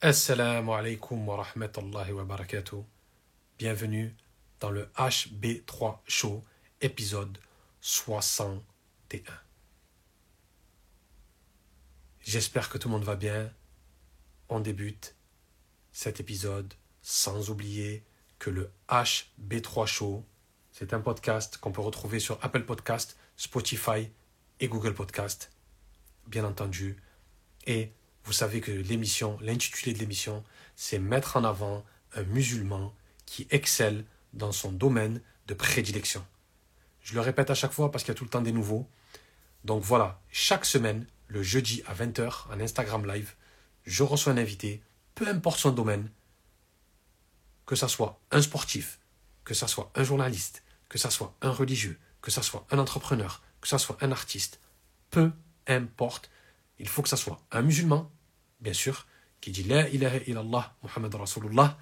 Assalamu alaikum wa rahmatullahi wa barakatuh. Bienvenue dans le HB3 Show, épisode 61. J'espère que tout le monde va bien. On débute cet épisode sans oublier que le HB3 Show, c'est un podcast qu'on peut retrouver sur Apple Podcast, Spotify et Google Podcast, bien entendu. Et vous savez que l'émission, l'intitulé de l'émission, c'est mettre en avant un musulman qui excelle dans son domaine de prédilection. Je le répète à chaque fois parce qu'il y a tout le temps des nouveaux. Donc voilà, chaque semaine, le jeudi à 20h, en Instagram Live, je reçois un invité, peu importe son domaine, que ce soit un sportif, que ce soit un journaliste, que ce soit un religieux, que ce soit un entrepreneur, que ce soit un artiste, peu importe, il faut que ce soit un musulman, bien sûr, qui dit La ilaha illallah Muhammad Rasulullah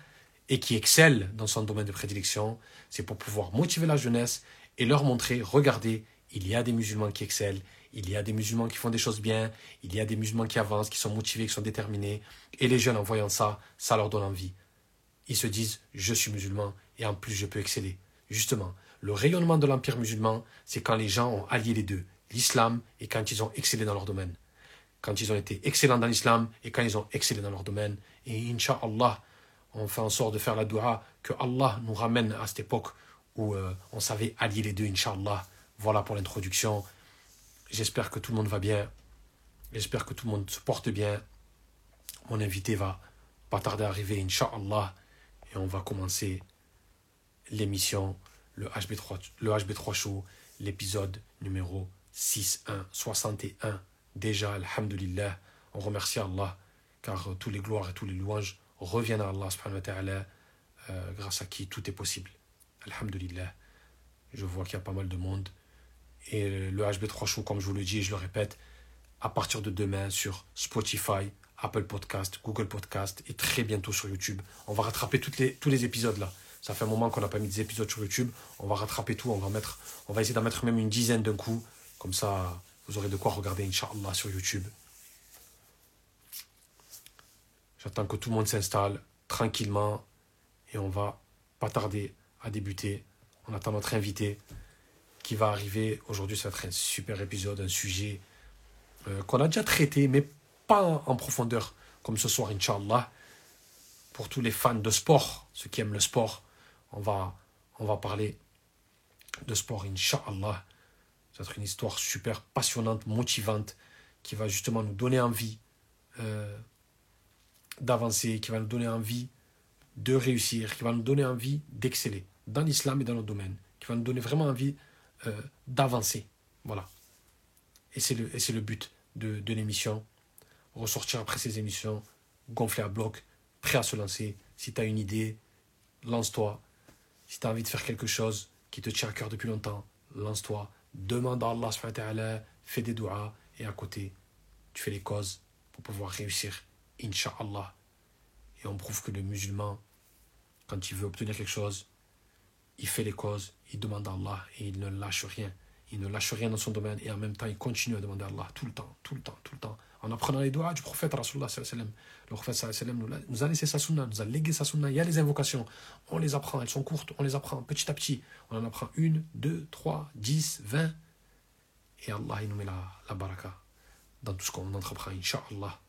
et qui excelle dans son domaine de prédilection, c'est pour pouvoir motiver la jeunesse et leur montrer, regardez, il y a des musulmans qui excellent, il y a des musulmans qui font des choses bien, il y a des musulmans qui avancent, qui sont motivés, qui sont déterminés, et les jeunes en voyant ça, ça leur donne envie. Ils se disent, je suis musulman, et en plus je peux exceller. Justement, le rayonnement de l'empire musulman, c'est quand les gens ont allié les deux, l'islam et quand ils ont excellé dans leur domaine quand ils ont été excellents dans l'islam et quand ils ont excellé dans leur domaine. Et Inch'Allah, on fait en sorte de faire la dua que Allah nous ramène à cette époque où euh, on savait allier les deux, Inch'Allah. Voilà pour l'introduction. J'espère que tout le monde va bien. J'espère que tout le monde se porte bien. Mon invité va pas tarder à arriver, Inch'Allah. Et on va commencer l'émission, le HB3, le HB3 Show, l'épisode numéro 6161 déjà, alhamdulillah, on remercie Allah, car tous les gloires et tous les louanges reviennent à Allah subhanahu wa ta'ala, euh, grâce à qui tout est possible. Alhamdulillah. Je vois qu'il y a pas mal de monde. Et le HB3 Show, comme je vous le dis et je le répète, à partir de demain sur Spotify, Apple Podcast, Google Podcast et très bientôt sur YouTube. On va rattraper les, tous les épisodes là. Ça fait un moment qu'on n'a pas mis des épisodes sur YouTube. On va rattraper tout. On va, mettre, on va essayer d'en mettre même une dizaine d'un coup. Comme ça, vous aurez de quoi regarder, Inch'Allah, sur YouTube. J'attends que tout le monde s'installe tranquillement et on va pas tarder à débuter. On attend notre invité qui va arriver. Aujourd'hui, ça va être un super épisode, un sujet euh, qu'on a déjà traité, mais pas en profondeur comme ce soir, Inch'Allah. Pour tous les fans de sport, ceux qui aiment le sport, on va, on va parler de sport, Inch'Allah. Ça va une histoire super passionnante, motivante, qui va justement nous donner envie euh, d'avancer, qui va nous donner envie de réussir, qui va nous donner envie d'exceller dans l'islam et dans nos domaines, qui va nous donner vraiment envie euh, d'avancer. Voilà. Et c'est le, le but de, de l'émission. Ressortir après ces émissions, gonfler à bloc, prêt à se lancer. Si tu as une idée, lance-toi. Si tu as envie de faire quelque chose qui te tient à cœur depuis longtemps, lance-toi demande à Allah, fais des doigts et à côté, tu fais les causes pour pouvoir réussir, Inch'Allah. Et on prouve que le musulman, quand il veut obtenir quelque chose, il fait les causes, il demande à Allah et il ne lâche rien. Il ne lâche rien dans son domaine et en même temps il continue à demander à Allah tout le temps, tout le temps. En apprenant les doigts du prophète Rasulullah Le prophète nous a laissé sa sunna, nous a légué sa sunna. Il y a les invocations, on les apprend, elles sont courtes, on les apprend petit à petit. On en apprend une, deux, trois, dix, vingt. Et Allah il nous met la, la baraka dans tout ce qu'on entreprend, Inch'Allah.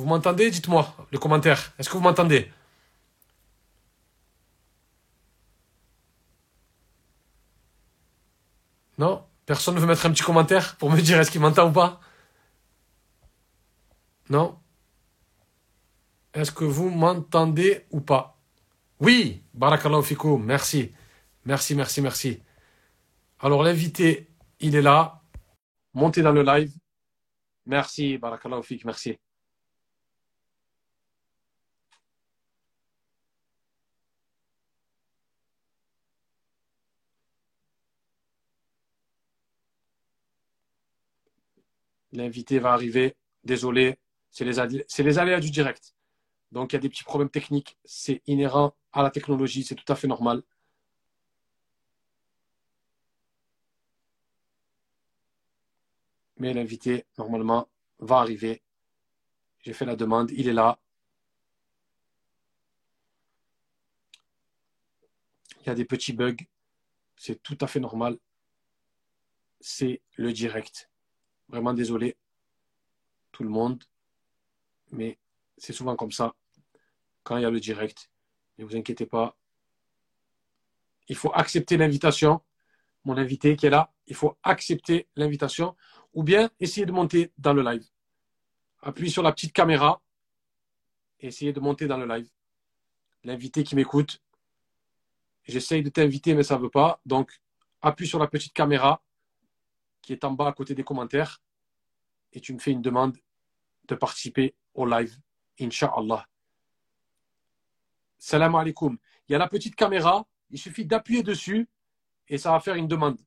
Vous m'entendez? Dites-moi les commentaires. Est-ce que vous m'entendez? Non? Personne ne veut mettre un petit commentaire pour me dire est-ce qu'il m'entend ou pas? Non? Est-ce que vous m'entendez ou pas? Oui Barakallahu merci. Merci, merci, merci. Alors l'invité, il est là. Montez dans le live. Merci, Barakallahu fik, merci. L'invité va arriver. Désolé, c'est les, les aléas du direct. Donc il y a des petits problèmes techniques. C'est inhérent à la technologie, c'est tout à fait normal. Mais l'invité, normalement, va arriver. J'ai fait la demande, il est là. Il y a des petits bugs. C'est tout à fait normal. C'est le direct. Vraiment désolé, tout le monde, mais c'est souvent comme ça quand il y a le direct. Ne vous inquiétez pas. Il faut accepter l'invitation. Mon invité qui est là, il faut accepter l'invitation ou bien essayer de monter dans le live. Appuyez sur la petite caméra et essayez de monter dans le live. L'invité qui m'écoute, j'essaye de t'inviter mais ça ne veut pas. Donc, appuie sur la petite caméra qui est en bas à côté des commentaires et tu me fais une demande de participer au live, Inch'Allah. Salam alaikum. Il y a la petite caméra, il suffit d'appuyer dessus et ça va faire une demande.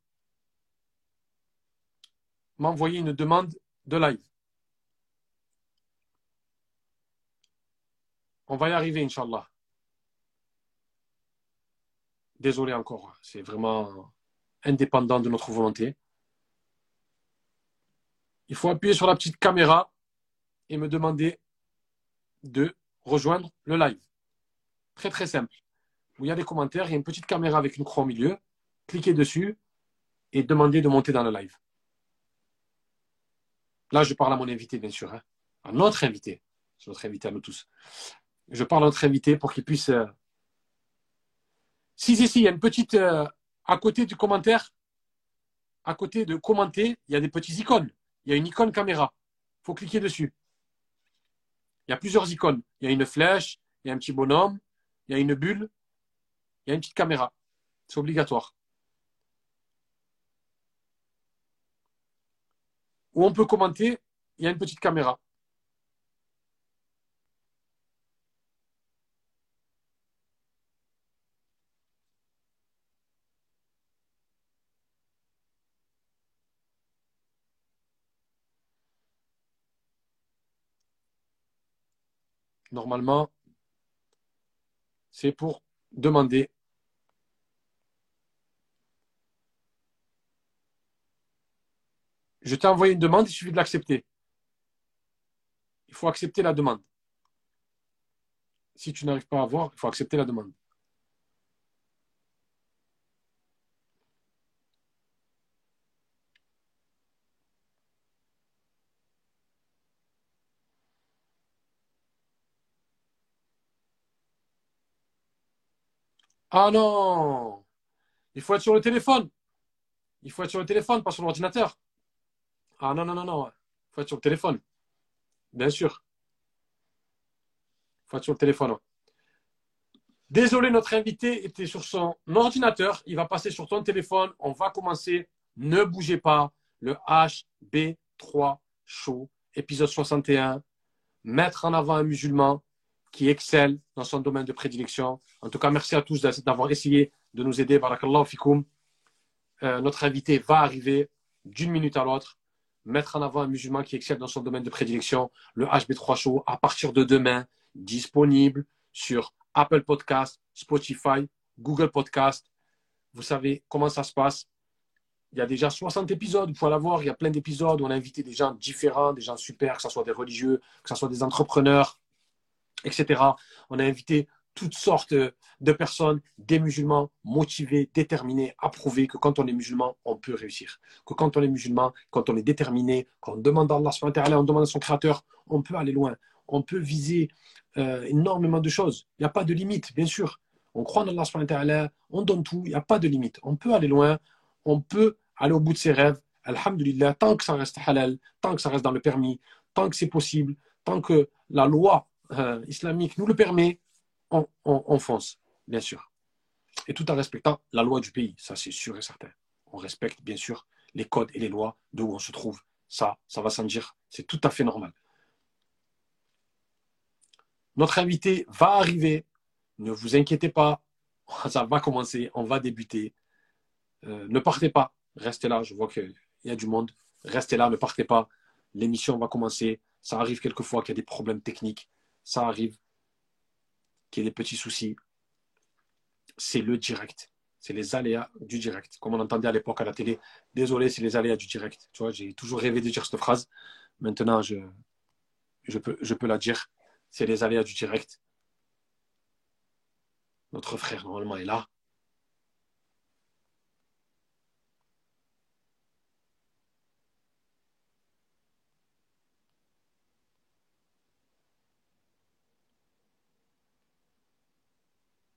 M'envoyer une demande de live. On va y arriver, Inch'Allah. Désolé encore, c'est vraiment indépendant de notre volonté il faut appuyer sur la petite caméra et me demander de rejoindre le live. Très très simple. Il y a des commentaires, il y a une petite caméra avec une croix au milieu. Cliquez dessus et demandez de monter dans le live. Là, je parle à mon invité, bien sûr. Hein. À notre invité. C'est notre invité à nous tous. Je parle à notre invité pour qu'il puisse. Euh, si, si, si, il y a une petite. Euh, à côté du commentaire, à côté de commenter, il y a des petites icônes il y a une icône caméra. Il faut cliquer dessus. Il y a plusieurs icônes. Il y a une flèche, il y a un petit bonhomme, il y a une bulle, il y a une petite caméra. C'est obligatoire. Où on peut commenter, il y a une petite caméra. Normalement, c'est pour demander Je t'ai envoyé une demande, il suffit de l'accepter. Il faut accepter la demande. Si tu n'arrives pas à voir, il faut accepter la demande. Ah non Il faut être sur le téléphone. Il faut être sur le téléphone, pas sur l'ordinateur. Ah non, non, non, non. Il faut être sur le téléphone. Bien sûr. Il faut être sur le téléphone. Désolé, notre invité était sur son ordinateur. Il va passer sur ton téléphone. On va commencer. Ne bougez pas. Le HB3 Show, épisode 61. Mettre en avant un musulman qui excelle dans son domaine de prédilection. En tout cas, merci à tous d'avoir essayé de nous aider. Barakallahu fikoum. Euh, notre invité va arriver d'une minute à l'autre, mettre en avant un musulman qui excelle dans son domaine de prédilection, le HB3 Show, à partir de demain, disponible sur Apple Podcast, Spotify, Google Podcast. Vous savez comment ça se passe. Il y a déjà 60 épisodes, vous pouvez la voir. Il y a plein d'épisodes on a invité des gens différents, des gens super, que ce soit des religieux, que ce soit des entrepreneurs, etc. On a invité toutes sortes de personnes, des musulmans motivés, déterminés, approuvés que quand on est musulman, on peut réussir. Que quand on est musulman, quand on est déterminé, quand on demande à Allah, on demande à son créateur, on peut aller loin. on peut viser euh, énormément de choses. Il n'y a pas de limite, bien sûr. On croit dans Allah, on donne tout, il n'y a pas de limite. On peut aller loin, on peut aller au bout de ses rêves. Alhamdulillah, tant que ça reste halal, tant que ça reste dans le permis, tant que c'est possible, tant que la loi euh, islamique nous le permet, on, on fonce, bien sûr. Et tout en respectant la loi du pays, ça c'est sûr et certain. On respecte bien sûr les codes et les lois d'où on se trouve. Ça, ça va sans dire, c'est tout à fait normal. Notre invité va arriver, ne vous inquiétez pas, ça va commencer, on va débuter. Euh, ne partez pas, restez là, je vois qu'il y a du monde. Restez là, ne partez pas. L'émission va commencer. Ça arrive quelquefois qu'il y a des problèmes techniques. Ça arrive qu'il y ait des petits soucis. C'est le direct. C'est les aléas du direct. Comme on entendait à l'époque à la télé. Désolé, c'est les aléas du direct. Tu vois, j'ai toujours rêvé de dire cette phrase. Maintenant, je, peux, je peux la dire. C'est les aléas du direct. Notre frère, normalement, est là.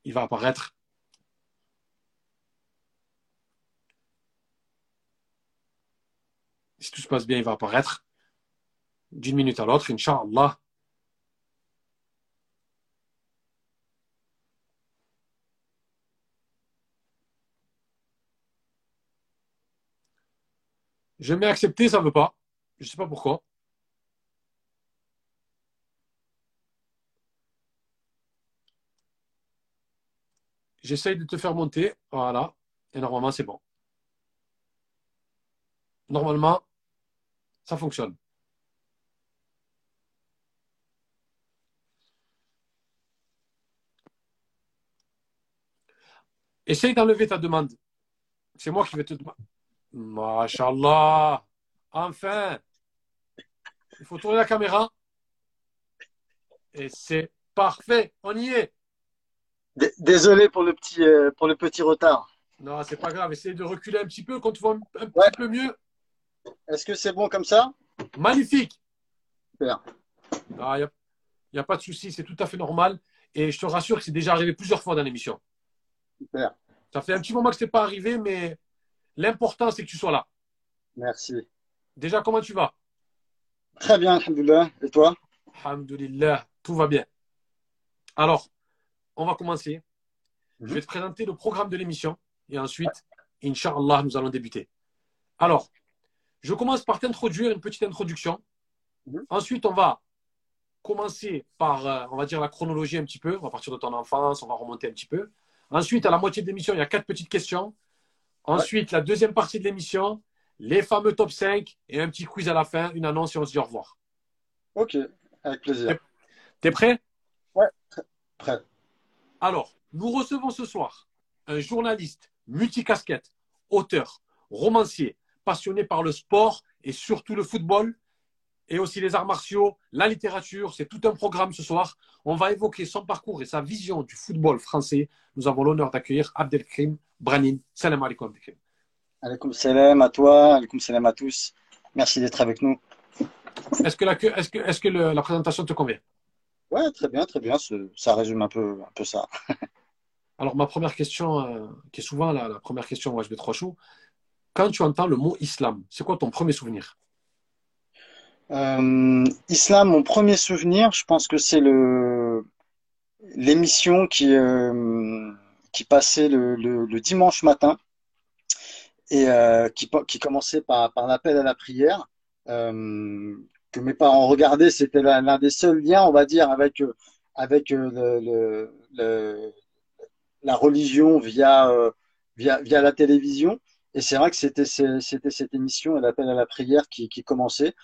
Il va apparaître. Si tout se passe bien, il va apparaître d'une minute à l'autre, Inch'Allah. Je mets accepter, ça ne veut pas. Je ne sais pas pourquoi. J'essaye de te faire monter. Voilà. Et normalement, c'est bon. Normalement, ça fonctionne. Essaye d'enlever ta demande. C'est moi qui vais te demander. Masha'Allah. Enfin. Il faut tourner la caméra. Et c'est parfait. On y est. Désolé pour le petit, euh, pour le petit retard. Non, c'est pas grave. Essaye de reculer un petit peu quand tu vois un petit peu mieux. Est-ce que c'est bon comme ça? Magnifique. Super. Il n'y a, a, pas de souci, c'est tout à fait normal. Et je te rassure que c'est déjà arrivé plusieurs fois dans l'émission. Super. Ça fait un petit moment que ce n'est pas arrivé, mais l'important, c'est que tu sois là. Merci. Déjà, comment tu vas? Très bien, Alhamdulillah. Et toi? Alhamdulillah, tout va bien. Alors, on va commencer. Je vais te présenter le programme de l'émission et ensuite, Inch'Allah, nous allons débuter. Alors, je commence par t'introduire une petite introduction. Mhm. Ensuite, on va commencer par, euh, on va dire, la chronologie un petit peu. On va partir de ton enfance, on va remonter un petit peu. Ensuite, à la moitié de l'émission, il y a quatre petites questions. Ensuite, la deuxième partie de l'émission, les fameux top 5 et un petit quiz à la fin, une annonce et on se dit au revoir. Ok, avec plaisir. T'es prêt? Ouais, prêt. Alors, nous recevons ce soir un journaliste multicasquette, auteur, romancier, passionné par le sport et surtout le football et aussi les arts martiaux, la littérature. C'est tout un programme ce soir. On va évoquer son parcours et sa vision du football français. Nous avons l'honneur d'accueillir Abdelkrim Branin. Salam alaikum Abdelkrim. Alaikum salam à toi, alaikum salam à tous. Merci d'être avec nous. Est-ce que, la, est-ce que, est-ce que la présentation te convient? Ouais, très bien, très bien. Ça résume un peu, un peu ça. Alors, ma première question, euh, qui est souvent la, première question moi je vais trois choux, quand tu entends le mot islam, c'est quoi ton premier souvenir? Euh, Islam, mon premier souvenir, je pense que c'est le l'émission qui euh, qui passait le, le, dimanche matin et qui, qui commençait par, par l'appel à la prière que mes parents regardaient, c'était l'un des seuls liens, on va dire, avec avec le, le, la religion via via via la télévision. Et c'est vrai que c'était cette émission, l'appel à la prière, qui, commençait.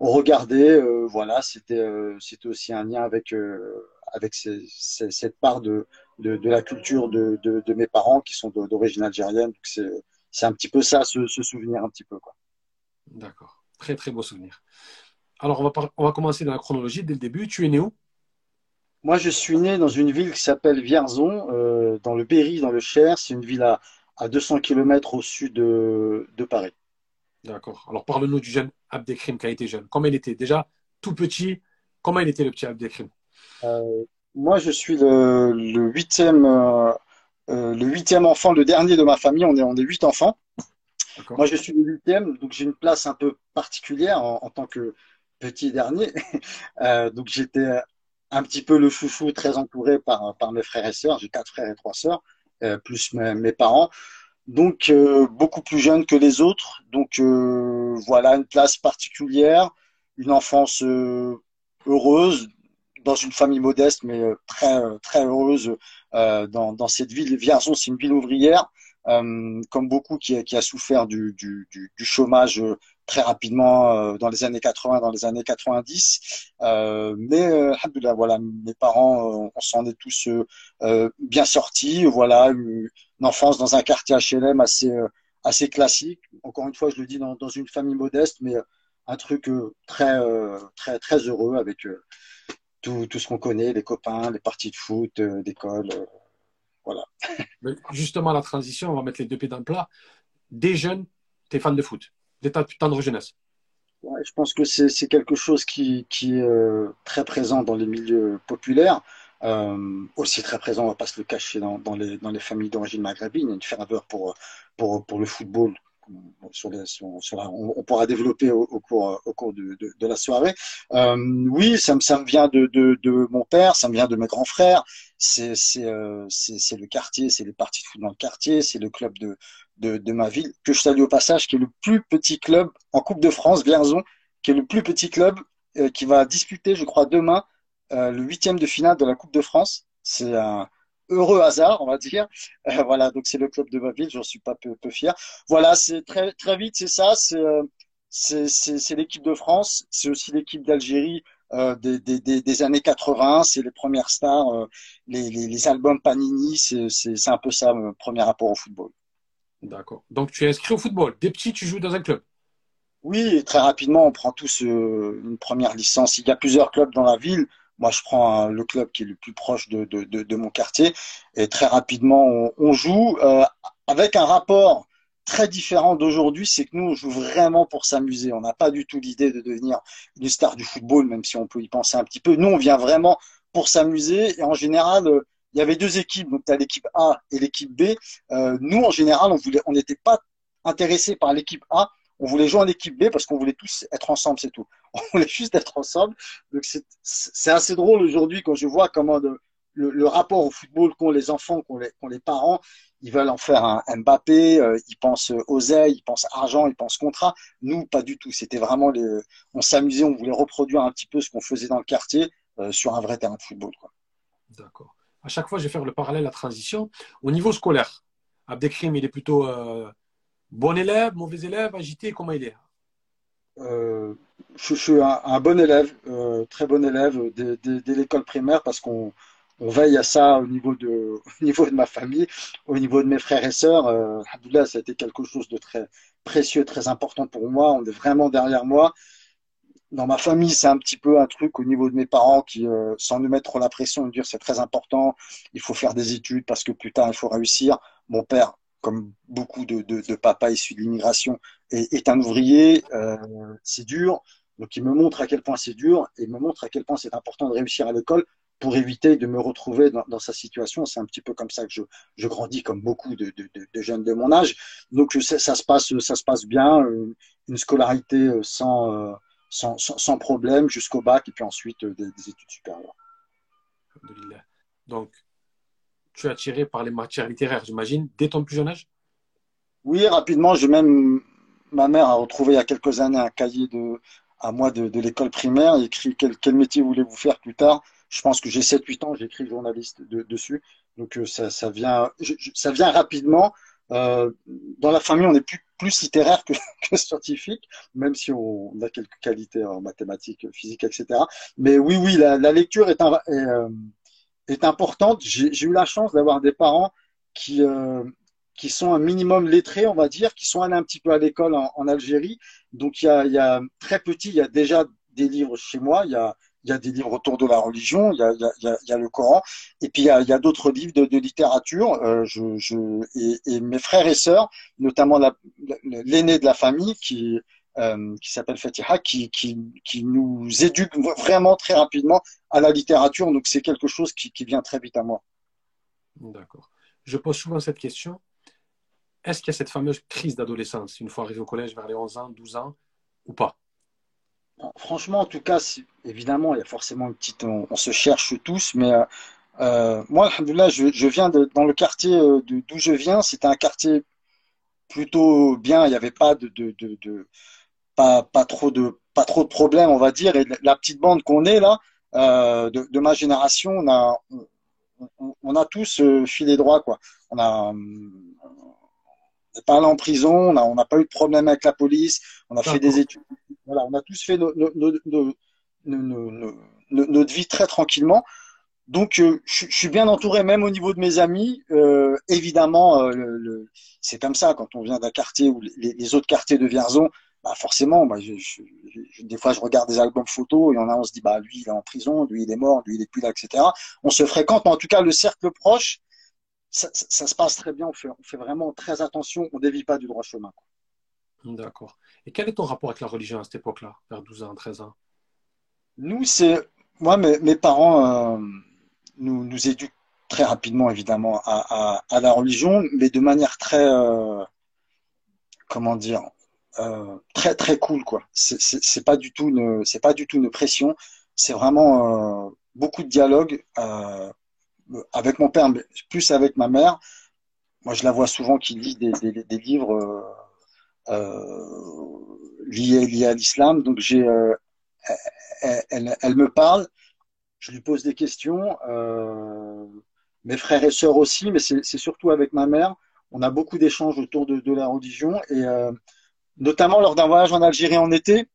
On regardait, euh, voilà, c'était euh, aussi un lien avec euh, avec cette part de, de, la culture de, de, mes parents qui sont d'origine algérienne. C'est un petit peu ça, ce, ce souvenir un petit peu. D'accord, très très beau souvenir. Alors, on va, on va commencer dans la chronologie dès le début. Tu es né où? Moi, je suis né dans une ville qui s'appelle Vierzon, euh, dans le Berry, dans le Cher. C'est une ville à, à 200 km au sud de, de Paris. D'accord. Alors, parle-nous du jeune Abdelkrim qui a été jeune. Comment il était Déjà, tout petit, Comment il était le petit Abdelkrim? Euh, Moi, je suis le, le huitième, euh, euh, le huitième enfant, le dernier de ma famille. On est, on est huit enfants. Moi, je suis le huitième, donc j'ai une place un peu particulière en, en tant que petit dernier. Euh, donc j'étais un petit peu le chouchou, très entouré par, par mes frères et sœurs. J'ai quatre frères et trois sœurs, euh, plus mes, mes, parents. Donc euh, beaucoup plus jeune que les autres. Donc voilà, une place particulière, une enfance heureuse dans une famille modeste, mais très très heureuse dans, dans cette ville. Vierzon, c'est une ville ouvrière. Comme beaucoup qui, a souffert du, du, chômage très rapidement euh, dans les années 80, dans les années 90. Euh, mais euh, voilà, mes parents, on s'en est tous bien sortis. Voilà, une, enfance dans un quartier HLM assez assez classique. Encore une fois, je le dis dans, dans une famille modeste, mais un truc très très très heureux avec tout, tout ce qu'on connaît, les copains, les parties de foot, d'école. Voilà. Justement, la transition, on va mettre les deux pieds dans le plat. Des jeunes, tu es fan de foot, tendre jeunesse. Je pense que c'est quelque chose qui, est euh, très présent dans les milieux populaires. Euh, aussi très présent, on va pas se le cacher, dans, dans, les, familles d'origine maghrébine. Il y a une ferveur pour, le football sur on, pourra développer au, cours, de, la soirée. Euh, oui, ça me, vient de, mon père, ça me vient de mes grands frères. C'est le quartier, c'est les parties de foot dans le quartier, c'est le club de, de, de, ma ville, que je salue au passage, qui est le plus petit club en Coupe de France, Vierzon, qui est le plus petit club euh, qui va disputer, je crois, demain euh, le huitième de finale de la Coupe de France. C'est un heureux hasard, on va dire. Euh, voilà, donc c'est le club de ma ville, j'en suis pas peu, peu fier. Voilà, c'est très très vite, c'est ça, c'est euh, l'équipe de France, c'est aussi l'équipe d'Algérie euh, des, des, des, années 80, c'est les premières stars, euh, les, les, les, albums Panini, c'est un peu ça, mon premier rapport au football. D'accord. Donc tu es inscrit au football. Dès petit, tu joues dans un club Oui, très rapidement, on prend tous euh, une première licence. Il y a plusieurs clubs dans la ville. Moi, je prends le club qui est le plus proche de, de, de, mon quartier et très rapidement, on, joue euh, avec un rapport très différent d'aujourd'hui, c'est que nous, on joue vraiment pour s'amuser. On n'a pas du tout l'idée de devenir une star du football, même si on peut y penser un petit peu. Nous, on vient vraiment pour s'amuser et en général, euh, il y avait deux équipes, donc tu as l'équipe A et l'équipe B. Euh, nous, en général, on voulait, on n'était pas intéressé par l'équipe A, on voulait jouer en équipe B parce qu'on voulait tous être ensemble, c'est tout. On voulait juste être ensemble. Donc c'est assez drôle aujourd'hui quand je vois comment le, rapport au football qu'ont les enfants, qu'ont les, parents, ils veulent en faire un Mbappé, euh, ils pensent oseille, ils pensent argent, ils pensent contrat. Nous, pas du tout. C'était vraiment on s'amusait, on voulait reproduire un petit peu ce qu'on faisait dans le quartier euh, sur un vrai terrain de football. D'accord. À chaque fois, je vais faire le parallèle, la transition. Au niveau scolaire, Abdelkrim, il est plutôt euh, Bon élève, mauvais élève, agité, comment il est? Euh, je, suis un, bon élève, euh, très bon élève dès, l'école primaire parce qu'on on veille à ça au niveau de, au niveau de ma famille, au niveau de mes frères et sœurs. Euh, ça a été quelque chose de très précieux, très important pour moi. On est vraiment derrière moi. Dans ma famille, c'est un petit peu un truc au niveau de mes parents qui, euh, sans nous mettre la pression, nous dire c'est très important, il faut faire des études parce que plus tard il faut réussir. Mon père, comme beaucoup de, de, de papas issus de l'immigration, est, est, un ouvrier. Euh, c'est dur. Donc il me montre à quel point c'est dur et me montre à quel point c'est important de réussir à l'école pour éviter de me retrouver dans, dans sa situation. C'est un petit peu comme ça que je, je grandis, comme beaucoup de, de, de, jeunes de mon âge. Donc ça, se passe, ça se passe bien, euh, une scolarité sans, euh, sans, sans, sans problème jusqu'au bac et puis ensuite des, des études supérieures. Donc tu es attiré par les matières littéraires, j'imagine, dès ton plus jeune âge? Oui, rapidement. J'ai même ma mère a retrouvé il y a quelques années un cahier de à moi de, de l'école primaire. Écrit quel, quel métier voulez-vous faire plus tard. Je pense que j'ai 7-8 ans, j'écris journaliste de, dessus. Donc euh, ça, ça vient, ça vient rapidement. Euh, dans la famille, on est plus, plus littéraire que, que, scientifique, même si on a quelques qualités en mathématiques, physique, etc. Mais oui, oui, la, lecture est, euh, importante. J'ai eu la chance d'avoir des parents qui, euh, qui sont un minimum lettrés, on va dire, qui sont allés un petit peu à l'école en, Algérie. Donc, il y, a, y a très petit, il y a déjà des livres chez moi. Il y a, il y a des livres autour de la religion, il y a, le Coran, et puis il y a, d'autres livres de, littérature. Euh, et, mes frères et sœurs, notamment l'aîné de la famille, qui euh, s'appelle Fatiha, qui nous éduque vraiment très rapidement à la littérature. Donc c'est quelque chose qui, qui vient très vite à moi. D'accord. Je pose souvent cette question. Est-ce qu'il y a cette fameuse crise d'adolescence, une fois arrivé au collège vers les 11 ans, 12 ans, ou pas? Franchement, en tout cas, évidemment, il y a forcément une petite. On, se cherche tous, mais euh, euh moi, je, je viens de, dans le quartier euh, d'où je viens. C'était un quartier plutôt bien. Il n'y avait pas de, de, de, de, pas, pas trop de pas trop de problèmes, on va dire. Et la petite bande qu'on est là, euh, de, de, ma génération, on a on, on a tous filé droit, quoi. On a n'est pas allé en prison, on n'a pas eu de problème avec la police, on a fait des études. Voilà, on a tous fait notre vie très tranquillement. Donc, euh, je, suis bien entouré, même au niveau de mes amis. Euh, évidemment, euh, le, c'est comme ça quand on vient d'un quartier où les, autres quartiers de Vierzon, bah forcément, bah, des fois, je regarde des albums photos et on a, on se dit, bah lui, il est en prison, lui, il est mort, lui, il est plus là, etc. On se fréquente, mais en tout cas, le cercle proche, ça, se passe très bien. On fait, on fait vraiment très attention. On dévie pas du droit chemin. D'accord. Et quel est ton rapport avec la religion à cette époque-là, vers 12 ans, 13 ans? Nous, c'est. Moi, mes, parents euh, nous, nous éduquent très rapidement, évidemment, à, la religion, mais de manière très. Euh, comment dire euh, très très cool quoi c'est pas du tout une pas du tout une pression c'est vraiment beaucoup de dialogue avec mon père, mais plus avec ma mère. Moi, je la vois souvent qui lit des livres euh, euh, liés à l'islam. Donc, j'ai, euh, elle, elle, me parle, je lui pose des questions. Euh, mes frères et sœurs aussi, mais c'est surtout avec ma mère. On a beaucoup d'échanges autour de, de, la religion et euh, notamment lors d'un voyage en Algérie en été.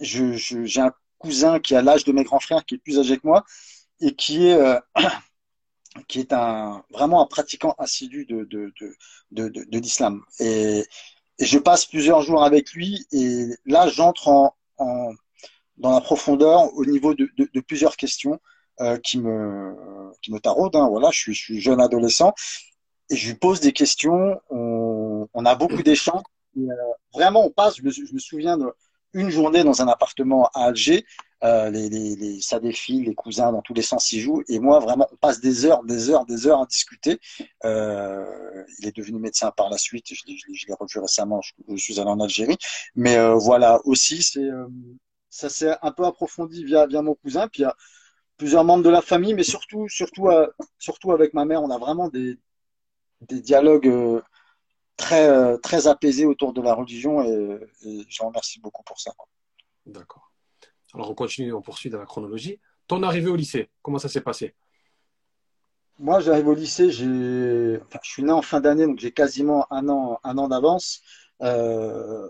J'ai je, un cousin qui a l'âge de mes grands frères, qui est plus âgé que moi et qui est qui est un, vraiment un pratiquant assidu de, de, de, de, de l'islam. Et, et, je passe plusieurs jours avec lui et là, j'entre en, en, dans la profondeur au niveau de, de, de plusieurs questions euh, qui, me, qui me taraudent. Hein. Voilà, je suis, je suis jeune adolescent et je lui pose des questions. On, on a beaucoup d'échanges. Euh, vraiment, on passe, je me, je me souviens d'une journée dans un appartement à Alger euh, les, les, les, ça défile, les cousins dans tous les sens y jouent. Et moi, vraiment, on passe des heures, des heures, des heures à discuter. Euh, il est devenu médecin par la suite. Je l'ai revu récemment. Je, suis allé en Algérie. Mais euh, voilà, aussi, c'est euh, ça s'est un peu approfondi via, via mon cousin. Puis il y a plusieurs membres de la famille, mais surtout, surtout, surtout avec ma mère, on a vraiment des, des dialogues très, très apaisés autour de la religion. Et, et je remercie beaucoup pour ça. D'accord. Alors on continue, on poursuit dans la chronologie. Ton arrivée au lycée, comment ça s'est passé? Moi, j'arrive au lycée, j'ai, enfin, je suis né en fin d'année, donc j'ai quasiment un an, un an d'avance. Euh...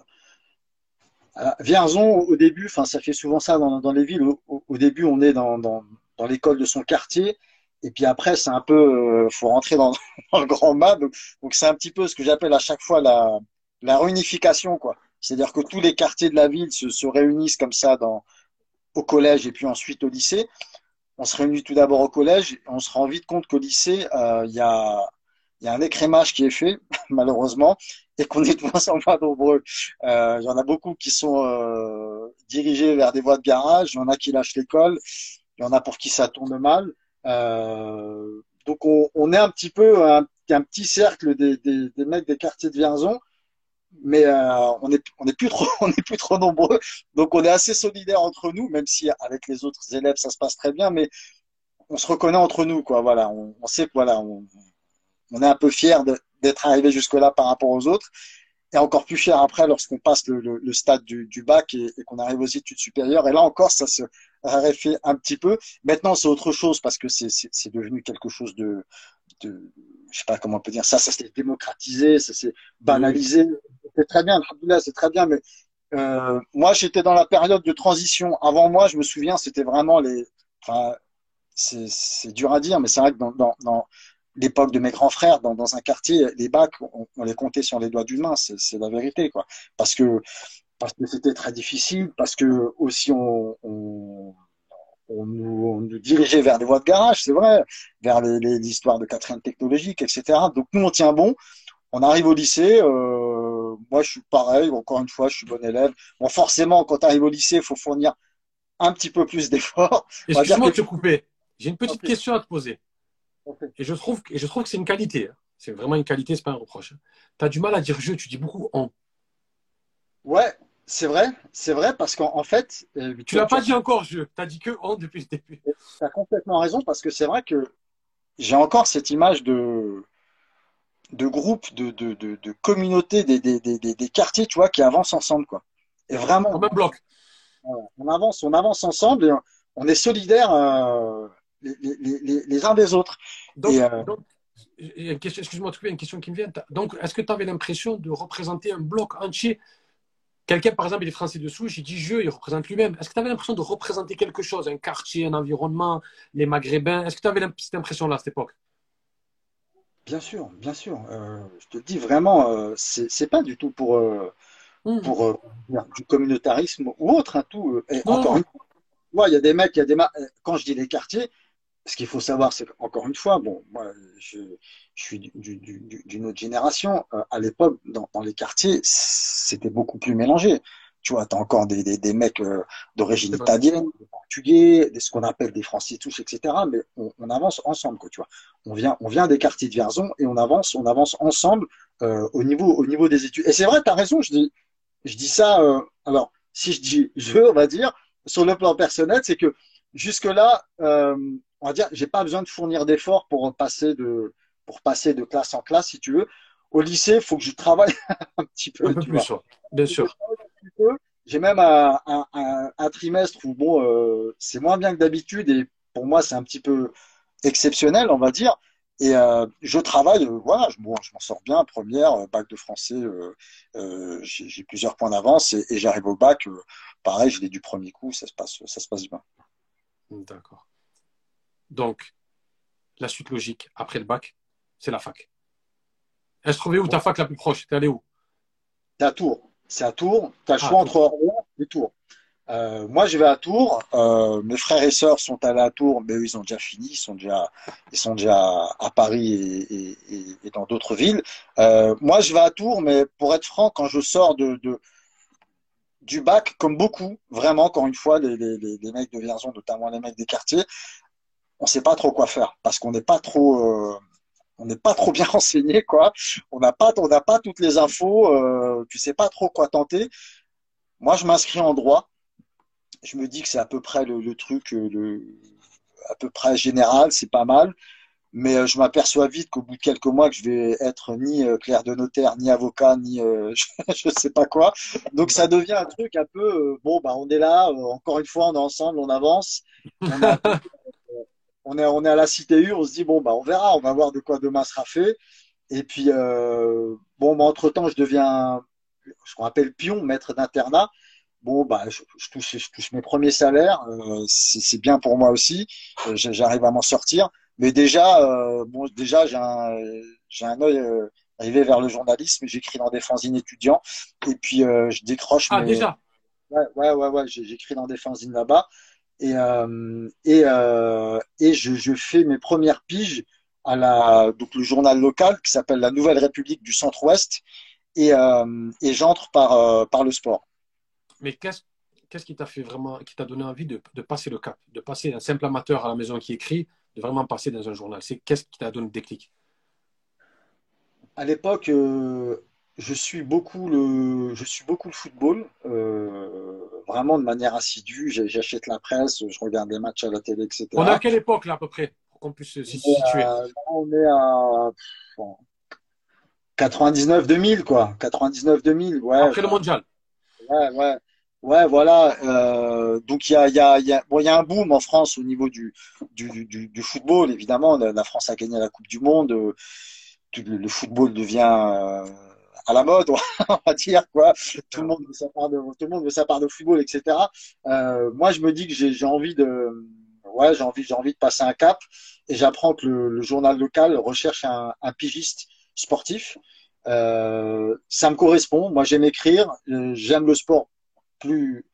Vierzon, au début, enfin, ça fait souvent ça dans, dans les villes. Au, début, on est dans, dans, dans l'école de son quartier. Et puis après, c'est un peu, euh, faut rentrer dans, dans, le grand. Donc, donc c'est un petit peu ce que j'appelle à chaque fois la, la réunification, quoi. C'est-à-dire que tous les quartiers de la ville se, se réunissent comme ça dans, au collège et puis ensuite au lycée. On se réunit tout d'abord au collège et on se rend vite compte qu'au lycée, euh, il y, a, y a un écrémage qui est fait, malheureusement, et qu'on est de moins en moins nombreux. Euh, il y en a beaucoup qui sont euh, dirigés vers des voies de garage, il y en a qui lâchent l'école, il y en a pour qui ça tourne mal. Euh, donc on, on, est un petit peu un, petit cercle des, des, des mecs des quartiers de Vierzon mais euh, on est on est plus trop on est plus trop nombreux. Donc on est assez solidaires entre nous même si avec les autres élèves ça se passe très bien mais on se reconnaît entre nous quoi. Voilà on, on sait que voilà on, on est un peu fier d'être arrivé jusque là par rapport aux autres et encore plus fier après lorsqu'on passe le, le, le, stade du, du bac et, et qu'on arrive aux études supérieures et là encore ça se raréfie un petit peu maintenant c'est autre chose parce que c'est c'est devenu quelque chose de de je sais pas comment on peut dire ça, ça s'est démocratisé, ça s'est banalisé. C'est très bien, c'est très bien, mais euh, moi j'étais dans la période de transition. Avant moi, je me souviens, c'était vraiment les. Enfin, c'est dur à dire, mais c'est vrai que dans, dans, dans l'époque de mes grands frères, dans, dans un quartier, les bacs, on, on, les comptait sur les doigts d'une main, c'est la vérité, quoi. Parce que parce que c'était très difficile, parce que aussi on, on on nous, on nous, dirigeait vers des voies de garage, c'est vrai, vers l'histoire de quatrième technologique, etc. Donc nous, on tient bon. On arrive au lycée, euh, moi, je suis pareil. Encore une fois, je suis bon élève. Bon, forcément, quand tu arrives au lycée, il faut fournir un petit peu plus d'efforts. Excuse-moi de te couper. J'ai une petite question à te poser. Et je trouve, et je trouve que c'est une qualité. Hein. C'est vraiment une qualité, c'est pas un reproche. Tu as du mal à dire je, tu dis beaucoup on. Ouais, c'est vrai, c'est vrai parce qu'en fait. Euh, tu l'as pas dit encore je, tu as dit que on depuis le début. Tu as complètement raison parce que c'est vrai que j'ai encore cette image de, de groupe, de, de, de, des, des, des, des, quartiers, tu vois, qui avancent ensemble, quoi. Et vraiment. En même bloc. On avance, on avance ensemble et on est solidaires euh, les, les, les, les, uns des autres. Donc, euh, excuse-moi, y a une question qui me vient. Donc, est-ce que tu avais l'impression de représenter un bloc entier? Quelqu'un, par exemple, il est français dessous, j'ai dit je, il représente lui-même. Est-ce que tu avais l'impression de représenter quelque chose, un quartier, un environnement, les Maghrébins? Est-ce que tu avais cette impression-là à cette époque? Bien sûr, bien sûr. Euh, je te dis vraiment, euh, c'est pas du tout pour, euh, hmm. pour du communautarisme ou autre, hein, tout. encore une fois, il y a des mecs, il y a des quand je dis les quartiers, ce qu'il faut savoir, c'est qu'encore une fois, bon, moi, je, je suis d'une autre génération. Euh, à l'époque, dans, dans, les quartiers, c'était beaucoup plus mélangé. Tu vois, tu as encore des, des, des mecs euh, d'origine italienne, des portugais, des, ce qu'on appelle des français touches, etc. Mais on, on, avance ensemble, quoi, tu vois. On vient, on vient des quartiers de Vierzon et on avance, on avance ensemble euh, au, niveau, au niveau des études. Et c'est vrai, tu as raison, je dis, je dis ça. Euh, alors, si je dis je, on va dire, sur le plan personnel, c'est que jusque-là, euh, on va dire, j'ai pas besoin de fournir d'efforts pour passer de, pour passer de classe en classe, si tu veux. Au lycée, il faut que je travaille un petit peu. Un peu plus, bien sûr. J'ai même un, un, un, trimestre où bon, euh, c'est moins bien que d'habitude et pour moi, c'est un petit peu exceptionnel, on va dire. Et euh, je travaille, euh, voilà, je, bon, je m'en sors bien. Première, bac de français, j'ai plusieurs points d'avance et, et j'arrive au bac. pareil, je l'ai du premier coup, ça se passe, ça se passe bien. D'accord. Donc, la suite logique après le bac, c'est la fac. Elle se trouvait où ta fac la plus proche? T'es allé où? C'est à Tours. C'est à Tours. Tu as le ah, choix entre Orléans et Tours. Euh, moi, je vais à Tours. Euh, mes frères et sœurs sont allés à Tours, mais eux, ils ont déjà fini. Ils sont déjà, ils sont déjà à Paris et, et, et dans d'autres villes. Euh, moi, je vais à Tours, mais pour être franc, quand je sors de, de du bac, comme beaucoup, vraiment, encore une fois, les, les, les mecs de Vierzon, notamment les mecs des quartiers, on sait pas trop quoi faire parce qu'on n'est pas trop euh, on n'est pas trop bien renseigné quoi. On n'a pas on n'a pas toutes les infos euh, tu sais pas trop quoi tenter. Moi je m'inscris en droit. Je me dis que c'est à peu près le, truc euh, le à peu près général c'est pas mal. Mais euh, je m'aperçois vite qu'au bout de quelques mois que je vais être ni clerc de notaire ni avocat ni je, ne sais pas quoi. Donc ça devient un truc un peu bon bah on est là encore une fois on est ensemble on avance. On a on est, on est à la cité U, on se dit, bon, bah, on verra, on va voir de quoi demain sera fait. Et puis, euh, bon, bah, entre-temps, je deviens ce qu'on appelle pion, maître d'internat. Bon, bah, je, touche, je touche mes premiers salaires, euh, c'est bien pour moi aussi. Euh, j'arrive à m'en sortir. Mais déjà, euh, bon, déjà, j'ai un, j'ai un œil euh, arrivé vers le journalisme. J'écris dans des fanzines étudiants. Et puis, je décroche. Ah, déjà? Ouais, ouais, ouais, ouais j'écris dans des fanzines là-bas et, euh, et, euh, et je, je, fais mes premières piges à la, donc le journal local qui s'appelle La Nouvelle République du Centre-Ouest. Et, euh, et j'entre par, par le sport. Mais qu'est-ce qu'est-ce qui t'a fait vraiment, qui t'a donné envie de, de, passer le cap, de passer d'un simple amateur à la maison qui écrit, de vraiment passer dans un journal? C'est qu'est-ce qui t'a donné le déclic? À l'époque, euh, je suis beaucoup le, je suis beaucoup le football, euh, vraiment de manière assidue. J'achète la presse, je regarde les matchs à la télé, etc. On est à quelle époque là à peu près pour qu'on puisse se situer? On est à 99-2000 quoi, 99-2000, ouais. Après le mondial. Ouais, ouais. Ouais, voilà. Euh, donc il y a, y, a, y, a, bon, y a un boom en France au niveau du, du, du, du football. Évidemment, la, la, France a gagné la Coupe du Monde. Euh, le, le football devient euh, à la mode, on va dire quoi. Tout le monde veut sa part de, tout le monde veut sa part de football, etc. Euh, moi, je me dis que j'ai envie de, ouais, j'ai envie, j'ai envie de passer un cap, et j'apprends que le, le, journal local recherche un, un pigiste sportif. Euh, ça me correspond. Moi, j'aime écrire, euh, j'aime le sport plus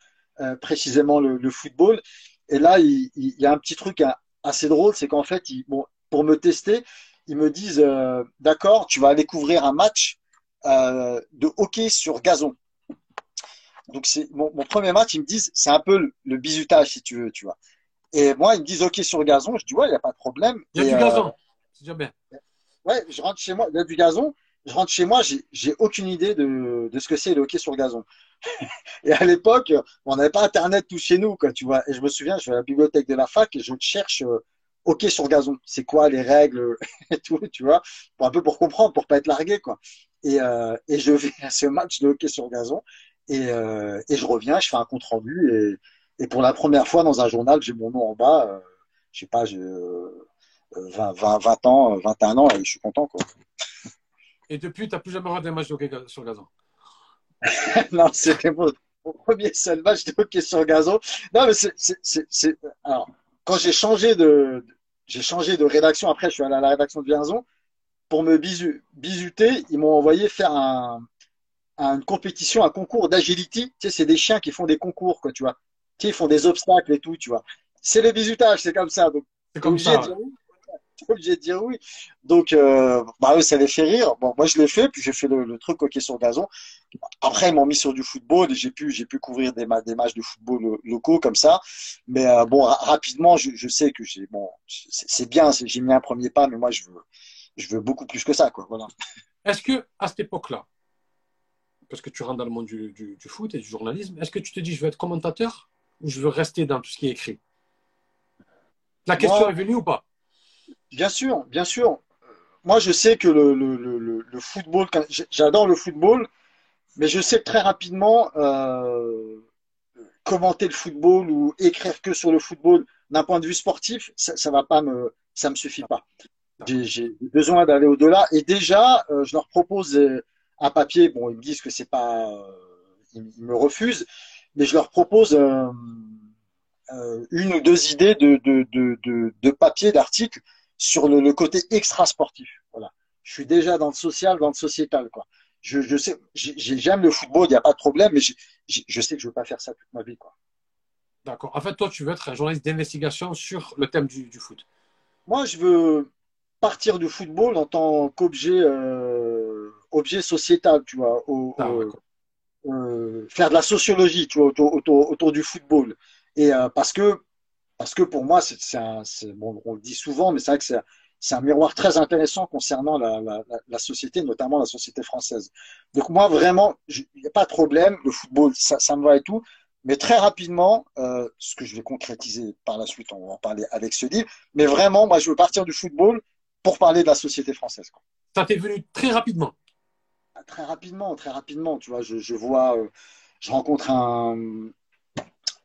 euh, précisément le, le, football. Et là, il, il, y a un petit truc assez drôle, c'est qu'en fait, ils, bon, pour me tester, ils me disent, euh, d'accord, tu vas aller couvrir un match euh, de hockey sur gazon. Donc c'est mon, mon, premier match, ils me disent c'est un peu le, le, bisutage si tu veux, tu vois. Et moi ils me disent hockey sur gazon, je dis ouais il y a pas de problème. Il y a et, du gazon, c'est déjà bien. Ouais, je rentre chez moi, il y a du gazon. Je rentre chez moi, j'ai aucune idée de, de ce que c'est le hockey sur gazon. et à l'époque, on n'avait pas Internet tout chez nous, quoi, tu vois. Et je me souviens, je vais à la bibliothèque de la fac et je cherche euh, hockey sur gazon. C'est quoi les règles et tout, tu vois, pour un peu pour comprendre, pour pas être largué, quoi. Et, euh, et je vais à ce match de hockey sur gazon et, euh, et je reviens, je fais un compte rendu et, et pour la première fois dans un journal, j'ai mon nom en bas. Euh, je sais pas, j'ai 20, 20, 20 ans, 21 ans et je suis content, quoi. Et depuis, tu n'as plus jamais regardé un match de hockey sur gazon? Non, c'était mon, mon, premier seul match de hockey sur gazon. Non, mais c'est. Alors, quand j'ai changé de. J'ai changé de rédaction, après je suis allé à la rédaction de Vierzon. Pour me bisu, bisuter, ils m'ont envoyé faire un, un, une compétition, un concours d'agility. Tu sais, c'est des chiens qui font des concours, quoi, tu vois. Tu sais, ils font des obstacles et tout, tu vois. C'est le bisutage, c'est comme ça. Donc, c'est comme ça. obligé de dire oui. Donc, euh, bah eux, ça les fait rire. Bon, moi, je l'ai fait, puis j'ai fait le, le, truc hockey sur gazon. Après, ils m'ont mis sur du football et j'ai pu, j'ai pu couvrir des, des, matchs de football locaux comme ça. Mais euh, bon, rapidement, je, je, sais que j'ai, bon, c'est bien, j'ai mis un premier pas, mais moi, je veux, je veux beaucoup plus que ça, quoi. Voilà. Est-ce que à cette époque-là, parce que tu rentres dans le monde du, du, du foot et du journalisme, est-ce que tu te dis, je veux être commentateur ou je veux rester dans tout ce qui est écrit? La question moi, est venue ou pas? Bien sûr, bien sûr. Moi, je sais que le, le, le, le football, j'adore le football, mais je sais très rapidement, euh, commenter le football ou écrire que sur le football d'un point de vue sportif, ça, ça va pas me, ça me suffit pas. J'ai besoin d'aller au-delà. Et déjà, euh, je leur propose un papier. Bon, ils me disent que c'est pas, euh, ils, me refusent, mais je leur propose euh, une ou deux idées de, de, de, de, de papier, d'articles sur le, le, côté extra sportif. Voilà. Je suis déjà dans le social, dans le sociétal, quoi. Je, je sais, j'aime le football, il n'y a pas de problème, mais je, je sais que je ne veux pas faire ça toute ma vie, quoi. D'accord. En fait, toi, tu veux être un journaliste d'investigation sur le thème du, du, foot. Moi, je veux partir du football en tant qu'objet euh, objet sociétal, tu vois, au, ah, euh, faire de la sociologie, tu vois, autour, autour, autour du football. Et euh, parce que parce que pour moi, c'est bon, on le dit souvent, mais c'est vrai que c'est c'est un miroir très intéressant concernant la, la, la, société, notamment la société française. Donc moi, vraiment, il n'y a pas de problème, le football, ça, ça, me va et tout, mais très rapidement, euh, ce que je vais concrétiser par la suite, on va en parler avec ce livre, mais vraiment, moi, je veux partir du football pour parler de la société française. Quoi. Ça t'est venu très rapidement Très rapidement, très rapidement, tu vois, je, je vois, euh, je rencontre un,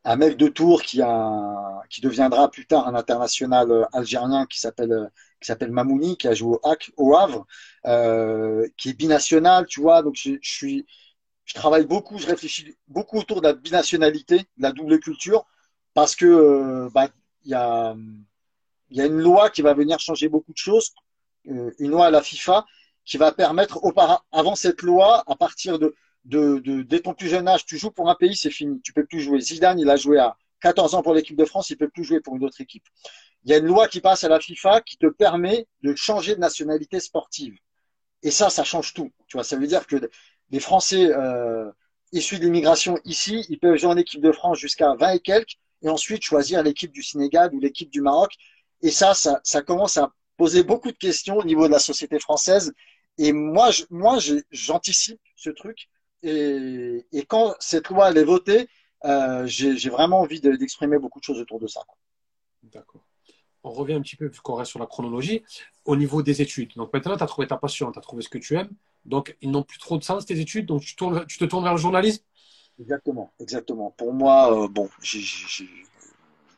un mec de Tours qui a qui deviendra plus tard un international algérien qui s'appelle qui s'appelle Mamouni qui a joué au HAC au Havre euh, qui est binational tu vois donc je, je, suis je travaille beaucoup je réfléchis beaucoup autour de la binationalité de la double culture parce que euh, bah il y a il y a une loi qui va venir changer beaucoup de choses euh, une loi à la FIFA qui va permettre avant cette loi à partir de, dès ton plus jeune âge, tu joues pour un pays, c'est fini. Tu peux plus jouer. Zidane, il a joué à 14 ans pour l'équipe de France, il peut plus jouer pour une autre équipe. Il y a une loi qui passe à la FIFA qui te permet de changer de nationalité sportive. Et ça, ça change tout. Tu vois, ça veut dire que les Français euh, issus de l'immigration ici, ils peuvent jouer en équipe de France jusqu'à 20 et quelques, et ensuite choisir l'équipe du Sénégal ou l'équipe du Maroc. Et ça, ça, ça commence à poser beaucoup de questions au niveau de la société française. Et moi, je, moi, j'anticipe ce truc et, et, quand cette loi elle est votée, euh, j'ai vraiment envie d'exprimer beaucoup de choses autour de ça. D'accord. On revient un petit peu, puisqu'on reste sur la chronologie, au niveau des études. Donc maintenant, tu as trouvé ta passion, tu as trouvé ce que tu aimes. Donc, ils n'ont plus trop de sens, tes études. Donc, tu, tournes, tu te tournes vers le journalisme? Exactement, exactement. Pour moi, euh, bon, j ai, j ai,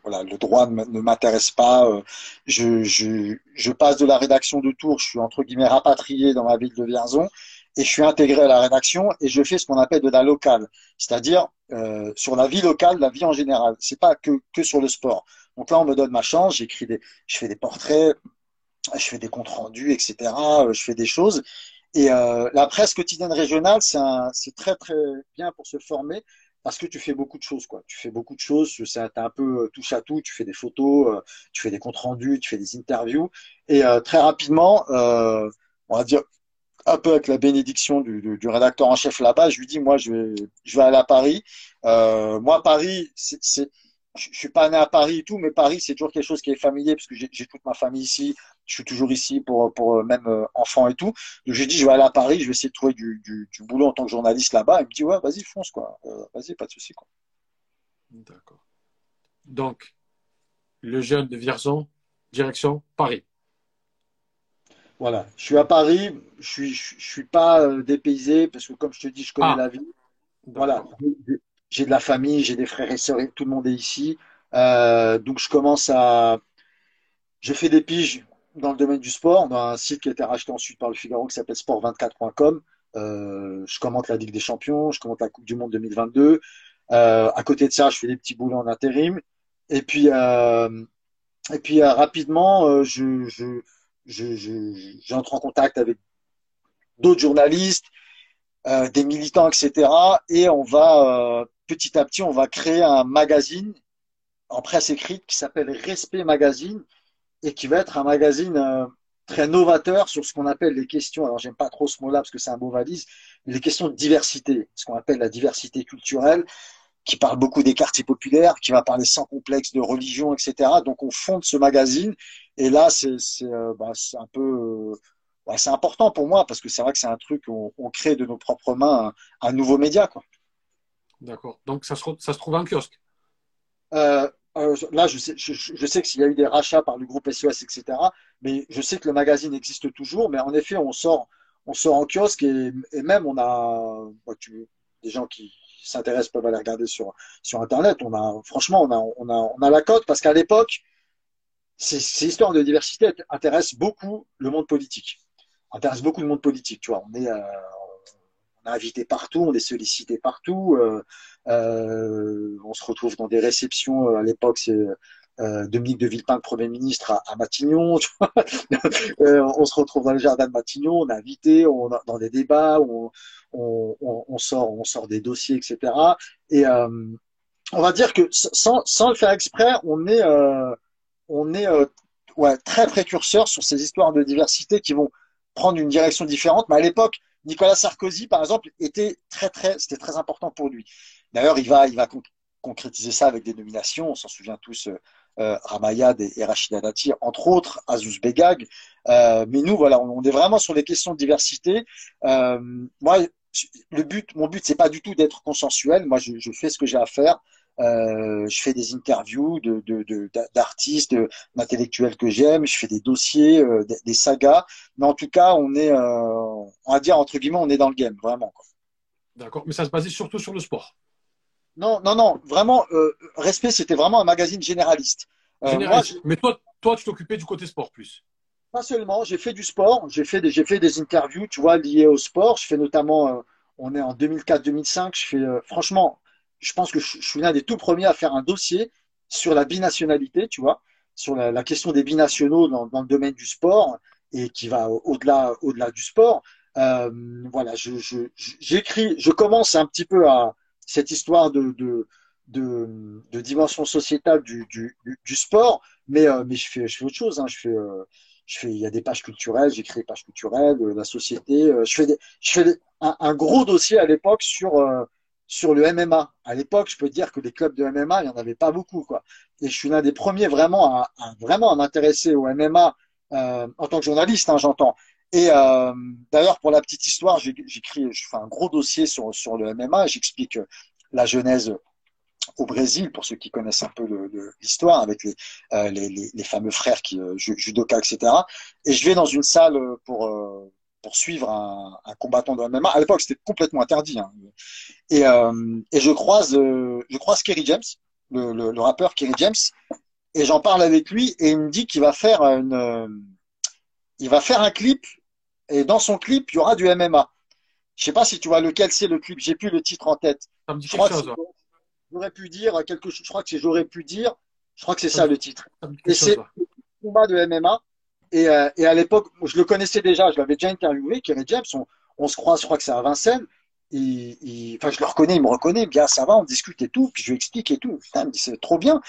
voilà, le droit ne m'intéresse pas. Euh, je, passe de la rédaction de Tours, je suis entre guillemets rapatrié dans ma ville de Vierzon et je suis intégré à la rédaction et je fais ce qu'on appelle de la locale, c'est-à-dire euh, sur la vie locale, la vie en général. C'est pas que que sur le sport. Donc là, on me donne ma chance, j'écris des, je fais des portraits, je fais des comptes rendus, etc. Je fais des choses. Et euh, la presse quotidienne régionale, c'est très très bien pour se former parce que tu fais beaucoup de choses quoi. Tu fais beaucoup de choses, c'est un peu touche à tout. Tu fais des photos, euh, tu fais des comptes rendus, tu fais des interviews et euh, très rapidement, euh, on va dire un peu avec la bénédiction du, rédacteur en chef là-bas, je lui dis, moi, je vais, je vais aller à Paris. Euh, moi, Paris, c'est, je suis pas né à Paris et tout, mais Paris, c'est toujours quelque chose qui est familier parce que j'ai toute ma famille ici. Je suis toujours ici pour, pour même euh, enfant et tout. Donc, j'ai dit, je vais aller à Paris, je vais essayer de trouver du, du, du boulot en tant que journaliste là-bas. Il me dit, ouais, vas-y, fonce, quoi. Euh, vas-y, pas de souci, quoi. D'accord. Donc, le jeune de Vierzon, direction Paris. Voilà, je suis à Paris, je suis, je, suis pas euh, dépaysé parce que comme je te dis, je connais ah. la vie. Voilà, j'ai de la famille, j'ai des frères et sœurs, tout le monde est ici. Euh, donc je commence à, je fais des piges dans le domaine du sport, dans un site qui a été racheté ensuite par le Figaro qui s'appelle sport24.com. Euh, je commente la Ligue des Champions, je commente la Coupe du Monde 2022. Euh, à côté de ça, je fais des petits boulots en intérim. Et puis, euh, et puis rapidement, euh, je, je j'entre en contact avec d'autres journalistes, des militants, etc. Et on va petit à petit, on va créer un magazine en presse écrite qui s'appelle Respect Magazine et qui va être un magazine euh, très novateur sur ce qu'on appelle les questions. Alors j'aime pas trop ce mot-là parce que c'est un mot valise, mais les questions de diversité, ce qu'on appelle la diversité culturelle qui parle beaucoup des quartiers populaires, qui va parler sans complexe de religion, etc. Donc on fonde ce magazine et là c'est euh, bah, un peu euh, ouais, c'est important pour moi parce que c'est vrai que c'est un truc on, on, crée de nos propres mains un, un nouveau média. D'accord. Donc ça se, ça se trouve en kiosque? Euh, euh, là, je sais, je, je sais qu'il y a eu des rachats par le groupe SOS, etc. Mais je sais que le magazine existe toujours. Mais en effet, on sort, on sort en kiosque et, et même on a bah, tu, des gens qui, s'intéressent peuvent aller regarder sur, sur Internet. On a, franchement, on a, on a, on a la cote parce qu'à l'époque, ces, ces histoires de diversité intéressent beaucoup le monde politique. Intéressent beaucoup le monde politique, tu vois. On est, euh, on est invité partout, on est sollicité partout. Euh, euh, on se retrouve dans des réceptions. Euh, à l'époque, c'est euh, Dominique de Villepin, Premier ministre, à, à Matignon. euh, on se retrouve dans le jardin de Matignon, on est invité, on dans des débats, on, on, on, sort, on sort des dossiers, etc. Et euh, on va dire que sans, sans le faire exprès, on est, euh, on est ouais, très précurseur sur ces histoires de diversité qui vont prendre une direction différente. Mais à l'époque, Nicolas Sarkozy, par exemple, était très, très, c'était très important pour lui. D'ailleurs, il va, il va concrétiser ça avec des nominations. On s'en souvient tous, euh, Ramayad et, et Rachida Dati, entre autres, Azouz Begag. Euh, mais nous, voilà, on, est vraiment sur les questions de diversité. Euh, moi, le but, mon but, c'est pas du tout d'être consensuel. Moi, je, fais ce que j'ai à faire. Euh, je fais des interviews de, d'artistes, de, d'intellectuels que j'aime. Je fais des dossiers, euh, des, des, sagas. Mais en tout cas, on est, euh, on va dire entre guillemets, on est dans le game, vraiment. D'accord. Mais ça se basait surtout sur le sport. Non, non, non. Vraiment, Respect, c'était vraiment un magazine généraliste. Généraliste. Moi, Mais toi, toi, tu t'occupais du côté sport plus. Pas seulement. J'ai fait du sport. J'ai fait des, j'ai fait des interviews, tu vois, liées au sport. Je fais notamment, euh, on est en 2004-2005. Je fais, euh, franchement, je pense que je, je suis l'un des tout premiers à faire un dossier sur la binationalité, tu vois, sur la, question des binationaux dans, le domaine du sport et qui va au-delà, au-delà du sport. Euh, voilà, je, je, j'écris, je commence un petit peu à cette histoire de, de, de, de dimension sociétale du, du, du sport, mais, euh, mais je, fais, je fais autre chose. Hein. Je fais, euh, je fais, il y a des pages culturelles, j'écris des pages culturelles, euh, la société. Euh, je fais, des, je fais un, un, gros dossier à l'époque sur, sur le MMA. À l'époque, je peux dire que les clubs de MMA, il n'y en avait pas beaucoup. Quoi. Et je suis l'un des premiers vraiment à, vraiment à m'intéresser au MMA en tant que journaliste, hein, j'entends. Et euh, d'ailleurs, pour la petite histoire, j'écris, je fais un gros dossier sur, sur le MMA. J'explique la genèse au Brésil, pour ceux qui connaissent un peu l'histoire, avec les, euh, les, les, les, fameux frères qui euh, judoka, etc. Et je vais dans une salle pour euh, pour suivre un, un, combattant de MMA. À l'époque, c'était complètement interdit. Hein. Et, euh, et je croise euh, je croise Kerry James, le, le, le rappeur Kerry James, et j'en parle avec lui, et il me dit qu'il va faire une il va faire un clip et dans son clip, il y aura du MMA. Je sais pas si tu vois lequel c'est le clip. J'ai plus le titre en tête. Ça me dit chose. J'aurais pu dire quelque chose. Je crois que c'est j'aurais pu dire. Je crois que c'est ça le titre. Et c'est combat de MMA. Et, euh, et à l'époque, je le connaissais déjà. Je l'avais déjà interviewé. Kerry James. On, on, se croise. Je crois que c'est à Vincennes. Il, enfin, je le reconnais. Il me reconnaît. Ah, ça va. On discute et tout. Puis je lui explique et tout. Putain, il me dit c'est trop bien.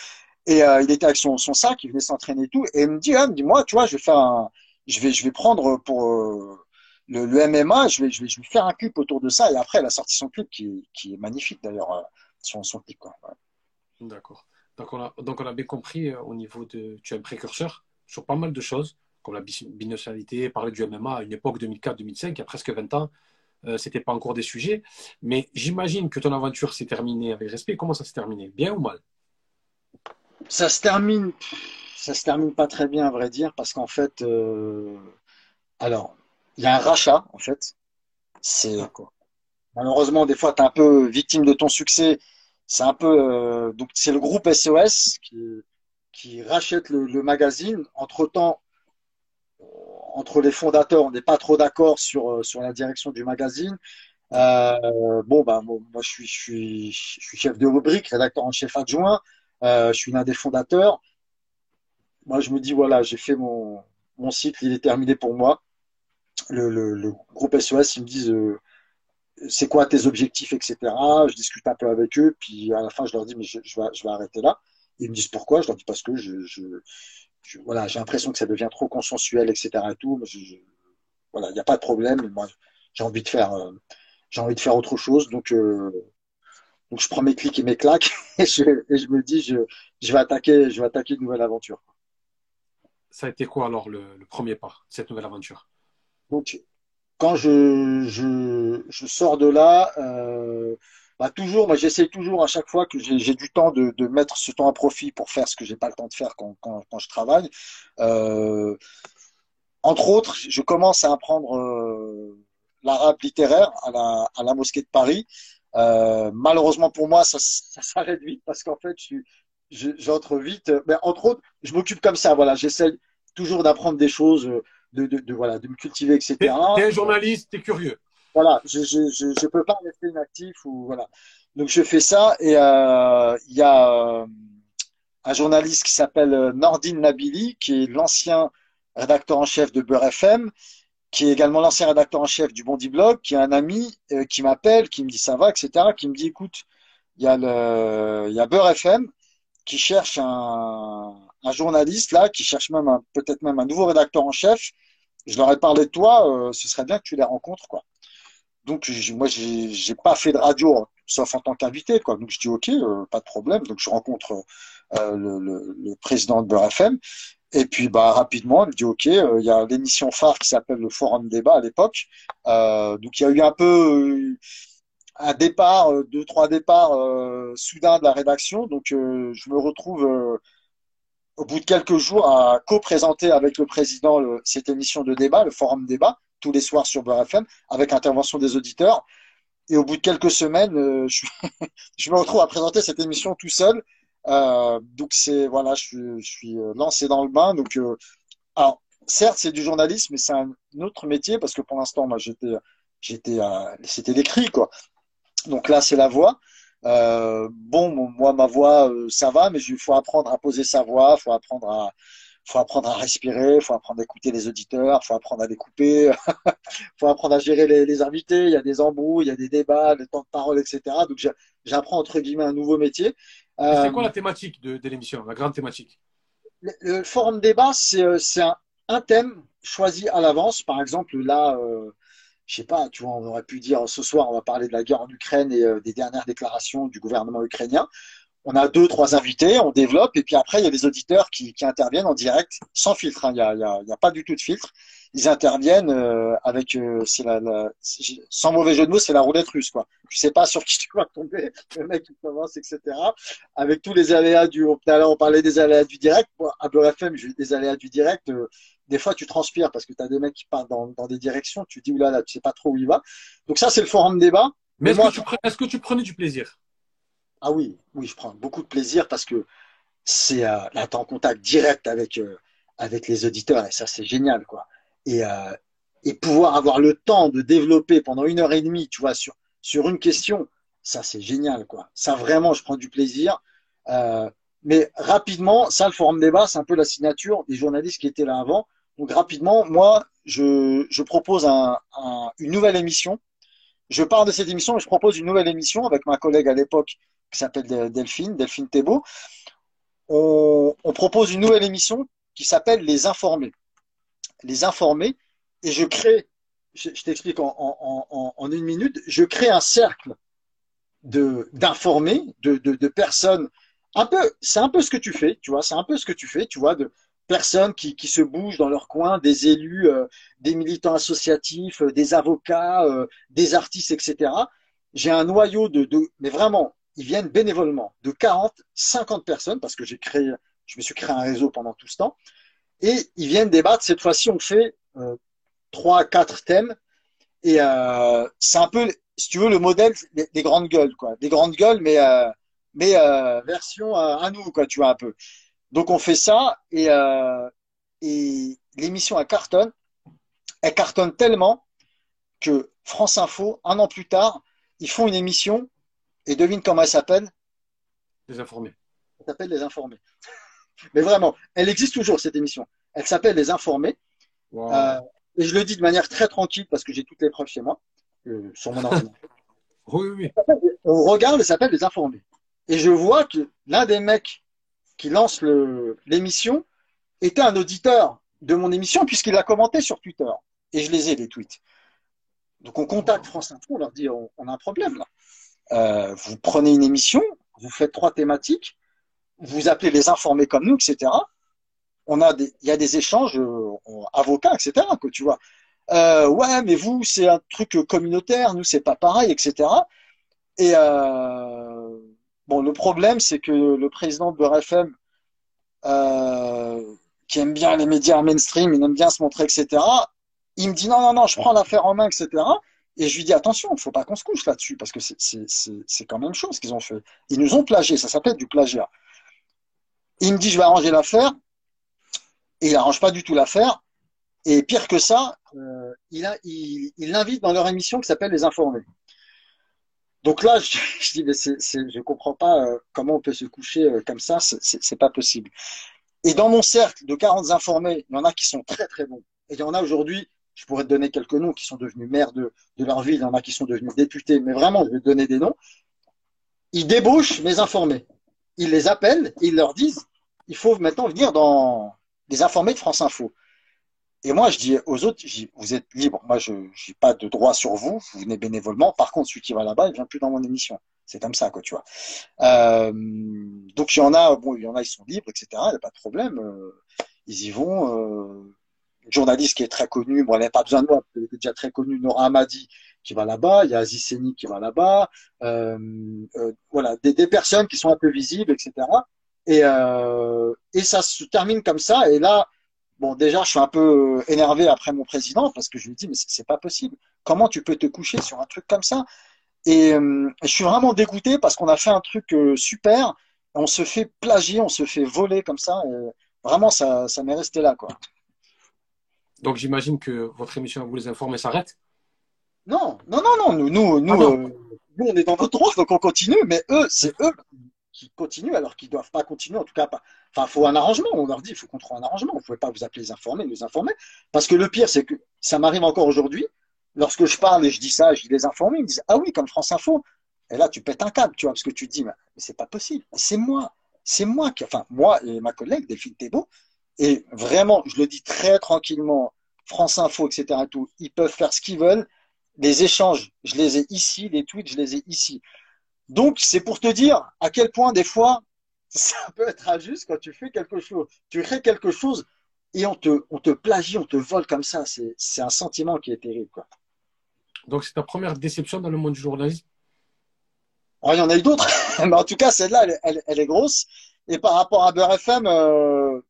Et euh, il était avec son, sac. Il venait s'entraîner et tout. Et il me dit ah, me dit moi, tu vois, je vais faire je vais, je vais prendre pour, euh, le, le MMA, je vais, je vais, je vais faire un clip autour de ça. Et après, elle a sorti son clip qui, est magnifique d'ailleurs, son, son. D'accord. Donc on, a, donc on a bien compris au niveau de. Tu es un précurseur sur pas mal de choses, comme la binationalité, parler du MMA à une époque 2004-2005, il y a presque 20 ans. Euh, c'était pas encore des sujets. Mais j'imagine que ton aventure s'est terminée avec respect. Comment ça s'est terminé? Bien ou mal? Ça se termine. Ça se termine pas très bien, à vrai dire, parce qu'en fait, euh, alors, il y a un rachat, en fait. C'est malheureusement des fois tu es un peu victime de ton succès. C'est un peu euh, donc c'est le groupe SOS qui, qui rachète le, le magazine. Entre temps, entre les fondateurs, on n'est pas trop d'accord sur, euh, sur la direction du magazine. Euh, bon, bah, moi, je suis, je, suis, chef de rubrique, rédacteur en chef adjoint. Euh, je suis l'un des fondateurs. Moi, je me dis, voilà, j'ai fait mon, mon cycle, il est terminé pour moi. Le, groupe SOS, ils me disent, c'est quoi tes objectifs, etc. Je discute un peu avec eux, puis à la fin, je leur dis, mais je, vais, je vais arrêter là. Ils me disent pourquoi. Je leur dis parce que je, je voilà, j'ai l'impression que ça devient trop consensuel, etc. Et tout. Je, je, voilà, il n'y a pas de problème. Moi, j'ai envie de faire, euh, j'ai envie de faire autre chose. Donc, euh, donc je prends mes clics et mes claques et je, et je me dis, je, je vais attaquer, je vais attaquer une nouvelle aventure. Ça a été quoi alors le, le premier pas, cette nouvelle aventure? Donc, quand je, je, je sors de là, euh, bah toujours, moi j'essaie toujours à chaque fois que j'ai du temps de, de, mettre ce temps à profit pour faire ce que j'ai pas le temps de faire quand, quand, quand je travaille. Euh, entre autres, je commence à apprendre euh, l'arabe littéraire à la, à la mosquée de Paris. Euh, malheureusement pour moi, ça, ça s'arrête vite parce qu'en fait, j'entre vite. Mais entre autres, je m'occupe comme ça. Voilà, j'essaie toujours d'apprendre des choses, de, de, de, voilà, de me cultiver, etc. T'es un journaliste, t'es curieux. Voilà, je je, je, peux pas rester inactif ou voilà. Donc je fais ça et euh, il y a euh, un journaliste qui s'appelle euh, Nordine Nabili, qui est l'ancien rédacteur en chef de Beurre FM, qui est également l'ancien rédacteur en chef du Bondi Blog, qui est un ami qui m'appelle, qui me dit ça va, etc., qui me dit écoute, il y a le, y a Beurre FM qui cherche un, un journaliste là, qui cherche même peut-être même un nouveau rédacteur en chef. Je leur ai parlé de toi, ce serait bien que tu les rencontres quoi. Donc moi j'ai pas fait de radio sauf en tant qu'invité quoi. Donc je dis ok, euh, pas de problème. Donc je rencontre euh, le, le, le, président de Beurre FM et puis bah rapidement il me dit ok, euh, il y a l'émission phare qui s'appelle le Forum Débat à l'époque. Euh, donc il y a eu un peu un départ, deux trois départs soudains de la rédaction. Donc je me retrouve au bout de quelques jours à co-présenter avec le président cette émission de débat, le Forum Débat tous les soirs sur Beurre avec intervention des auditeurs. Et au bout de quelques semaines, euh, je, me retrouve à présenter cette émission tout seul. Euh, donc c'est voilà, je suis, suis lancé dans le bain. Donc euh, alors certes c'est du journalisme, mais c'est un autre métier parce que pour l'instant moi j'étais j'étais c'était l'écrit quoi. Donc là c'est la voix. Euh, bon, moi ma voix ça va, mais il faut apprendre à poser sa voix, il faut apprendre à faut apprendre à respirer, faut apprendre à écouter les auditeurs, faut apprendre à les couper, faut apprendre à gérer les, les, invités. Il y a des embrouilles, il y a des débats, des temps de parole, etc. Donc j'apprends entre guillemets un nouveau métier. Euh, c'est quoi la thématique de, de l'émission, la grande thématique? Le, le, forum débat, c'est euh, un, un, thème choisi à l'avance. Par exemple, là, euh, je sais pas, tu vois, on aurait pu dire ce soir, on va parler de la guerre en Ukraine et euh, des dernières déclarations du gouvernement ukrainien on a deux, trois invités, on développe, et puis après, il y a des auditeurs qui, qui interviennent en direct, sans filtre. Hein. Il n'y a, il y a, il y a, pas du tout de filtre. Ils interviennent euh, avec, euh, c'est la, la, sans mauvais jeu de mots, c'est la roulette russe, quoi. Tu sais pas sur qui tu vas tomber, le mec qui commence, etc. Avec tous les aléas du, tout à l'heure, on parlait des aléas du direct. Moi, à FM, j'ai des aléas du direct. Euh, des fois, tu transpires parce que tu as des mecs qui partent dans, dans des directions. Tu dis, oulala, tu sais pas trop où il va. Donc ça, c'est le forum débat. Mais, Mais est-ce que, est que, tu prenais du plaisir? Ah oui, oui, je prends beaucoup de plaisir parce que c'est euh, là, t'es en contact direct avec euh, avec les auditeurs et ça c'est génial quoi. Et euh, et pouvoir avoir le temps de développer pendant une heure et demie, tu vois, sur sur une question, ça c'est génial quoi. Ça vraiment, je prends du plaisir. Euh, mais rapidement, ça le forum débat, c'est un peu la signature des journalistes qui étaient là avant. Donc rapidement, moi, je je propose un, une nouvelle émission. Je pars de cette émission et je propose une nouvelle émission avec ma collègue à l'époque qui s'appelle Delphine, Delphine Thébault, on, propose une nouvelle émission qui s'appelle Les Informés. Les Informés, et je crée, je, t'explique en, une minute. Je crée un cercle de d'informés, de, de, personnes. Un peu, c'est un peu ce que tu fais, tu vois. C'est un peu ce que tu fais, tu vois, de personnes qui, qui se bougent dans leur coin, des élus, euh, des militants associatifs, euh, des avocats, euh, des artistes, etc. J'ai un noyau de, de, mais vraiment, ils viennent bénévolement, de 40, 50 personnes, parce que j'ai créé, je me suis créé un réseau pendant tout ce temps, et ils viennent débattre. Cette fois-ci, on fait trois, quatre thèmes. Et euh, c'est un peu, si tu veux, le modèle des, grandes gueules, quoi. Des grandes gueules, mais euh, mais euh, version à nous, quoi, tu vois un peu. Donc on fait ça et et l'émission elle cartonne. Elle cartonne tellement que France Info, un an plus tard, ils font une émission et devine comment elle s'appelle? Les Informés. Elle s'appelle Les Informés. Mais vraiment, elle existe toujours cette émission. Elle s'appelle Les Informés. Et je le dis de manière très tranquille parce que j'ai toutes les preuves chez moi, euh, sur mon ordinateur. oui, oui. On regarde, ça s'appelle les informés. Et je vois que l'un des mecs qui lance l'émission était un auditeur de mon émission puisqu'il a commenté sur Twitter. Et je les ai, les tweets. Donc on contacte France Info, on leur dit on, a un problème là. Euh, vous prenez une émission, vous faites trois thématiques, vous appelez les informés comme nous, etc on a des, il y a des échanges euh, avocats, etc. Que tu vois. Euh, ouais, mais vous, c'est un truc communautaire, nous, c'est pas pareil, etc. Et euh, bon, le problème, c'est que le président de Beurre FM, euh, qui aime bien les médias mainstream, il aime bien se montrer, etc. Il me dit non, non, non, je prends l'affaire en main, etc. Et je lui dis attention, il faut pas qu'on se couche là-dessus parce que c'est quand même chose qu'ils ont fait. Ils nous ont plagié, ça s'appelle du plagiat. Il me dit je vais arranger l'affaire et il n'arrange pas du tout l'affaire. Et pire que ça, euh, il, a, il, il l'invite dans leur émission qui s'appelle Les Informés. Donc là, je, je dis, mais je comprends pas euh, comment on peut se coucher euh, comme ça, c'est, pas possible. Et dans mon cercle de 40 informés, il y en a qui sont très très bons. Et il y en a aujourd'hui, je pourrais te donner quelques noms qui sont devenus maires de, leur ville, il y en a qui sont devenus députés, mais vraiment, je vais te donner des noms. Ils débauchent mes informés. Ils les appellent et ils leur disent, il faut maintenant venir dans, des informés de France Info. Et moi, je dis aux autres, vous êtes libres. Moi, je n'ai pas de droit sur vous. Vous venez bénévolement. Par contre, celui qui va là-bas, il vient plus dans mon émission. C'est comme ça, quoi, tu vois. Euh, donc, il y en a, bon, il y en a, ils sont libres, etc. Il n'y a pas de problème. Euh, ils y vont. Euh, journaliste qui est très connu, bon, elle n'a pas besoin de moi, elle est déjà très connue, Nora Amadi, qui va là-bas, il y a Aziz Seni qui va là-bas, euh, euh, voilà, des, des, personnes qui sont un peu visibles, etc. Et, euh, et ça se termine comme ça. Et là, bon, déjà, je suis un peu énervé après mon président parce que je lui dis, mais c'est pas possible. Comment tu peux te coucher sur un truc comme ça? Et euh, je suis vraiment dégoûté parce qu'on a fait un truc euh, super. On se fait plagier, on se fait voler comme ça. Et vraiment, ça, ça m'est resté là, quoi. Donc, j'imagine que votre émission Vous les informer s'arrête Non, non, non, non. Nous, nous, nous, ah euh, nous, on est dans notre droit, donc on continue. Mais eux, c'est eux qui continuent alors qu'ils doivent pas continuer, en tout cas pas. Enfin, faut un arrangement. On leur dit, il faut qu'on trouve un arrangement. Vous pouvez pas vous appeler les informés, les informer. Parce que le pire, c'est que ça m'arrive encore aujourd'hui. Lorsque je parle et je dis ça, je dis les informés, ils me disent, ah oui, comme France Info. Et là, tu pètes un câble, tu vois, parce que tu te dis, mais, c'est pas possible. C'est moi. C'est moi qui, enfin, moi et ma collègue, Delphine Thébault. Et vraiment, je le dis très tranquillement, France Info, etc. tout, ils peuvent faire ce qu'ils veulent. Les échanges, je les ai ici. Les tweets, je les ai ici. Donc, c'est pour te dire à quel point des fois, ça peut être injuste quand tu fais quelque chose. Tu crées quelque chose et on te, on te plagie, on te vole comme ça. C'est un sentiment qui est terrible. Quoi. Donc, c'est ta première déception dans le monde du journalisme? Oh, Il y en a eu d'autres. Mais en tout cas, celle-là, elle, elle, est grosse. Et par rapport à Beurre FM, euh,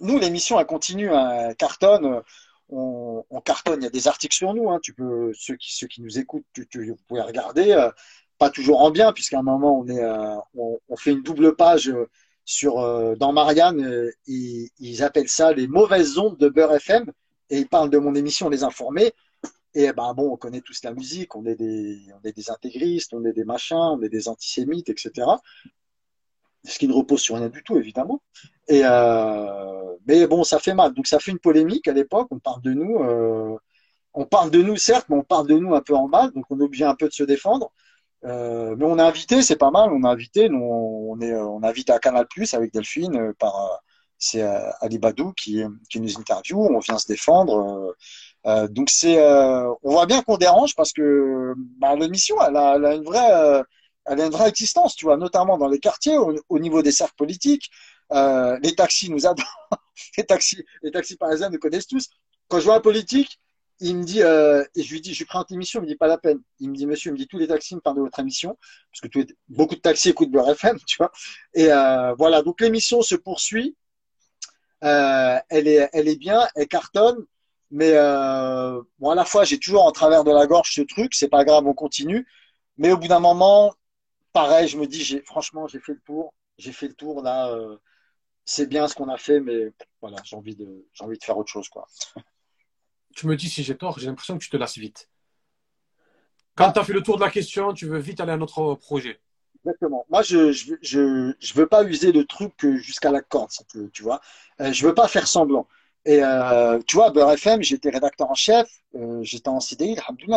nous, l'émission, elle continue, hein, cartonne. On, on, cartonne. Il y a des articles sur nous. Hein. Tu peux, ceux qui, nous écoutent, tu, vous pouvez regarder. Euh, pas toujours en bien, puisqu'à un moment, on, euh, fait une double page euh, sur, euh, dans Marianne, ils appellent ça les mauvaises ondes de Beurre FM, et ils parlent de mon émission Les Informés. Et ben bon, on connaît tous la musique, on est des intégristes, on est des machins, on est des antisémites, etc. Ce qui ne repose sur rien du tout, évidemment. Et mais bon, ça fait mal. Donc ça fait une polémique à l'époque. On parle de nous, on parle de nous certes, mais on parle de nous un peu en mal. Donc on est obligé un peu de se défendre. Euh, mais on a invité, c'est pas mal. On a invité, on on a invité à Canal Plus avec Delphine euh, par c'est Ali Badou qui, qui nous interviewe, on vient se défendre. donc c'est, on voit bien qu'on dérange parce que bah, l'émission, elle a une vraie, elle a une vraie existence, tu vois, notamment dans les quartiers, au, niveau des cercles politiques. les taxis nous adorent, les taxis, les taxis parisiens nous connaissent tous. Quand je vois un politique, il me dit, euh, et je lui dis, je présente l'émission, il me dit pas la peine. Il me dit, monsieur, il me dit, tous les taxis me parlent de votre émission, parce que beaucoup de taxis écoutent Beurre FM, tu vois. Et euh, voilà, donc l'émission se poursuit. Euh, elle est, elle est bien, elle cartonne, mais euh, bon, à la fois, j'ai toujours en travers de la gorge ce truc, c'est pas grave, on continue. Mais au bout d'un moment, pareil, je me dis, j'ai, franchement, j'ai fait le tour, j'ai fait le tour là. Euh, c'est bien ce qu'on a fait, mais voilà, j'ai envie de, j'ai envie de faire autre chose, quoi. tu me dis si j'ai tort, j'ai l'impression que tu te lasses vite. Quand ah. tu as fait le tour de la question, tu veux vite aller à notre projet. Exactement. Moi, je je, je, je veux pas user le truc jusqu'à la corde, tu vois. Euh, je veux pas faire semblant. Et euh, tu vois, à Beurre FM, j'étais rédacteur en chef, euh, j'étais en CDI,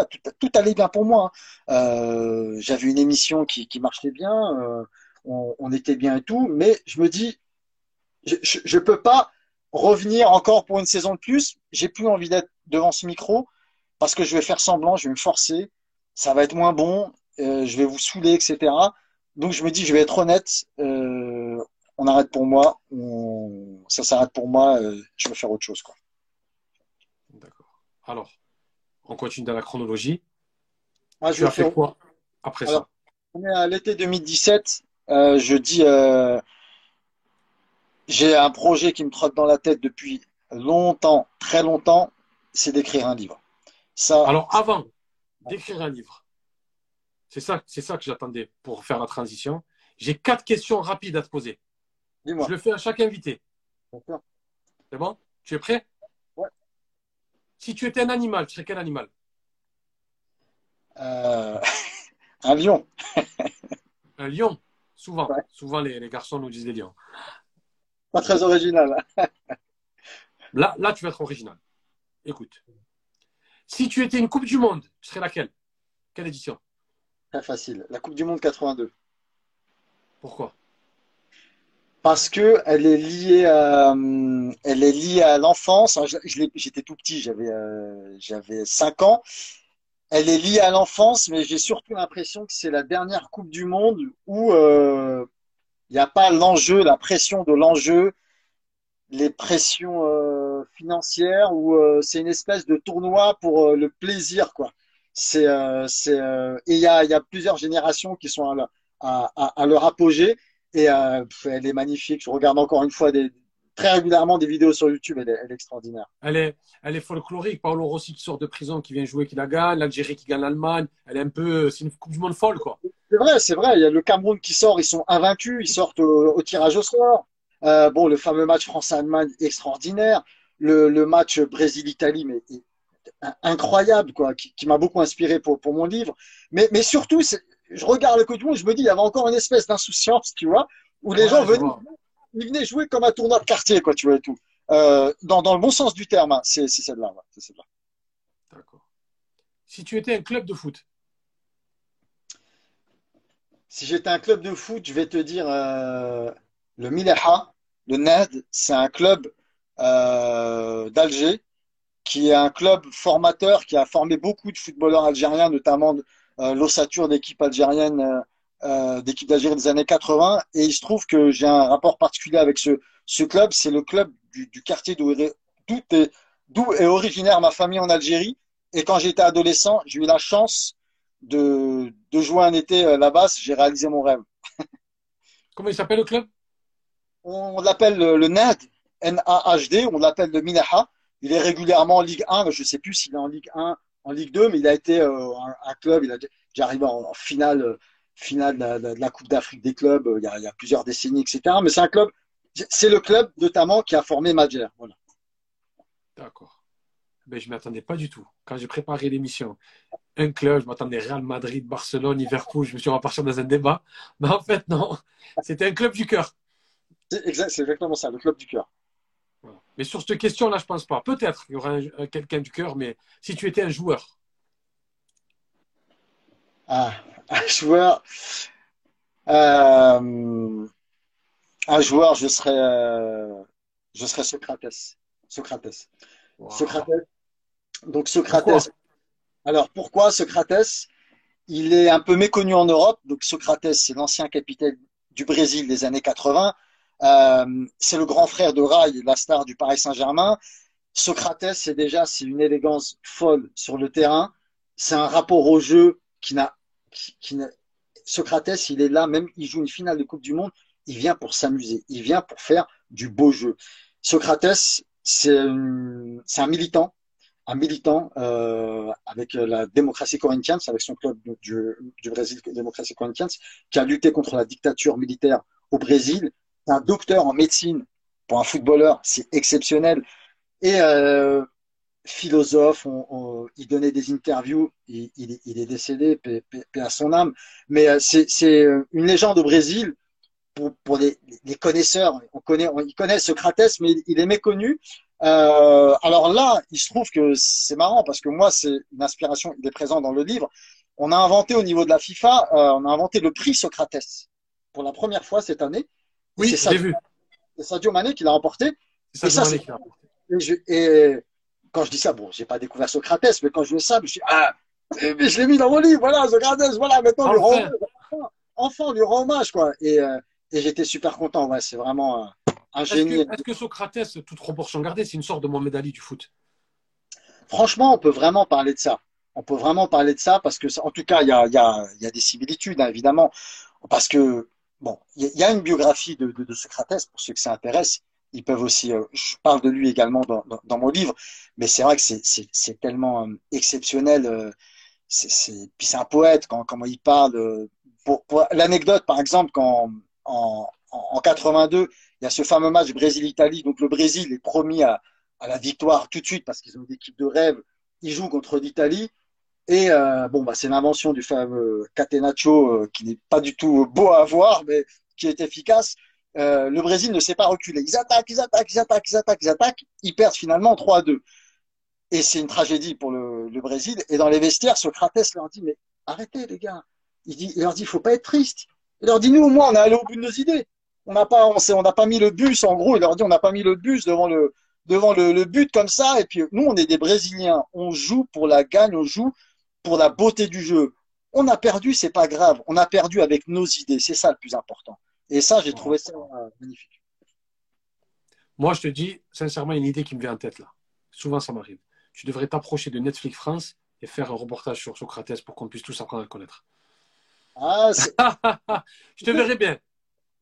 tout, tout allait bien pour moi. Hein. Euh, J'avais une émission qui, marchait bien, on, on, était bien et tout, mais je me dis, je, je peux pas revenir encore pour une saison de plus. J'ai plus envie d'être devant ce micro parce que je vais faire semblant, je vais me forcer, ça va être moins bon, je vais vous saouler, etc. Donc je me dis, je vais être honnête, on arrête pour moi, on... ça s'arrête pour moi, euh, je vais faire autre chose. Quoi. D'accord. Alors, on continue dans la chronologie. Moi, je tu as fait quoi après ça On est à l'été 2017, euh, je dis euh, j'ai un projet qui me trotte dans la tête depuis longtemps, très longtemps, c'est d'écrire un livre. Ça, Alors avant d'écrire un livre, c'est ça, c'est ça que j'attendais pour faire la transition. J'ai quatre questions rapides à te poser. Je le fais à chaque invité. C'est bon? Tu es prêt? Ouais. Si tu étais un animal, tu serais quel animal? Euh... Un lion. un lion? Souvent. Souvent, les, les garçons nous disent des lions. Pas très original. là, là, tu vas être original. Écoute. Si tu étais une Coupe du Monde, tu serais laquelle? Quelle édition? Très facile. La Coupe du Monde 82. Pourquoi? Parce que elle est liée à, euh, elle est liée à l'enfance. J'étais tout petit, j'avais euh, j'avais 5 ans. Elle est liée à l'enfance, mais j'ai surtout l'impression que c'est la dernière Coupe du Monde où euh, il n'y a pas l'enjeu, la pression de l'enjeu, les pressions euh, financières, euh, c'est une espèce de tournoi pour le plaisir, quoi. C'est, c'est, et il y a, plusieurs générations qui sont à leur apogée, et elle est magnifique. Je regarde encore une fois des, très régulièrement des vidéos sur YouTube. Elle est, elle est, extraordinaire. Elle est, elle est folklorique. Paolo Rossi qui sort de prison, qui vient jouer, qui la gagne. L'Algérie qui gagne l'Allemagne. Elle est un peu, c'est une Coupe du Monde folle, quoi. C'est vrai, c'est vrai. Il y a le Cameroun qui sort, ils sont invaincus, ils sortent au, tirage au sort. Euh, bon, le fameux match France-Allemagne extraordinaire. Le, le match Brésil-Italie, mais incroyable, quoi, qui, qui m'a beaucoup inspiré pour, pour mon livre. Mais, mais surtout, je regarde le coup du monde, je me dis, il y avait encore une espèce d'insouciance, tu vois, où les gens venaient, ils venaient jouer comme un tournoi de quartier, quoi, tu vois, et tout. Euh, dans, dans le bon sens du terme, hein. c'est celle-là. Ouais, celle D'accord. Si tu étais un club de foot, si j'étais un club de foot, je vais te dire euh, le Mileha, le NED, c'est un club euh, d'Alger qui est un club formateur qui a formé beaucoup de footballeurs algériens, notamment l'ossature d'équipe algérienne, euh, euh, d'équipe d'Algérie des années 80. Et il se trouve que j'ai un rapport particulier avec ce, ce club. C'est le club du, du quartier d'où est, est, est originaire ma famille en Algérie. Et quand j'étais adolescent, j'ai eu la chance de, de jouer un été euh, là-bas, j'ai réalisé mon rêve. Comment il s'appelle le club? On l'appelle le NAD, N-A-H-D, on l'appelle le Minaha. Il est régulièrement en Ligue 1, je ne sais plus s'il est en Ligue 1, en Ligue 2, mais il a été euh, un, club, il a déjà arrivé en, finale, finale de la, Coupe d'Afrique des clubs euh, il y, a, il y, a, plusieurs décennies, etc. Mais c'est un club, c'est le club notamment qui a formé Madjer. Voilà. D'accord. Ben, je ne m'attendais pas du tout. Quand j'ai préparé l'émission, un club, je m'attendais Real Madrid, Barcelone, Liverpool, je me suis reparti dans un débat. Mais en fait, non, c'était un club du cœur. C'est exactement ça, le club du cœur. Mais sur cette question-là, je ne pense pas. Peut-être qu'il y aurait quelqu'un du cœur, mais si tu étais un joueur. Ah, un joueur. Euh, un joueur, je serais. Euh, Je serais Socrates. Socrates. Wow. Socrates. Donc Socrates. Alors pourquoi Socrates? Il est un peu méconnu en Europe. Donc Socrates, c'est l'ancien capitaine du Brésil des années 80. Euh, c'est le grand frère de Rai, la star du Paris Saint-Germain. Socrates, c'est déjà c'est une élégance folle sur le terrain. C'est un rapport au jeu qui n'a qui, n'a- Socrates, il est là, même il joue une finale de Coupe du Monde, il vient pour s'amuser, il vient pour faire du beau jeu. Socrates, c'est c'est un militant, un militant euh, avec la démocratie corinthienne, avec son club du, du Brésil, démocratie corinthienne, qui a lutté contre la dictature militaire au Brésil. Un docteur en médecine pour un footballeur, c'est exceptionnel. Et euh, philosophe, il donnait des interviews, il, est- décédé, paix, à son âme, mais euh, c'est c'est une légende au Brésil pour, les, connaisseurs. On connaît, on, ils connaissent Socrates, mais il, est méconnu. Euh, alors là, il se trouve que c'est marrant parce que moi, c'est une inspiration, il est présent dans le livre. On a inventé au niveau de la FIFA, euh, on a inventé le prix Socrates pour la première fois cette année. Oui, c'est Sadio, vu. c'est Sadio Mané qui l'a remporté. C'est Et ça, c'est- que je Et, je- et quand je dis ça, bon, j'ai pas découvert Socrates, mais quand je dis ça, je dit, ah, mais je l'ai mis dans mon livre, voilà, Socrates, voilà, maintenant, lui rend Enfin. hommage, enfin, enfin, on lui rend hommage, quoi. Et, euh, et j'étais super content, ouais, c'est vraiment euh, un Est-ce génie. que, est-ce que Socrates, toute proportion gardée, c'est une sorte de Mohamed Ali du foot? Franchement, on peut vraiment parler de ça. On peut vraiment parler de ça parce que, en tout cas, il y a, il y a, il y a des similitudes, hein, évidemment. Parce que, bon, il y a- une biographie de, de, de Socrates, pour ceux que ça intéresse. Ils peuvent aussi, euh, je parle de lui également dans, mon livre, mais c'est vrai que c'est, tellement euh, exceptionnel. euh, c'est, puis c'est un poète, quand, comment il parle. l'anecdote, par exemple, quand en 82, il y a ce fameux match Brésil-Italie, donc le Brésil est promis à, à la victoire tout de suite parce qu'ils ont une équipe de rêve. Ils jouent contre l'Italie. Et euh, bon, bah, c'est l'invention du fameux Catenaccio euh, qui n'est pas du tout beau à voir, mais qui est efficace. Euh, le Brésil ne sait pas reculer. Ils attaquent, ils attaquent, ils attaquent, ils attaquent, ils attaquent. Ils perdent finalement 3 à 2. Et c'est une tragédie pour le, Brésil. Et dans les vestiaires, Socrates leur dit, mais arrêtez les gars. Il, leur dit, il faut pas être triste. Il leur dit, nous au moins, on est allé au bout de nos idées. On n'a pas, on s'est- on pas mis le bus, en gros, il leur dit, on n'a pas mis le bus devant le, devant le but comme ça. Et puis, nous, on est des Brésiliens. On joue pour la gagne, on joue pour la beauté du jeu. On a perdu, c'est pas grave. On a perdu avec nos idées. C'est ça le plus important. Et ça, j'ai trouvé ça euh, magnifique. Moi, je te dis, sincèrement, une idée qui me vient en tête là. Souvent, ça m'arrive. Tu devrais t'approcher de Netflix France et faire un reportage sur Socrates pour qu'on puisse tous apprendre à le connaître. Ah, c'est- je te verrai bien.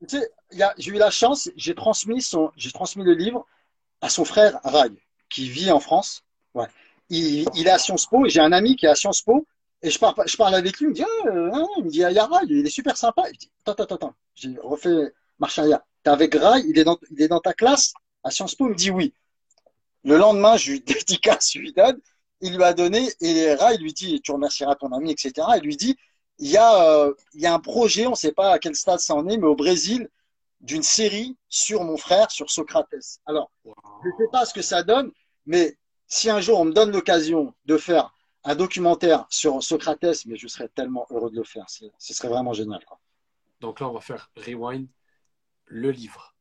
tu sais, j'ai eu la chance, j'ai transmis son, transmis le livre à son frère Rai, qui vit en France. Il, est à Sciences Po j'ai un ami qui est à Sciences Po et je parle, avec lui, il me dit, ah, il il est super sympa. Il me dit, attends, attends, attends, j'ai refait marche arrière. T'es avec Rai, il est dans, ta classe à Sciences Po, il me dit oui. Le lendemain, je lui dédicace, je il lui a donné et Rai lui dit, tu remercieras ton ami, etc. Il lui dit, il y a, euh, il y a un projet, on ne sait pas à quel stade ça en est, mais au Brésil, d'une série sur mon frère, sur Socrates. Alors, je ne sais pas ce que ça donne, mais si un jour on me donne l'occasion de faire un documentaire sur Socrates, mais je serais tellement heureux de le faire. Ce serait vraiment génial. Quoi. Donc là, on va faire rewind le livre.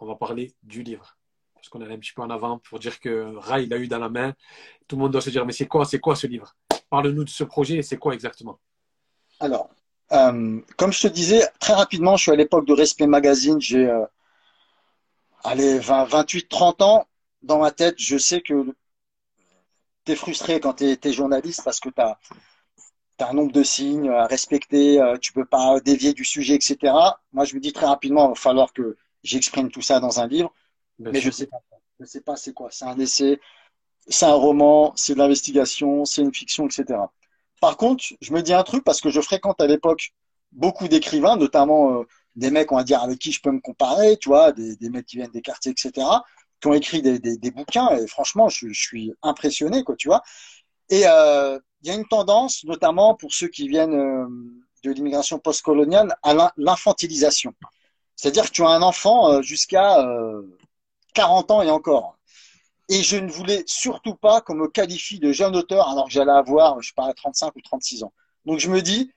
On va parler du livre. Parce qu'on est un petit peu en avant pour dire que Rai l'a eu dans la main. Tout le monde doit se dire, mais c'est quoi, c'est quoi ce livre? Parle-nous de ce projet et c'est quoi exactement? Alors, euh, comme je te disais, très rapidement, je suis à l'époque de Respect Magazine. J'ai euh, allez, 20, 28, 30 ans. Dans ma tête, je sais que tu es frustré quand tu es, journaliste parce que tu as, un nombre de signes à respecter, euh, tu peux pas dévier du sujet, etc. Moi, je me dis très rapidement, il va falloir que j'exprime tout ça dans un livre, Bien mais sûr. je sais pas. Je sais pas c'est quoi. C'est un essai, c'est un roman, c'est de l'investigation, c'est une fiction, etc. Par contre, je me dis un truc parce que je fréquente à l'époque beaucoup d'écrivains, notamment euh, des mecs, on va dire, avec qui je peux me comparer, tu vois, des, des mecs qui viennent des quartiers, etc., qui ont écrit des, bouquins, et franchement, je, suis impressionné, quoi, tu vois. Et euh, il y a une tendance, notamment pour ceux qui viennent euh, de l'immigration postcoloniale, à l'in- l'infantilisation. C'est-à-dire que tu as un enfant euh, jusqu'à euh, 40 ans et encore. Et je ne voulais surtout pas qu'on me qualifie de jeune auteur alors que j'allais avoir, je sais pas, 35 ou 36 ans. Donc je me dis,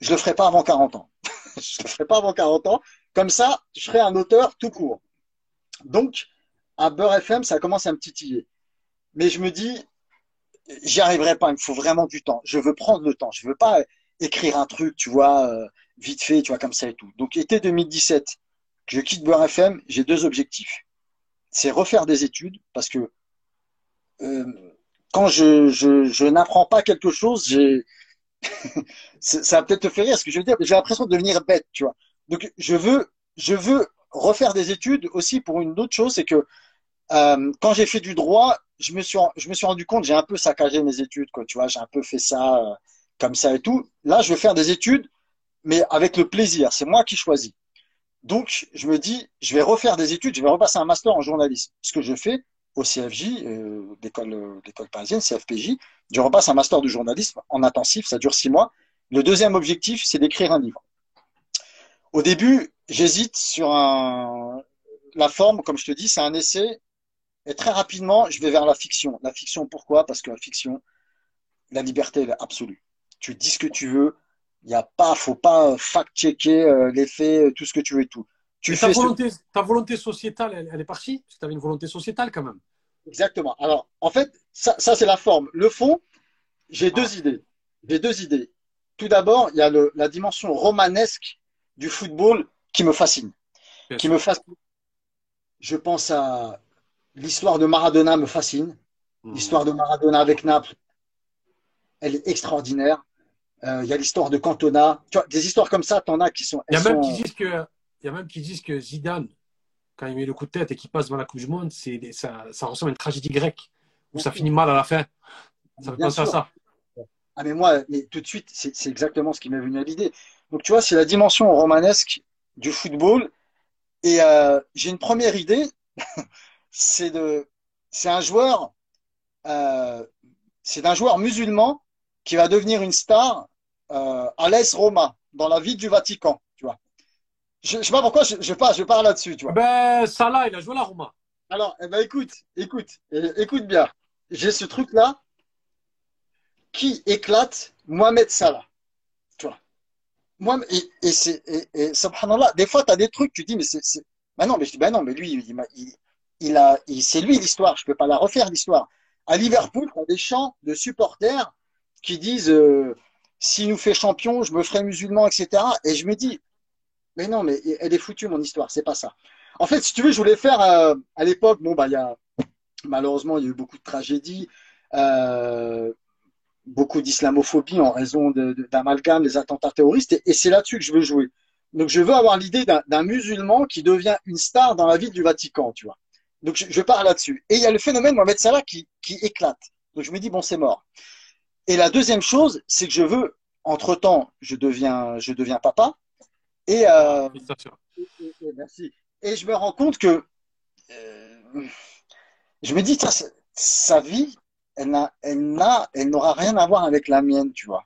je le ferai pas avant 40 ans. je le ferai pas avant 40 ans. Comme ça, je serai un auteur tout court. Donc, à Beurre FM, ça commence à me titiller. Mais je me dis, j'y arriverai pas. Il me faut vraiment du temps. Je veux prendre le temps. Je veux pas écrire un truc, tu vois, euh, vite fait, tu vois, comme ça et tout. Donc, été 2017, je quitte Beurre FM, j'ai deux objectifs. C'est refaire des études parce que euh, quand je, je, n'apprends pas quelque chose, j'ai ça va peut-être te faire rire ce que je veux dire, mais j'ai l'impression de devenir bête, tu vois. Donc je veux, je veux refaire des études aussi pour une autre chose, c'est que euh, quand j'ai fait du droit, je me suis, je me suis rendu compte, j'ai un peu saccagé mes études, quoi, tu vois, j'ai un peu fait ça euh, comme ça et tout. Là, je veux faire des études, mais avec le plaisir. C'est moi qui choisis. Donc, je me dis, je vais refaire des études, je vais repasser un master en journalisme. Ce que je fais au CFJ, euh, l'école, l'école parisienne, CFPJ, je repasse un master de journalisme en intensif, ça dure six mois. Le deuxième objectif, c'est d'écrire un livre. Au début, j'hésite sur un, la forme, comme je te dis, c'est un essai. Et très rapidement, je vais vers la fiction. La fiction, pourquoi? Parce que la fiction, la liberté, elle est absolue. Tu dis ce que tu veux. Il y a pas, faut pas fact-checker euh, les faits, tout ce que tu veux et tout. Tu fais ta, volonté, ta volonté sociétale, elle, est partie? Parce que tu avais une volonté sociétale quand même. Exactement. Alors, en fait, ça, ça c'est la forme. Le fond, j'ai deux idées. J'ai deux idées. Tout d'abord, il y a le, la dimension romanesque du football qui me fascine. Qui me fascine. Je pense à l'histoire de Maradona me fascine. Hmm. L'histoire de Maradona avec Naples, elle est extraordinaire. Euh, il y a l'histoire de Cantona. Tu vois, des histoires comme ça, t'en as qui sont. Il y a même qui disent que, il y a même qui disent que Zidane, quand il met le coup de tête et qu'il passe devant la Coupe du Monde, c'est ça, ça ressemble à une tragédie grecque où ça finit mal à la fin. Ça me penser à ça. Ah, mais moi, mais tout de suite, c'est exactement ce qui m'est venu à l'idée. Donc, tu vois, c'est la dimension romanesque du football. Et euh, j'ai une première idée, c'est de, c'est un joueur, euh, c'est d'un joueur musulman qui va devenir une star euh, à l'Est Roma, dans la ville du Vatican, tu vois. Je, ne sais pas pourquoi je, je je pars là-dessus, tu vois. Ben, Salah, il a joué à la Roma. Alors, eh ben, écoute, écoute, écoute bien. J'ai ce truc-là qui éclate Mohamed Salah. Tu vois. Moi, et, et c'est, et, et, subhanallah, des fois, tu as des trucs, tu dis, mais c'est, bah non, mais je dis, bah non, mais lui, il, il, il a, c'est lui l'histoire, je peux pas la refaire, l'histoire. À Liverpool, on a des chants de supporters qui disent, euh, s'il nous fait champion, je me ferai musulman, etc. Et je me dis, mais non, mais elle est foutue, mon histoire, c'est pas ça. En fait, si tu veux, je voulais faire, euh, à l'époque, bon, bah, il y a, malheureusement, il y a eu beaucoup de tragédies. Euh, beaucoup d'islamophobie en raison d'amalgame, des attentats terroristes, et, c'est là-dessus que je veux jouer. Donc je veux avoir l'idée d'un musulman qui devient une star dans la ville du Vatican, tu vois. Donc je, je pars là-dessus. Et il y a le phénomène Mohamed Salah qui, qui éclate. Donc je me dis, bon, c'est mort. Et la deuxième chose, c'est que je veux, entre-temps, je deviens, je deviens papa. Et, euh, et, merci. Et je me rends compte que euh, je me dis, ça, sa vie, elle n'a, elle n'a, elle n'aura rien à voir avec la mienne, tu vois.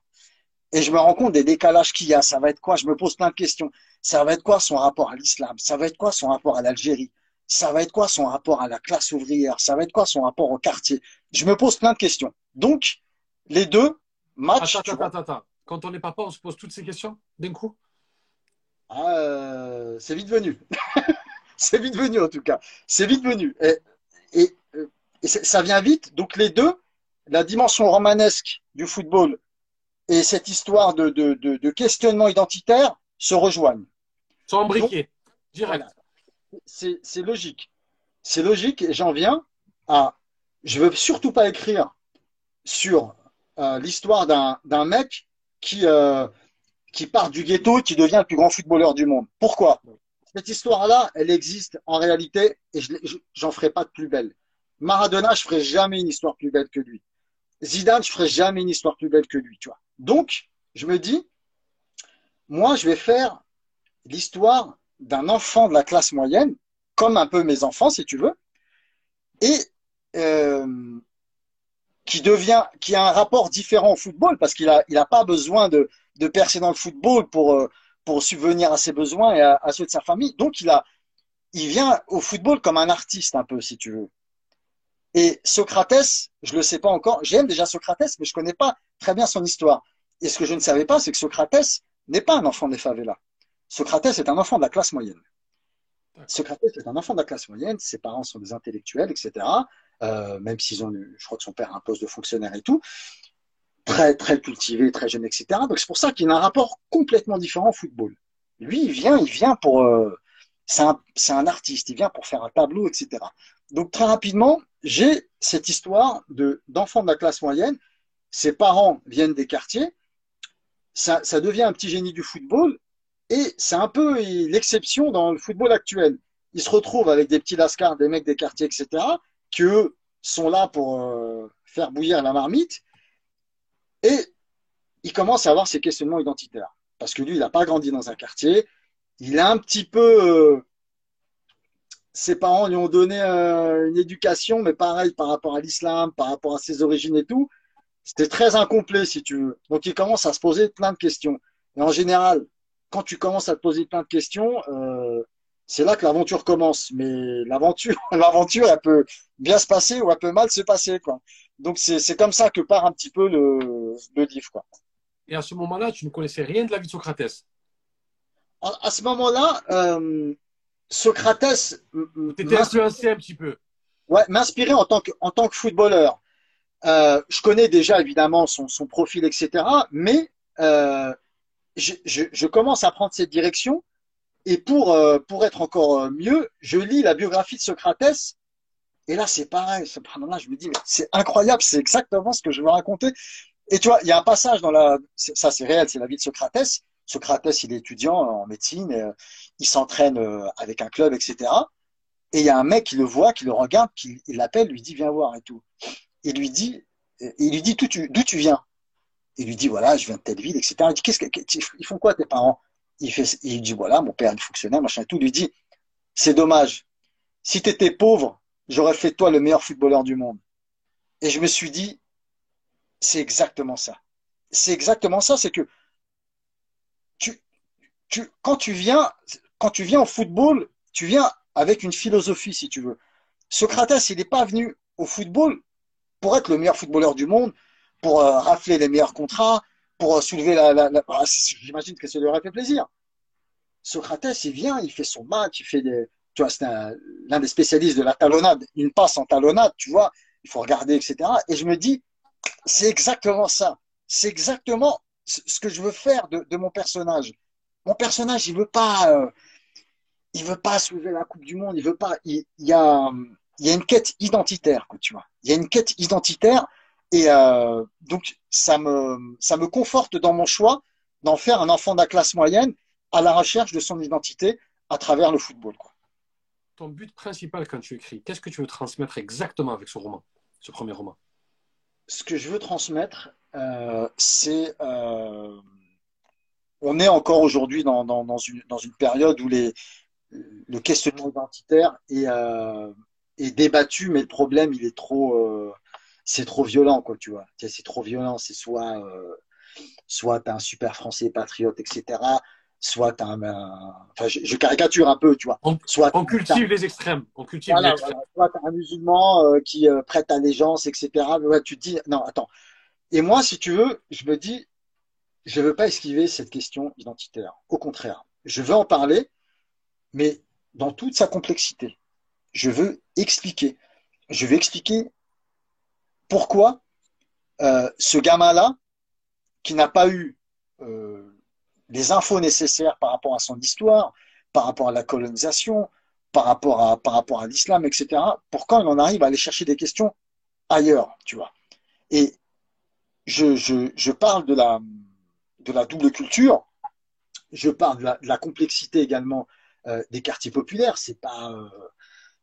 Et je me rends compte des décalages qu'il y a. Ça va être quoi? Je me pose plein de questions. Ça va être quoi son rapport à l'islam? Ça va être quoi son rapport à l'Algérie? Ça va être quoi son rapport à la classe ouvrière? Ça va être quoi son rapport au quartier? Je me pose plein de questions. Donc, les deux matchs. Attends, attends. Quand on n'est papa, on se pose toutes ces questions d'un coup? Ah, euh, C'est vite venu. c'est vite venu, en tout cas. C'est vite venu. Et, et et ça vient vite. Donc les deux, la dimension romanesque du football et cette histoire de, de, de, questionnement identitaire se rejoignent. Sont embriqués, direct. C'est logique. C'est logique et j'en viens à... Je veux surtout pas écrire sur euh, l'histoire d'un mec qui, euh, qui part du ghetto, qui devient le plus grand footballeur du monde. Pourquoi? Cette histoire-là, elle existe en réalité et j'en ferai pas de plus belle. Maradona, je ferai jamais une histoire plus belle que lui. Zidane, je ferai jamais une histoire plus belle que lui. Donc, je me dis, moi, je vais faire l'histoire d'un enfant de la classe moyenne, comme un peu mes enfants, si tu veux, et euh, qui devient, qui a un rapport différent au football, parce qu'il a, il a pas besoin de, de percer dans le football pour, euh, pour subvenir à ses besoins et à, ceux de sa famille. Donc, il a, il vient au football comme un artiste, un peu, si tu veux. Et Socrates, je le sais pas encore, j'aime déjà Socrates, mais je connais pas très bien son histoire. Et ce que je ne savais pas, c'est que Socrates n'est pas un enfant des favelas. Socrates est un enfant de la classe moyenne. Socrates est un enfant de la classe moyenne, ses parents sont des intellectuels, etc. Euh, même s'ils ont, je crois que son père a un poste de fonctionnaire et tout, très très cultivé, très jeune, etc. Donc c'est pour ça qu'il a un rapport complètement différent au football. Lui, il vient, il vient pour, euh, c'est un, un, artiste, il vient pour faire un tableau, etc. Donc très rapidement, j'ai cette histoire de d'enfant de la classe moyenne. Ses parents viennent des quartiers. Ça, ça devient un petit génie du football et c'est un peu l'exception dans le football actuel. Il se retrouve avec des petits lascars, des mecs des quartiers, etc., qui eux sont là pour euh, faire bouillir la marmite. Et il commence à avoir ses questionnements identitaires. Parce que lui, il n'a pas grandi dans un quartier. Il a un petit peu. Euh, ses parents lui ont donné euh, une éducation, mais pareil par rapport à l'islam, par rapport à ses origines et tout. C'était très incomplet, si tu veux. Donc il commence à se poser plein de questions. Et en général, quand tu commences à te poser plein de questions, euh, c'est là que l'aventure commence. Mais l'aventure, l'aventure, elle peut bien se passer ou elle peut mal se passer, quoi. Donc c'est comme ça que part un petit peu le, le livre, quoi. Et à ce moment-là, tu ne connaissais rien de la vie de Socrates? À, à ce moment-là, euh, Socrates. T'étais influencé un petit peu. Ouais, m'inspirer en tant que en tant que footballeur. Euh, je connais déjà évidemment son, son profil, etc. Mais euh, je, commence à prendre cette direction. Et pour, euh, pour être encore euh, mieux, je lis la biographie de Socrates. Et là, c'est pareil. Là, je me dis, c'est incroyable, c'est exactement ce que je veux raconter. Et tu vois, il y a un passage dans la, ça c'est réel, c'est la vie de Socrates. Socrates, il est étudiant en médecine, euh, il s'entraîne avec un club, etc. Et il y a un mec qui le voit, qui le regarde, qui l'appelle, lui dit, viens voir et tout. Il lui dit, il lui dit d'où tu viens? Il lui dit, voilà, je viens de telle ville, etc. Il dit, qu'est-ce qu'ils font quoi tes parents? Il, fait, dit, voilà, mon père est fonctionnaire, machin et tout. Il lui dit, c'est dommage. Si tu étais pauvre, j'aurais fait toi le meilleur footballeur du monde. Et je me suis dit, c'est exactement ça. C'est exactement ça, c'est que quand tu viens, quand tu viens au football, tu viens avec une philosophie, si tu veux. Socrates, il n'est pas venu au football pour être le meilleur footballeur du monde, pour euh, rafler les meilleurs contrats, pour euh, soulever la. la, ah, J'imagine que ça lui aurait fait plaisir. Socrates, il vient, il fait son match, il fait des. Tu vois, c'est l'un des spécialistes de la talonnade. Une passe en talonnade, tu vois, il faut regarder, etc. Et je me dis, c'est exactement ça. C'est exactement ce que je veux faire de, mon personnage. Mon personnage, il veut pas, euh, il veut pas soulever la Coupe du Monde. Il veut pas. Il, il, y a, il y a une quête identitaire, quoi, tu vois. Il y a une quête identitaire et euh, donc, ça me, ça me conforte dans mon choix d'en faire un enfant de la classe moyenne à la recherche de son identité à travers le football. Quoi. Ton but principal quand tu écris, qu'est-ce que tu veux transmettre exactement avec ce roman, ce premier roman? Ce que je veux transmettre, euh, c'est... Euh, on est encore aujourd'hui dans, dans, dans, une, dans une période où les, le questionnement identitaire est, euh, est débattu, mais le problème, il est trop c'est trop violent, quoi, tu vois. C'est trop violent. C'est soit, euh, soit t'as un super français patriote, etc. Soit t'as un, enfin, je, caricature un peu, tu vois. On, soit on cultive les extrêmes. On cultive les extrêmes. Soit t'as un musulman euh, qui euh, prête allégeance, etc. Ouais, tu te dis, non, attends. Et moi, si tu veux, je me dis, je veux pas esquiver cette question identitaire. Au contraire, je veux en parler, mais dans toute sa complexité. Je veux expliquer. Je veux expliquer pourquoi euh, ce gamin-là, qui n'a pas eu euh, les infos nécessaires par rapport à son histoire, par rapport à la colonisation, par rapport à, l'islam, etc., pourquoi il en arrive à aller chercher des questions ailleurs, tu vois? Et je, parle de la, de la double culture, je parle de la, complexité également euh, des quartiers populaires. C'est pas,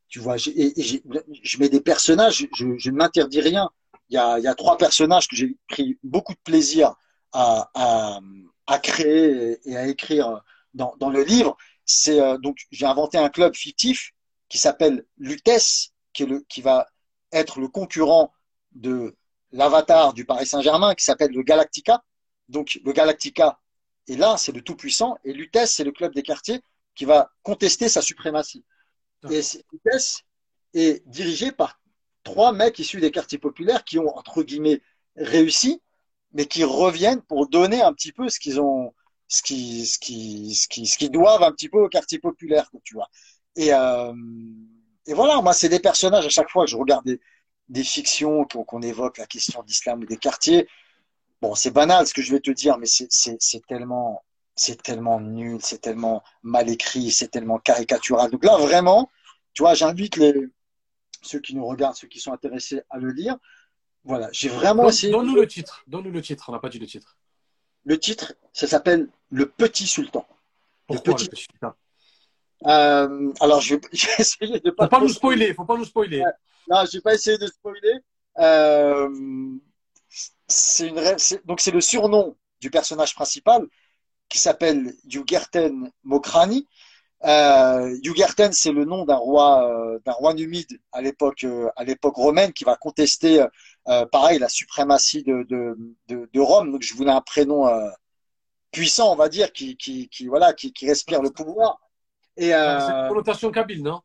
tu vois, je mets des personnages, je ne m'interdis rien. Il y, a, y a trois personnages que j'ai pris beaucoup de plaisir à, à, à créer et à écrire dans, dans le livre. C'est euh, donc j'ai inventé un club fictif qui s'appelle Lutèce, qui, est le, qui va être le concurrent de l'avatar du Paris Saint-Germain, qui s'appelle le Galactica. Donc le Galactica est là, c'est le tout puissant, et Lutèce, c'est le club des quartiers qui va contester sa suprématie. Et Lutèce est dirigé par trois mecs issus des quartiers populaires qui ont, entre guillemets, réussi, mais qui reviennent pour donner un petit peu ce qu'ils ont, ce qui, ce qui, ce qui, ce qu'ils doivent un petit peu aux quartiers populaires, tu vois. Et, euh, et voilà, moi, c'est des personnages à chaque fois que je regarde des, des fictions qu'on qu'on évoque la question d'islam ou des quartiers. Bon, c'est banal ce que je vais te dire, mais c'est tellement, c'est tellement nul, c'est tellement mal écrit, c'est tellement caricatural. Donc là, vraiment, tu vois, j'invite les, ceux qui nous regardent, ceux qui sont intéressés à le lire. Voilà, j'ai vraiment essayé. Donne-nous le titre. Donne-nous le titre. On n'a pas dit le titre. Le titre, ça s'appelle Le Petit Sultan. Pourquoi petit- le petit sultan? Euh, alors, je vais, je vais essayer de pas Faut pas nous spoiler. Faut pas nous spoiler. Non, je vais pas essayer de spoiler. Euh, c'est une, ré- c'est- donc c'est le surnom du personnage principal qui s'appelle Yugerten Mokrani. Euh, c'est le nom d'un roi, euh, d'un roi numide à l'époque, euh, à l'époque romaine, qui va contester, euh, pareil, la suprématie de, de, de, de Rome. Donc je voulais un prénom euh, puissant, on va dire, qui, qui, qui voilà, qui, qui respire le pouvoir. Et Ah, C'est une euh, connotation kabyle, non?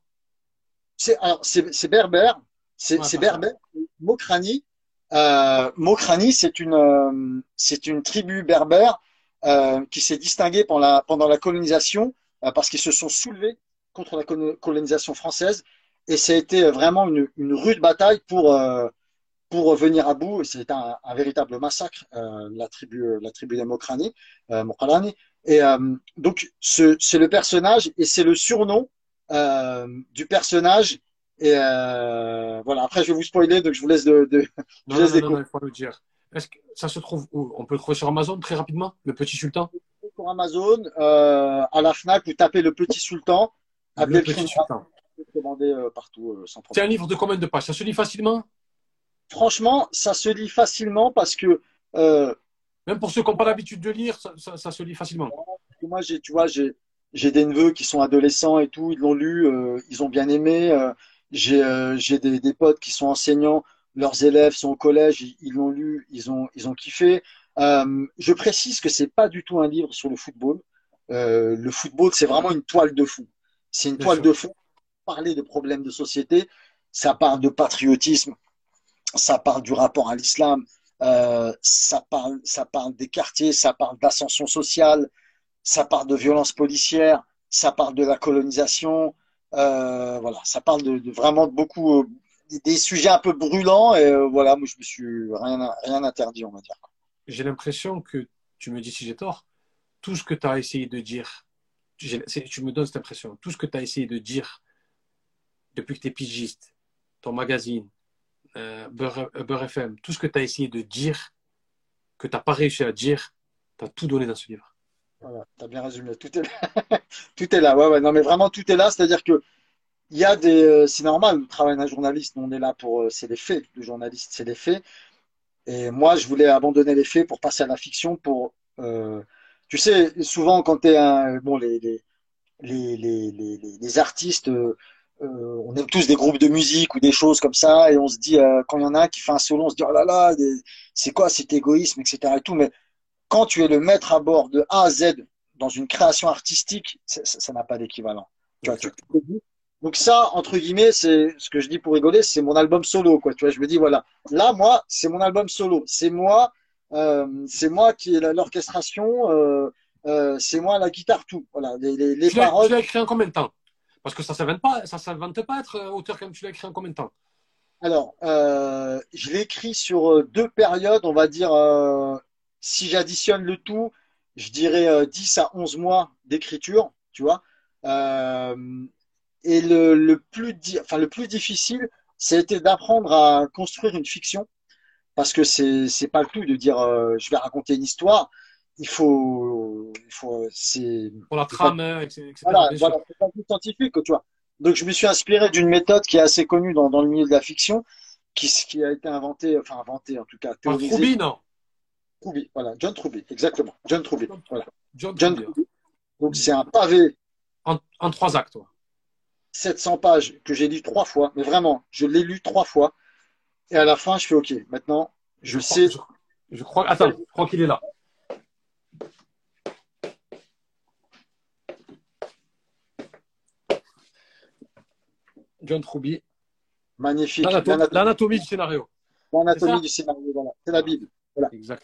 C'est alors c'est c'est berbère, c'est Ouais, berbère. Mokrani, euh, Mokrani, c'est une euh, c'est une tribu berbère euh, qui s'est distinguée pendant la pendant la colonisation euh, parce qu'ils se sont soulevés contre la colo- colonisation française et ça a été vraiment une, une rude bataille pour euh, pour venir à bout. Et C'était un, un véritable massacre euh, la tribu la tribu des Mokrani, euh, Mokrani. Et euh, donc ce- c'est le personnage et c'est le surnom euh, du personnage. Et euh, voilà. Après, je vais vous spoiler, donc je vous laisse de. de... Non, Je laisse non, des non, non, il faut le dire. Est-ce que ça se trouve où? On peut le trouver sur Amazon très rapidement, le petit sultan? Pour Amazon, euh, à la Fnac, vous tapez le Petit Sultan. Le petit sultan. vous pouvez commander euh, partout euh, sans C'est problème. un livre de combien de pages? Ça se lit facilement? Franchement, ça se lit facilement parce que euh, Même pour ceux qui n'ont pas l'habitude de lire, ça, ça- ça se lit facilement. moi, j'ai, tu vois, j'ai, j'ai des neveux qui sont adolescents et tout, ils l'ont lu, euh, ils ont bien aimé. euh, j'ai, euh, j'ai des, des potes qui sont enseignants, leurs élèves sont au collège, ils, ils l'ont lu, ils ont, ils ont kiffé. Euh, je précise que c'est pas du tout un livre sur le football. Euh, le football, c'est vraiment une toile de fond. C'est une Bien toile sûr. de fond. Parler de problèmes de société, ça parle de patriotisme, ça parle du rapport à l'islam, euh, ça parle, ça parle des quartiers, ça parle d'ascension sociale, ça parle de violence policière, ça parle de la colonisation, euh, voilà, ça parle de, de vraiment de beaucoup euh, des sujets un peu brûlants et voilà, moi je me suis rien rien interdit, on va dire. J'ai l'impression que, tu me dis si j'ai tort, tout ce que tu as essayé de dire, tu me donnes cette impression, tout ce que tu as essayé de dire depuis que tu es pigiste, ton magazine, euh, Beurre, euh, FM, tout ce que tu as essayé de dire, que tu n'as pas réussi à dire, tu as tout donné dans ce livre. Voilà, t'as bien résumé. Tout est là. tout est là. Ouais, ouais. Non, mais vraiment, tout est là. C'est-à-dire que il y a des, euh, c'est normal, le travail d'un journaliste. On est là pour, euh, c'est les faits. Le journaliste, c'est les faits. Et moi, je voulais abandonner les faits pour passer à la fiction. Pour, euh, tu sais, souvent quand t'es un, bon, les, les, les, les, les, artistes, euh, euh, on aime tous des groupes de musique ou des choses comme ça, et on se dit, euh, quand il y en a un qui fait un solo, on se dit, oh là là, c'est quoi cet égoïsme, etc. Et tout. Mais quand tu es le maître à bord de A à Z dans une création artistique, ça n'a pas d'équivalent. Tu vois, tu- Donc ça, entre guillemets, c'est ce que je dis pour rigoler, c'est mon album solo, quoi. Tu vois, je me dis voilà, là, moi, c'est mon album solo, c'est moi, euh, c'est moi qui ai l'orchestration, euh, euh, c'est moi la guitare, tout. Voilà, les, les, les Tu l'as paroles. tu l'as écrit en combien de temps? Parce que ça ne s'invente pas, ça s'invente pas être auteur comme tu l'as écrit en combien de temps? Alors, je l'ai écrit sur deux périodes, on va dire, si j'additionne le tout, je dirais euh, 10 à 11 mois d'écriture, tu vois. Euh, et le, le plus, enfin, le plus difficile, c'était d'apprendre à construire une fiction, parce que c'est, c'est pas le tout de dire, euh, je vais raconter une histoire. Il faut, il faut, c'est, Pour la trame, euh, etc. voilà, voilà, c'est pas du scientifique, tu vois. Donc, je me suis inspiré d'une méthode qui est assez connue dans, dans le milieu de la fiction, qui, qui a été inventée, enfin inventée en tout cas, Par théorisée. Troubi, non? Truby, voilà, John Truby, exactement, John Truby, voilà. John John Truby. Truby. Donc, c'est un pavé, En, en trois actes, toi. 700 pages, que j'ai lu trois fois, mais vraiment, je l'ai lu trois fois. Et à la fin, je fais OK, maintenant, je sais. Je, je crois. Attends, je crois qu'il est là. John Truby. Magnifique. L'anato- L'anatomie du scénario. l'anatomie du scénario, voilà. C'est la Bible.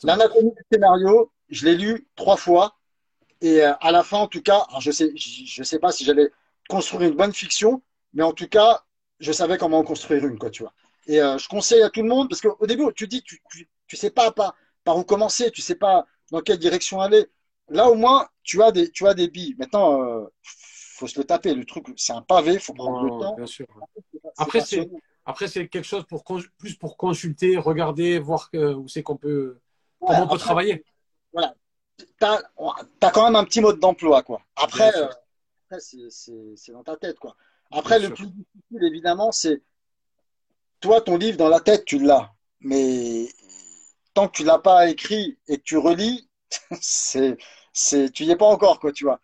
L'anatomie du scénario, je l'ai lu trois fois. Et euh, à la fin, en tout cas, alors je sais, je, je sais pas si j'allais construire une bonne fiction, mais en tout cas, je savais comment en construire une, quoi, tu vois. Et euh, je conseille à tout le monde, parce qu'au début, tu dis, tu, tu, tu sais pas par, par où commencer, tu sais pas dans quelle direction aller. Là, au moins, tu as des, tu as des billes. Maintenant, euh, faut se le taper. Le truc, c'est un pavé, faut prendre le temps. Bien sûr. Après, c'est après, c'est quelque chose pour plus pour consulter, regarder, voir que, où c'est qu'on peut, ouais, comment on peut travailler. Voilà. Tu as, as, quand même un petit mode d'emploi, quoi. Après, euh, après c'est dans ta tête, quoi. Après, Bien le sûr. plus difficile, évidemment, c'est toi, ton livre dans la tête, tu l'as. Mais tant que tu l'as pas écrit et que tu relis, c'est, c'est, tu n'y es pas encore, quoi, tu vois.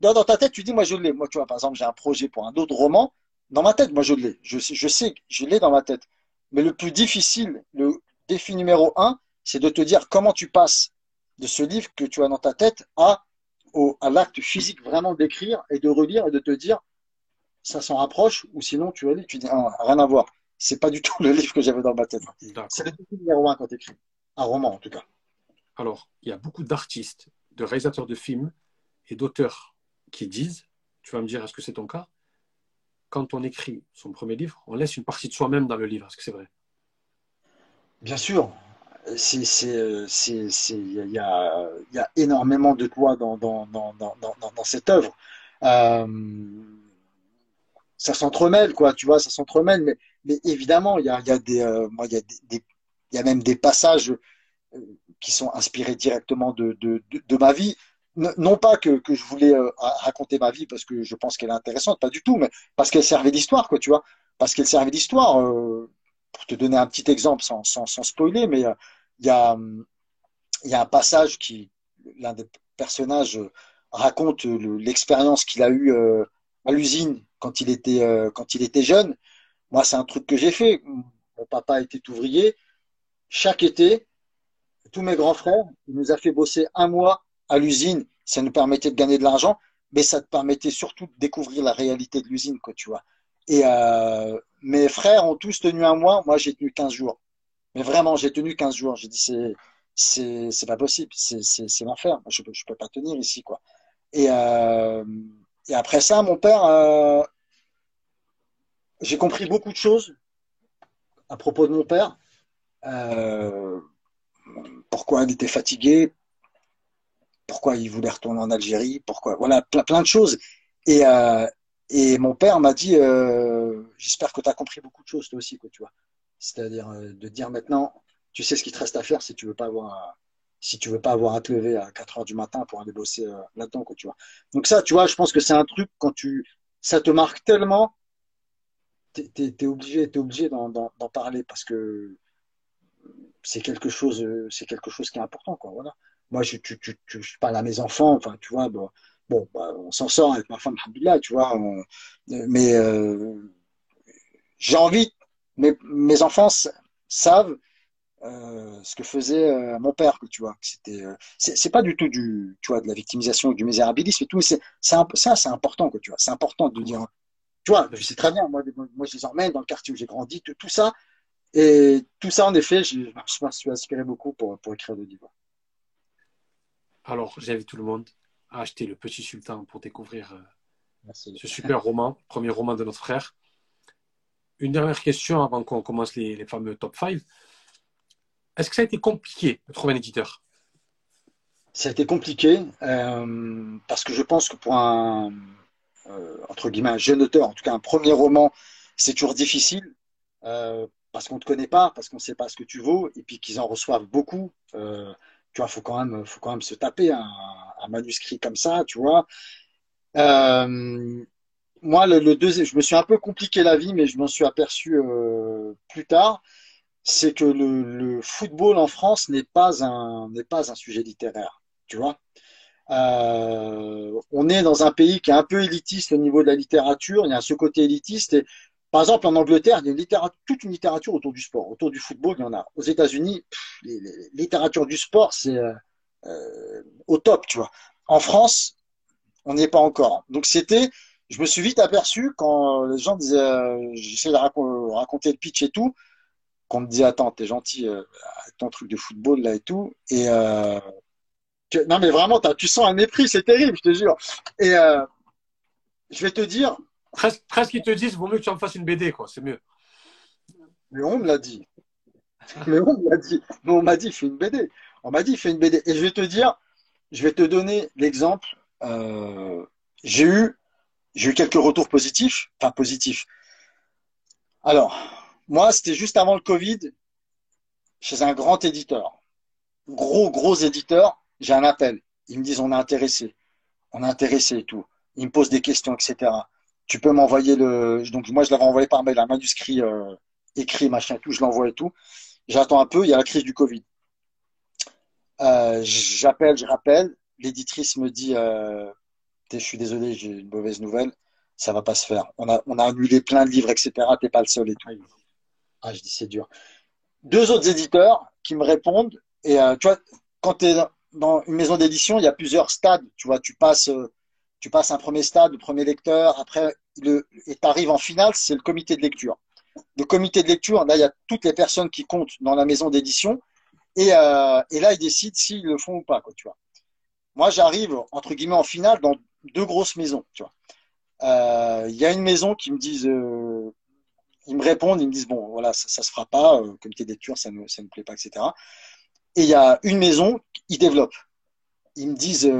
Dans, dans ta tête, tu dis, moi, je l'ai. Moi, tu vois, par exemple, j'ai un projet pour un autre roman. Dans ma tête, moi, je l'ai. Je, je sais, je l'ai dans ma tête. Mais le plus difficile, le défi numéro un, c'est de te dire comment tu passes de ce livre que tu as dans ta tête à, au, à l'acte physique vraiment d'écrire et de relire et de te dire ça s'en rapproche ou sinon tu relis, tu dis ah, rien à voir. C'est pas du tout le livre que j'avais dans ma tête. C'est le numéro un quand tu écris. Un roman en tout cas. Alors, il y a beaucoup d'artistes, de réalisateurs de films et d'auteurs qui disent, tu vas me dire, est-ce que c'est ton cas? Quand on écrit son premier livre, on laisse une partie de soi-même dans le livre. Est-ce que c'est vrai? Bien sûr. Il y a, énormément de toi dans, cette œuvre. Euh, ça s'entremêle, quoi, tu vois, ça s'entremêle. Mais, évidemment, il y a, euh, y y a même des passages qui sont inspirés directement de, ma vie. Non pas que, je voulais euh, raconter ma vie parce que je pense qu'elle est intéressante, pas du tout, mais parce qu'elle servait d'histoire, quoi, tu vois. Parce qu'elle servait d'histoire. Euh, pour te donner un petit exemple sans, sans spoiler, mais il y a, y a un passage qui, l'un des personnages raconte l'expérience qu'il a eue euh, à l'usine quand il était euh, quand il était jeune. Moi, c'est un truc que j'ai fait. Mon papa était ouvrier. Chaque été, tous mes grands frères, il nous a fait bosser un mois à l'usine. Ça nous permettait de gagner de l'argent, mais ça te permettait surtout de découvrir la réalité de l'usine, quoi, tu vois. Et euh, mes frères ont tous tenu un mois. Moi, j'ai tenu 15 jours. Mais vraiment, j'ai tenu 15 jours. J'ai dit, c'est, c'est, pas possible. C'est, c'est, l'enfer. Je peux, je peux pas tenir ici, quoi. Et, euh, après ça, mon père, euh, j'ai compris beaucoup de choses à propos de mon père. Euh, pourquoi il était fatigué, pourquoi il voulait retourner en Algérie, pourquoi, voilà, plein, plein de choses. Et, et mon père m'a dit, j'espère que tu as compris beaucoup de choses toi aussi, quoi, tu vois. C'est-à-dire euh, de dire maintenant, tu sais ce qu'il te reste à faire si tu veux pas avoir, si tu veux pas avoir à te lever à 4 heures du matin pour aller bosser euh, là-dedans, quoi, tu vois. Donc ça, tu vois, je pense que c'est un truc quand tu, ça te marque tellement, t'es es, obligé, es obligé d'en parler parce que c'est quelque chose, c'est quelque chose qui est important, quoi. Voilà. Moi, je, tu, tu, tu, je parle à mes enfants, enfin, tu vois, bon, bah, on s'en sort avec ma femme, tu vois. Mais euh, j'ai envie, mes, mes enfants savent euh, ce que faisait euh, mon père, tu vois. C'était, euh, c'est pas du tout du, tu vois, de la victimisation ou du misérabilisme et tout. C'est, ça, c'est important, quoi, tu vois. C'est important de dire, tu vois. Je sais très bien. Moi, moi, je les emmène dans le quartier où j'ai grandi, tout, tout ça. Et tout ça, en effet, je, je m'en suis inspiré beaucoup pour, pour écrire le livre. Alors, j'invite tout le monde à acheter Le Petit Sultan pour découvrir Merci. ce super roman, premier roman de notre frère. Une dernière question avant qu'on commence les, fameux top 5. Est-ce que ça a été compliqué de trouver un éditeur? Ça a été compliqué euh, parce que je pense que pour un, euh, entre guillemets, un jeune auteur, en tout cas un premier roman, c'est toujours difficile. Euh, parce qu'on ne te connaît pas, parce qu'on ne sait pas ce que tu vaux, et puis qu'ils en reçoivent beaucoup. Tu vois, faut quand même, faut quand même se taper un, manuscrit comme ça, tu vois. Moi, le, deuxième, je me suis un peu compliqué la vie, mais je m'en suis aperçu euh, plus tard, c'est que le, le, football en France n'est pas un n'est pas un sujet littéraire, tu vois. Euh, on est dans un pays qui est un peu élitiste au niveau de la littérature. Il y a ce côté élitiste et par exemple, en Angleterre, il y a une littérature, toute une littérature autour du sport, autour du football, il y en a. Aux États-Unis, les, les littérature du sport, c'est euh, au top, tu vois. En France, on n'y est pas encore. Donc c'était, je me suis vite aperçu quand les gens disaient, euh, j'essaie de rac raconter le pitch et tout, qu'on me disait, attends, t'es gentil, euh, ton truc de football là et tout, et euh, non mais vraiment, tu sens un mépris, c'est terrible, je te jure. Et je vais te dire. Presque, presque ils te disent, vaut mieux que tu en fasses une BD, quoi. C'est mieux. Mais on me l'a dit. Mais on me l'a dit. Mais on m'a dit, fais une BD. On m'a dit, fais une BD. Et je vais te dire, je vais te donner l'exemple. Euh, j'ai eu, j'ai eu quelques retours positifs, enfin positifs. Alors, moi, c'était juste avant le Covid, chez un grand éditeur, gros gros éditeur. J'ai un appel. Ils me disent, on est intéressé, on est intéressé et tout. Ils me posent des questions, etc. Tu peux m'envoyer le, donc moi je l'avais envoyé par mail, un manuscrit euh, écrit, machin, tout. Je l'envoie et tout. J'attends un peu. Il y a la crise du Covid. Euh, j'appelle, je rappelle. L'éditrice me dit euh, Je suis désolé, j'ai une mauvaise nouvelle. Ça va pas se faire. On a, on a annulé plein de livres, etc. T'es pas le seul et tout. Ah, je dis C'est dur. Deux autres éditeurs qui me répondent. Et euh, tu vois, quand tu es dans une maison d'édition, il y a plusieurs stades. Tu vois, tu passes, euh, tu passes un premier stade, le premier lecteur. Après, le, et tu arrives en finale, c'est le comité de lecture. Le comité de lecture, là, il y a toutes les personnes qui comptent dans la maison d'édition. Et, euh, et, là, ils décident s'ils le font ou pas, quoi, tu vois. Moi, j'arrive, entre guillemets, en finale dans deux grosses maisons, vois. Euh, Il y a une maison qui me disent, euh, ils me répondent, ils me disent, bon, voilà, ça, ça se fera pas, euh, comité de lecture, ça ne me plaît pas, etc. Et il y a une maison, ils développent. Ils me disent,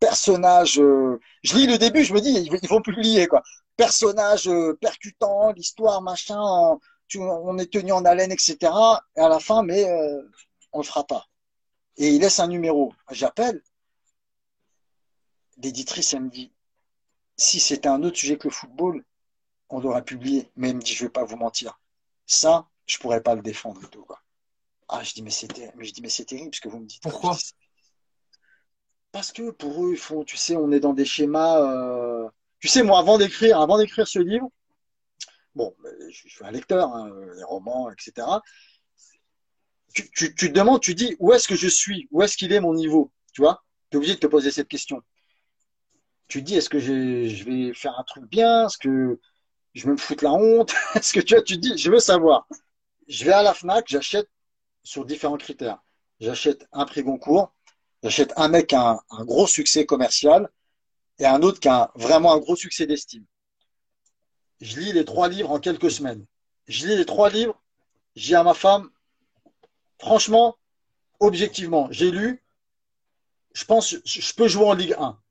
personnage, je lis le début, je me dis, ils vont publier, quoi. Personnage percutant, l'histoire, machin, on est tenu en haleine, etc. Et à la fin, mais euh, on le fera pas. Et il laisse un numéro. J'appelle. L'éditrice, elle me dit, si c'était un autre sujet que le football, on l'aurait publié. Mais elle me dit, je vais pas vous mentir. Ça, je pourrais pas le défendre et tout, quoi. Ah, je dis, mais c'était, mais je dis, mais c'est terrible ce que vous me dites. Pourquoi? Parce que pour eux, ils font, tu sais, on est dans des schémas. Euh... Tu sais, moi, avant d'écrire, avant d'écrire ce livre, bon, je suis un lecteur, hein, les romans, etc. Tu, tu, tu, te demandes, tu dis, où est-ce que je suis? Où est-ce qu'il est mon niveau? Tu vois? Tu es obligé de te poser cette question. Tu dis, est-ce que je vais faire un truc bien? Est-ce que je vais me foutre la honte? Est-ce que tu vois, tu te dis, je veux savoir. Je vais à la FNAC, j'achète sur différents critères. J'achète un prix Goncourt, j'achète un mec qui a un, gros succès commercial et un autre qui a vraiment un gros succès d'estime. Je lis les trois livres en quelques semaines. Je lis les trois livres, j'ai à ma femme, franchement, objectivement, j'ai lu, je pense, je peux jouer en Ligue 1.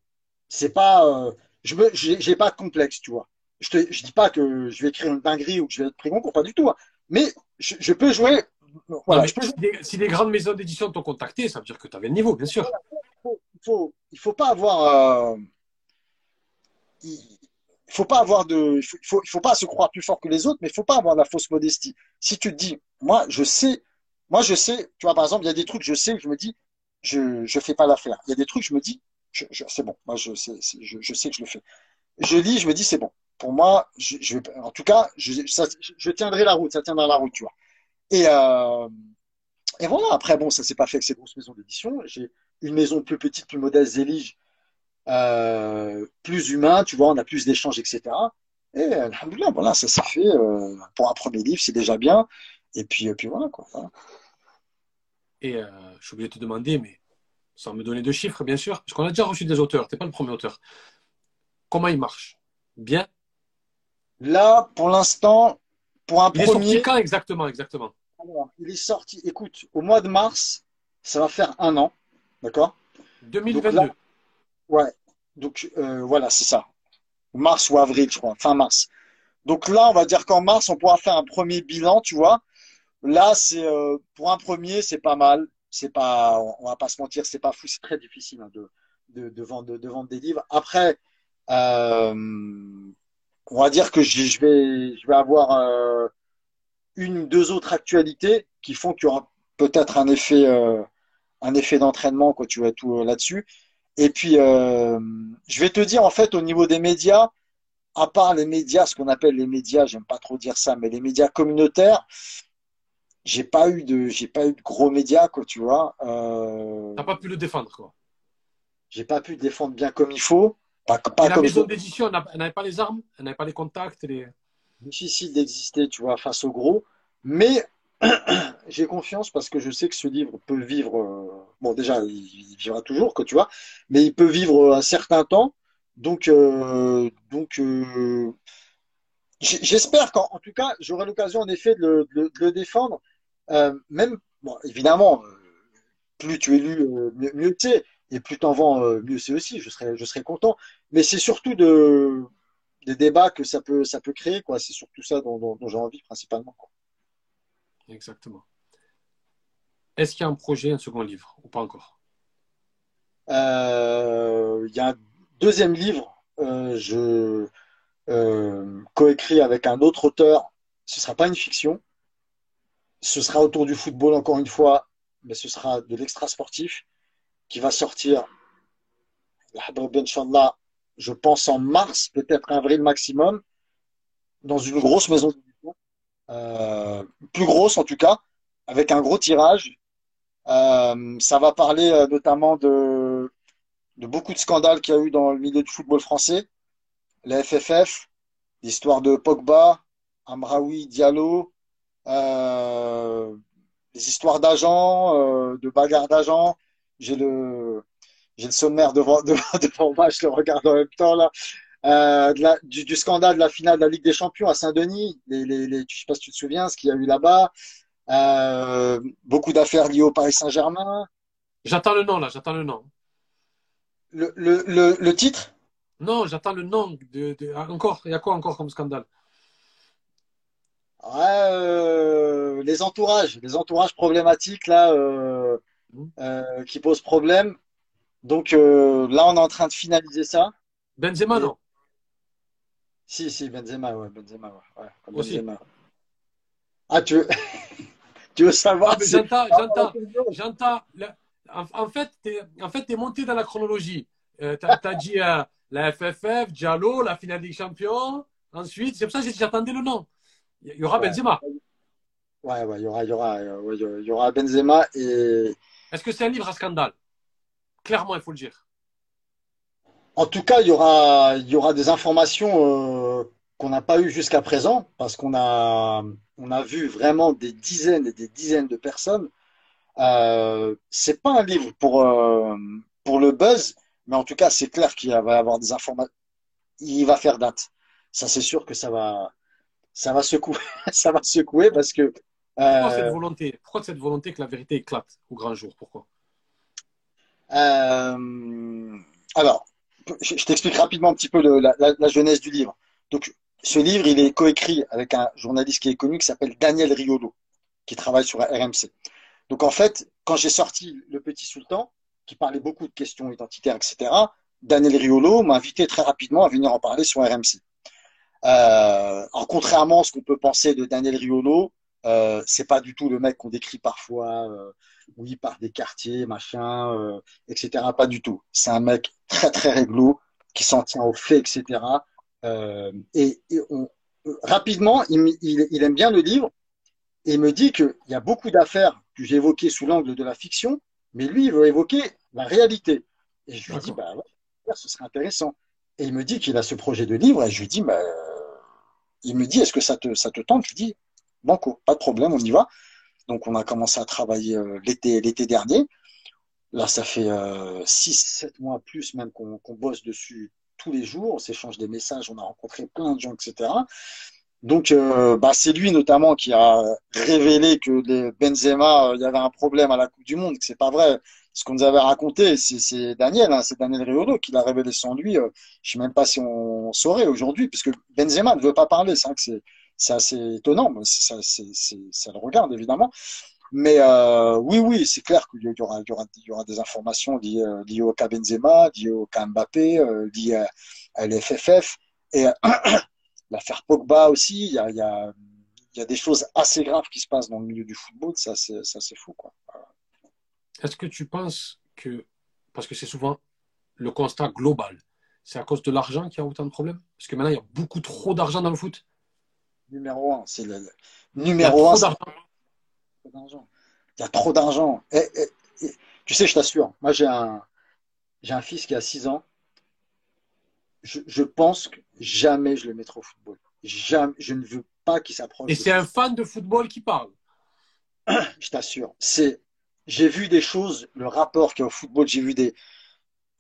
C'est pas, euh, je me, j'ai pas de complexe, tu vois. Je te, je dis pas que je vais écrire une dinguerie ou que je vais être Goncourt, pas du tout. Hein. Mais je, je peux jouer voilà, non, si, des, si, des, grandes maisons d'édition t'ont contacté, ça veut dire que tu avais le niveau, bien sûr. Il faut, il faut, il faut pas avoir. Euh, il faut pas avoir de. Il faut, il faut, il faut, pas se croire plus fort que les autres, mais il faut pas avoir la fausse modestie. Si tu te dis, moi, je sais, moi, je sais, tu vois, par exemple, il y a des trucs, je sais, je me dis, je, je fais pas l'affaire. Il y a des trucs, je me dis, c'est bon, moi, je sais, que je le fais. Je lis, je me dis, c'est bon. Pour moi, en tout cas, je, tiendrai la route, ça tiendra la route, tu vois. Et, euh, voilà, après, bon, ça s'est pas fait avec ces grosses maisons d'édition. J'ai une maison plus petite, plus modeste, Zélige, euh, plus humain, tu vois, on a plus d'échanges, etc. Et alhamdoulilah, voilà, ça s'est fait. Euh, pour un premier livre, c'est déjà bien. Et puis, puis voilà, quoi. Et euh, je oublié de te demander, mais sans me donner de chiffres, bien sûr, parce qu'on a déjà reçu des auteurs, tu n'es pas le premier auteur. Comment il marche? Bien Là, pour l'instant, pour un il premier. est sorti quand exactement, exactement? Alors, il est sorti, écoute, au mois de mars, ça va faire un an, d'accord? 2022. Donc là, ouais, donc euh, voilà, c'est ça. Mars ou avril, je crois, fin mars. Donc là, on va dire qu'en mars, on pourra faire un premier bilan, tu vois. Là, c'est euh, pour un premier, c'est pas mal. C'est pas, on va pas se mentir, c'est pas fou, c'est très difficile hein, de, de, vendre, de vendre des livres. Après, euh, on va dire que je, vais, je vais avoir euh, une ou deux autres actualités qui font qu'il y aura peut-être un effet, euh, un effet d'entraînement, quoi, tu vois, tout là-dessus. Et puis, je vais te dire, en fait, au niveau des médias, à part les médias, ce qu'on appelle les médias, j'aime pas trop dire ça, mais les médias communautaires, j'ai pas eu de, j'ai pas eu de gros médias, quoi, tu vois. Euh, T'as pas pu le défendre, quoi. J'ai pas pu le défendre bien comme il faut. Pas, pas la maison d'édition, elle n'avait pas les armes, elle n'avait pas les contacts, les difficile d'exister, tu vois, face au gros. Mais j'ai confiance parce que je sais que ce livre peut vivre. Euh, bon, déjà, il, vivra toujours, que tu vois, mais il peut vivre un certain temps. Donc, euh, donc euh, j'espère qu'en tout cas, j'aurai l'occasion en effet de le, de, le défendre. Euh, même, bon, évidemment, plus tu es lu, mieux, mieux c'est, et plus t'en vends, mieux c'est aussi. Je serai, je serai content. Mais c'est surtout de, des débats que ça peut, ça peut créer, quoi. C'est surtout ça dont, dont, dont j'ai envie principalement. Quoi. Exactement. Est-ce qu'il y a un projet, un second livre, ou pas encore? Euh, Il y a un deuxième livre, euh, je euh, coécris avec un autre auteur. Ce ne sera pas une fiction. Ce sera autour du football, encore une fois, mais ce sera de l'extra sportif qui va sortir, je pense en mars, peut-être avril maximum, dans une grosse maison euh, plus grosse en tout cas, avec un gros tirage. Euh, ça va parler euh, notamment de, de beaucoup de scandales qu'il y a eu dans le milieu du football français, la FFF, l'histoire de Pogba, Amraoui, Diallo, euh, les histoires d'agents, euh, de bagarres d'agents. J'ai le, j'ai le sommaire devant, devant, devant moi, je le regarde en même temps là. Euh, de la, du, du, scandale de la finale de la Ligue des Champions à Saint-Denis, les, les, les, je sais pas si tu te souviens, ce qu'il y a eu là-bas. Euh, beaucoup d'affaires liées au Paris Saint-Germain. J'attends le nom là, j'attends le nom. Le, le, le, le titre? Non, j'attends le nom. De, de, encore, il y a quoi encore comme scandale? Ouais, euh, Les entourages, les entourages problématiques là, euh, mmh. qui posent problème. Donc euh, là, on est en train de finaliser ça. Benzema, Et... non? Si, si, Benzema, ouais, Benzema, ouais. ouais Benzema. Ah, tu veux, tu veux savoir ah, J'entends, j'entends, j'entends. En, en, fait, tu es, en fait, es monté dans la chronologie. Euh, tu as, dit euh, la FFF, Diallo, la finale des champions. Ensuite, c'est pour ça que j'attendais le nom. Il y aura ouais. Benzema. Ouais, ouais, il y aura, il y aura, ouais, il y aura Benzema et. Est-ce que c'est un livre à scandale? Clairement, il faut le dire. En tout cas, il y aura, il y aura des informations euh, qu'on n'a pas eues jusqu'à présent, parce qu'on a, on a vu vraiment des dizaines et des dizaines de personnes. Euh, c'est pas un livre pour, euh, pour le buzz, mais en tout cas, c'est clair qu'il va y avoir des informations. Il va faire date. Ça, c'est sûr que ça va, ça va secouer, ça va secouer parce que. Pourquoi cette volonté Pourquoi cette volonté que la vérité éclate au grand jour? Pourquoi? Euh, alors, je, je t'explique rapidement un petit peu le, la, la, la, jeunesse du livre. Donc, ce livre, il est coécrit avec un journaliste qui est connu qui s'appelle Daniel Riolo, qui travaille sur RMC. Donc, en fait, quand j'ai sorti Le Petit Sultan, qui parlait beaucoup de questions identitaires, etc., Daniel Riolo m'a invité très rapidement à venir en parler sur RMC. Euh, en contrairement à ce qu'on peut penser de Daniel Riolo, euh, c'est pas du tout le mec qu'on décrit parfois, euh, oui, par des quartiers, machin, euh, etc. Pas du tout. C'est un mec très très réglo, qui s'en tient aux faits, etc. Euh, et, et on, rapidement, il, il, il, aime bien le livre et il me dit qu'il y a beaucoup d'affaires que j'ai évoquées sous l'angle de la fiction, mais lui, il veut évoquer la réalité. Et je lui dis, bah ouais, ce serait intéressant. Et il me dit qu'il a ce projet de livre et je lui dis, bah, il me dit, est-ce que ça te, ça te tente? Je dis, banco, pas de problème, on y va. Donc on a commencé à travailler euh, l'été dernier. Là, ça fait euh, 6-7 mois plus même qu'on qu bosse dessus tous les jours. On s'échange des messages, on a rencontré plein de gens, etc. Donc euh, bah, c'est lui notamment qui a révélé que Benzema, il y avait un problème à la Coupe du Monde, que c'est pas vrai. Ce qu'on nous avait raconté, c'est Daniel, hein, c'est Daniel Riolo qui l'a révélé sans lui. Euh, je sais même pas si on saurait aujourd'hui, puisque Benzema ne veut pas parler. C'est c'est assez étonnant, mais ça, ça le regarde évidemment. Mais euh, oui, oui, c'est clair qu'il y aura, y, y aura des informations liées, liées au cas Benzema, liées au cas Mbappé, euh, liées à, à l'FFF et l'affaire Pogba aussi. Il y, a, y a, il y a des choses assez graves qui se passent dans le milieu du football. Ça, c'est fou. Quoi. Est-ce que tu penses que, parce que c'est souvent le constat global, c'est à cause de l'argent qu'il y a autant de problèmes? Parce que maintenant, il y a beaucoup trop d'argent dans le foot numéro un. C'est le, le, numéro un. Il y a trop d'argent. Tu sais, je t'assure, moi j'ai un, j'ai un fils qui a 6 ans. Je, je, pense que jamais je le mettrai au football. Jamais, je ne veux pas qu'il s'approche. Et c'est un fan de football qui parle. je t'assure. C'est, j'ai vu des choses, le rapport qu'il y a au football, j'ai vu des,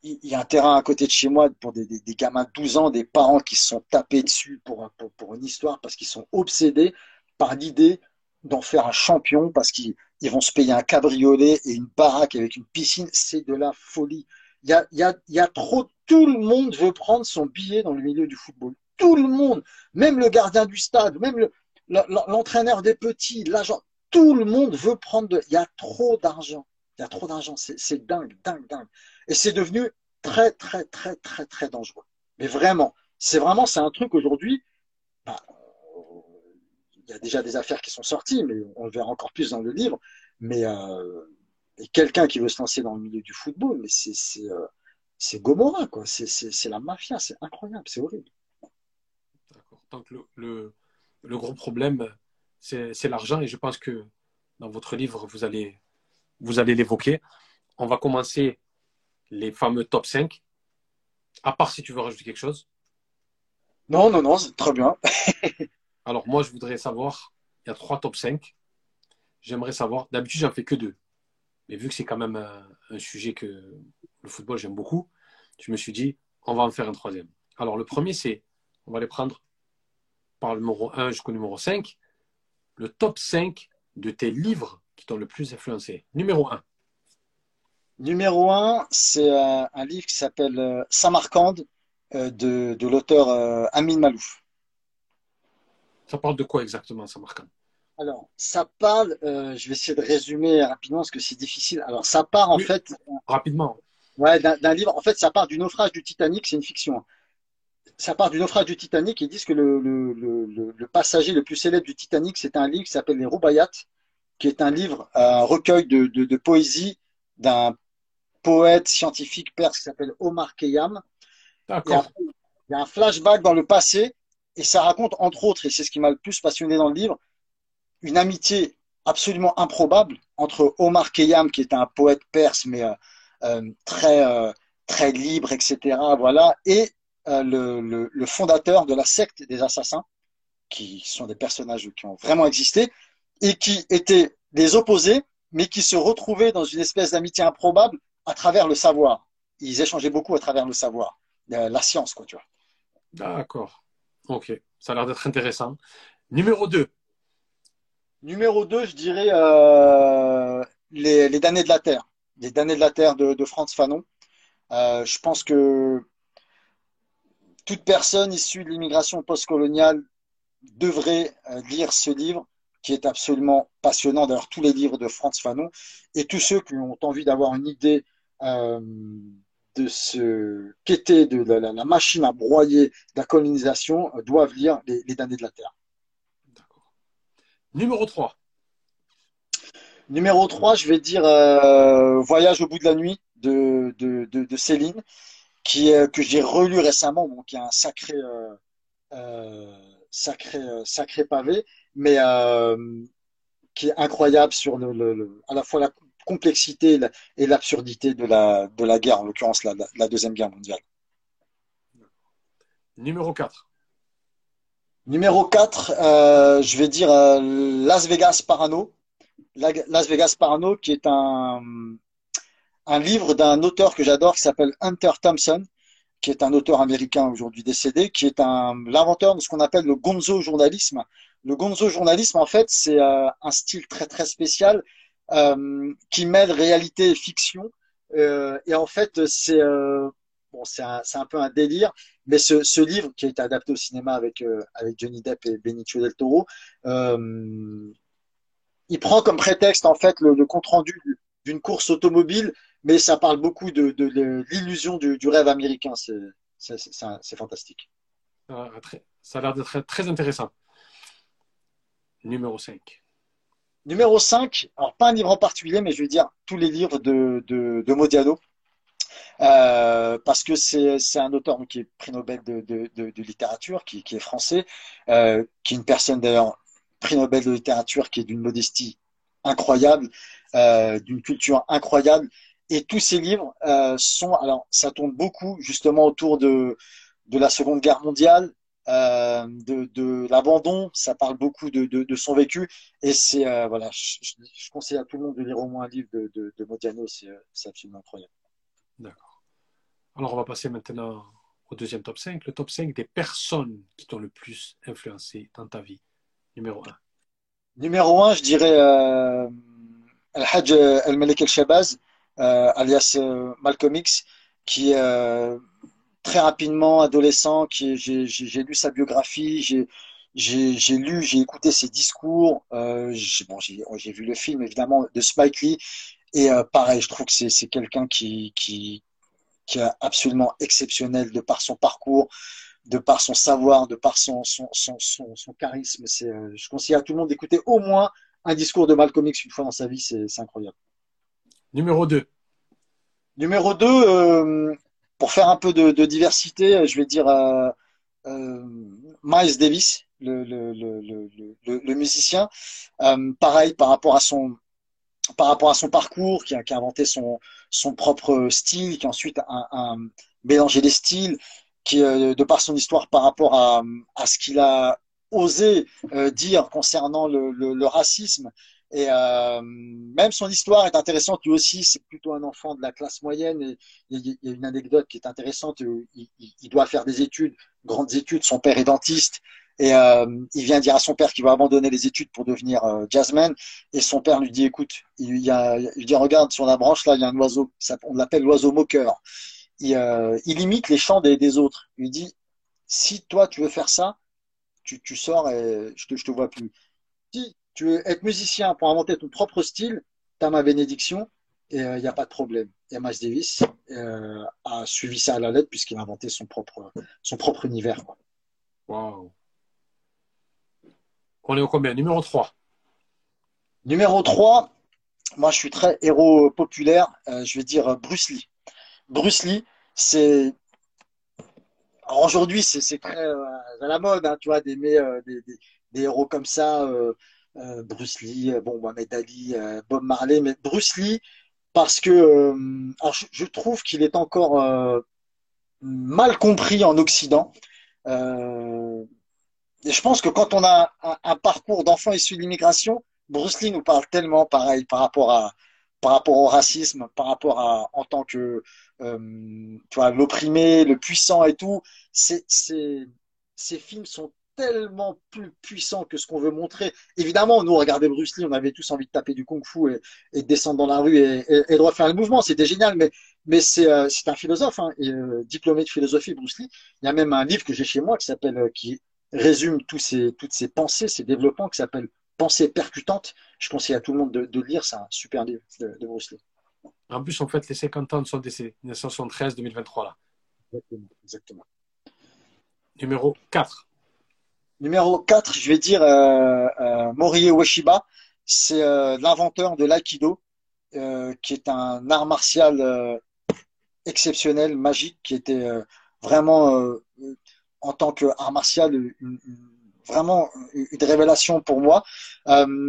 il y a un terrain à côté de chez moi pour des, des, gamins de 12 ans, des parents qui se sont tapés dessus pour, pour, pour une histoire parce qu'ils sont obsédés par l'idée d'en faire un champion parce qu'ils ils vont se payer un cabriolet et une baraque avec une piscine. C'est de la folie. Il y a, y a, y a trop, tout le monde veut prendre son billet dans le milieu du football. Tout le monde, même le gardien du stade, même le, l'entraîneur des petits, l'agent, tout le monde veut prendre de, il y a trop d'argent. Il y a trop d'argent. C'est dingue, dingue, dingue. Et c'est devenu très, très, très, très, très dangereux. Mais vraiment, c'est vraiment, c'est un truc aujourd'hui, bah, il y a déjà des affaires qui sont sorties, mais on le verra encore plus dans le livre. Mais euh, quelqu'un qui veut se lancer dans le milieu du football, mais c'est c'est euh, Gomorrah quoi. C'est c'est la mafia, c'est incroyable, c'est horrible. D'accord. Donc le, le gros problème, c'est l'argent, et je pense que dans votre livre, vous allez vous allez l'évoquer. On va commencer les fameux top 5. À part si tu veux rajouter quelque chose. Non, non, non, c'est très bien. Alors moi, je voudrais savoir, il y a trois top 5. J'aimerais savoir, d'habitude, j'en fais que deux. Mais vu que c'est quand même un, un, sujet que le football, j'aime beaucoup, je me suis dit, on va en faire un troisième. Alors le premier, c'est, on va les prendre par le numéro 1 jusqu'au numéro 5. Le top 5 de tes livres qui t'ont le plus influencé. Numéro 1. Numéro 1, c'est euh, un livre qui s'appelle euh, Samarcande euh, de, de l'auteur Amin Malouf. Ça parle de quoi exactement, Samarcande? Alors, ça parle, euh, je vais essayer de résumer rapidement parce que c'est difficile. Alors, ça part en Oui. fait Rapidement. ouais, d'un d'un livre, en fait, ça part du naufrage du Titanic, c'est une fiction. Ça part du naufrage du Titanic, ils disent que le, le, le, le- le passager le plus célèbre du Titanic, c'est un livre qui s'appelle Les Roubayat, qui est un livre, un recueil de, de, de poésie d'un poète scientifique perse qui s'appelle Omar Khayyam. D'accord. il y a un flashback dans le passé et ça raconte entre autres, et c'est ce qui m'a le plus passionné dans le livre, une amitié absolument improbable entre Omar Khayyam, qui est un poète perse mais euh, euh, très euh, très libre, etc. Voilà, et euh, le, le, le fondateur de la secte des assassins, qui sont des personnages qui ont vraiment existé et qui étaient des opposés, mais qui se retrouvaient dans une espèce d'amitié improbable à travers le savoir. Ils échangeaient beaucoup à travers le savoir, euh, la science, quoi, tu vois. D'accord. Ok. Ça a l'air d'être intéressant. Numéro 2. Numéro 2, je dirais euh, les, les damnés de la Terre. Les damnés de la Terre de, de Franz Fanon. Euh, je pense que toute personne issue de l'immigration postcoloniale devrait euh, lire ce livre qui est absolument passionnant. D'ailleurs, tous les livres de Franz Fanon et tous ceux qui ont envie d'avoir une idée euh, de ce qu'était de la, la, la machine à broyer de la colonisation euh, doivent lire les, les damnés de la Terre. D'accord. Numéro 3. Numéro 3, je vais dire euh, Voyage au bout de la nuit de, de, de, de Céline, qui, euh, que j'ai relu récemment, bon, qui a un sacré, euh, euh, sacré, sacré pavé, mais qui est incroyable sur le, le, le- à la fois la complexité et la- et l'absurdité de la, de la guerre, en l'occurrence la, la, la Deuxième Guerre mondiale. Numéro 4. Numéro 4, euh, je vais dire euh, Las Vegas Parano. La- Las Vegas Parano, qui est un, un livre d'un auteur que j'adore qui s'appelle Hunter Thompson, qui est un auteur américain aujourd'hui décédé, qui est l'inventeur de ce qu'on appelle le gonzo journalisme. Le gonzo journalisme, en fait, c'est euh, un style très très spécial euh, qui mêle réalité et fiction. Euh, et en fait, c'est un, peu un délire, mais ce, livre qui a été adapté au cinéma avec Johnny Depp et Benicio del Toro, il prend comme prétexte en fait le, le compte rendu d'une course automobile mais ça parle beaucoup de, de, de l'illusion du, du, rêve américain. C'est, fantastique. Ça a l'air d'être très intéressant. Numéro 5. Numéro 5, alors pas un livre en particulier, mais je vais dire tous les livres de, de, de Modiano. Euh, parce que c'est, un auteur qui est prix Nobel de, de, de, de littérature, qui, qui, est français, euh, qui est une personne d'ailleurs prix Nobel de littérature qui est d'une modestie incroyable, euh, d'une culture incroyable. Et tous ces livres euh, sont, alors ça tourne beaucoup justement autour de, de la Seconde Guerre mondiale, euh, de, de l'abandon, ça parle beaucoup de, de, de son vécu. Et c'est, euh, voilà, je, je, conseille à tout le monde de lire au moins un livre de, de, de Modiano, c'est, absolument incroyable. D'accord. Alors, on va passer maintenant au deuxième top 5, le top 5 des personnes qui t'ont le plus influencé dans ta vie. Numéro 1. Numéro 1, je dirais euh, Al-Hajj Al-Malik Al-Shabazz, alias euh, Malcolm X, qui euh, très rapidement, adolescent, qui j'ai lu sa biographie, j'ai j'ai lu, j'ai écouté ses discours, euh, j'ai bon, vu le film évidemment de Spike Lee, et euh, pareil, je trouve que c'est quelqu'un qui, est absolument exceptionnel de par son parcours, de par son savoir, de par son, charisme. Euh, je conseille à tout le monde d'écouter au moins un discours de Malcolm X une fois dans sa vie, c'est incroyable. Numéro 2. Numéro 2, euh, pour faire un peu de, diversité, je vais dire euh, euh Miles Davis, le, musicien. Pareil, par rapport à son, par rapport à son parcours, qui a, inventé son, propre style, qui ensuite a, mélangé les styles, qui, de par son histoire par rapport à, ce qu'il a osé dire concernant le racisme. Et euh, même son histoire est intéressante. Lui aussi, c'est plutôt un enfant de la classe moyenne. Il y a une anecdote qui est intéressante. Il, il, il, doit faire des études, grandes études. Son père est dentiste. Et euh, il vient dire à son père qu'il va abandonner les études pour devenir euh, jazzman. Et son père lui dit, écoute, il, y a, il dit, regarde, sur la branche, là, il y a un oiseau, on l'appelle l'oiseau moqueur. Il, euh, il, imite les chants des, autres. Il dit, si toi, tu veux faire ça, tu, tu sors et je te, je te vois plus. Tu veux être musicien pour inventer ton propre style, tu as ma bénédiction et il n'y a pas de problème. Et Miles Davis euh, a suivi ça à la lettre puisqu'il a inventé son propre, son propre univers. Quoi. Wow. On est au combien? Numéro 3. Numéro 3, moi je suis très héros populaire, euh, je vais dire Bruce Lee. Bruce Lee, c'est. Aujourd'hui, c'est très euh, à la mode, hein, tu vois, d'aimer euh, des, des, des, héros comme ça. Euh, Bruce Lee, bon, Mohamed Ali, Bob Marley, mais Bruce Lee, parce que alors je, je, trouve qu'il est encore mal compris en Occident. Euh, et je pense que quand on a un, un parcours d'enfant issu de l'immigration, Bruce Lee nous parle tellement pareil par rapport à par rapport au racisme, par rapport à en tant que euh, tu vois l'opprimé, le puissant et tout. C'est, c'est, ces films sont tellement plus puissants que ce qu'on veut montrer. Évidemment, nous, on regardait Bruce Lee, on avait tous envie de taper du kung-fu et, et de descendre dans la rue et, et, et de refaire le mouvement. C'était génial, mais, mais c'est, euh, c'est un philosophe, hein, et, euh, diplômé de philosophie, Bruce Lee. Il y a même un livre que j'ai chez moi qui s'appelle, euh, qui résume tous ces, toutes ces pensées, ces développements qui s'appelle Pensée percutante. Je conseille à tout le monde de, de lire, c'est un super livre de, de, Bruce Lee. En plus, en fait, les 50 ans sont décès, 1973-2023 là. Exactement, exactement. Numéro 4. Numéro 4, je vais dire euh, euh, Morie Ueshiba. C'est euh, l'inventeur de l'aïkido, euh, qui est un art martial exceptionnel, magique, qui était vraiment en tant qu'art martial vraiment une révélation pour moi.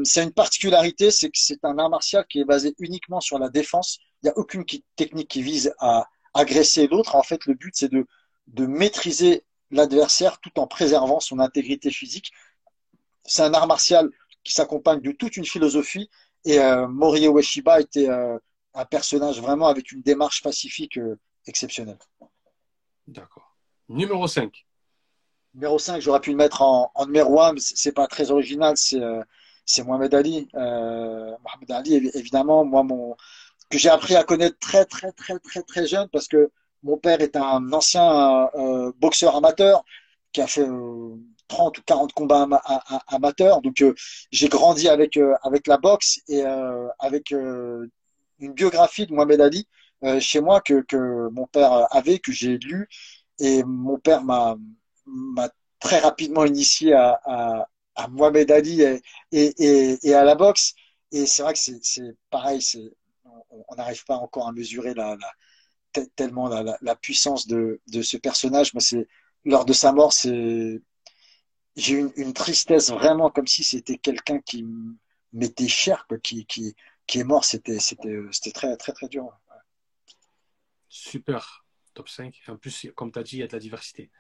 C'est une particularité, c'est que c'est un art martial qui est basé uniquement sur la défense. Il n'y a aucune technique qui vise à agresser l'autre. En fait, le but, c'est de maîtriser l'adversaire tout en préservant son intégrité physique. C'est un art martial qui s'accompagne de toute une philosophie. Et euh, Morie Ueshiba était euh, un personnage vraiment avec une démarche pacifique euh, exceptionnelle. D'accord. Numéro 5. Numéro 5, j'aurais pu le mettre en, en numéro 1, mais c'est pas très original, c'est euh, Mohamed Ali. Euh, Mohamed Ali, évidemment, moi, mon, que j'ai appris à connaître très, très, très, très, très jeune, parce que mon père est un ancien euh, boxeur amateur qui a fait 30 ou 40 combats am am amateurs. Donc, j'ai grandi avec, avec la boxe et avec une biographie de Mohamed Ali chez moi que, que mon père avait, que j'ai lu. Et mon père m'a très rapidement initié à, à, Mohamed Ali et, et, à la boxe. Et c'est vrai que c'est pareil, on n'arrive pas encore à mesurer la tellement la, la, la, puissance de, de ce personnage. Moi, c'est lors de sa mort, c'est j'ai eu une, une, tristesse vraiment comme si c'était quelqu'un qui m'était cher, quoi, qui, qui, qui est mort. C'était c'était c'était très très très dur. Ouais. Super, top 5. En plus, comme tu as dit, il y a de la diversité.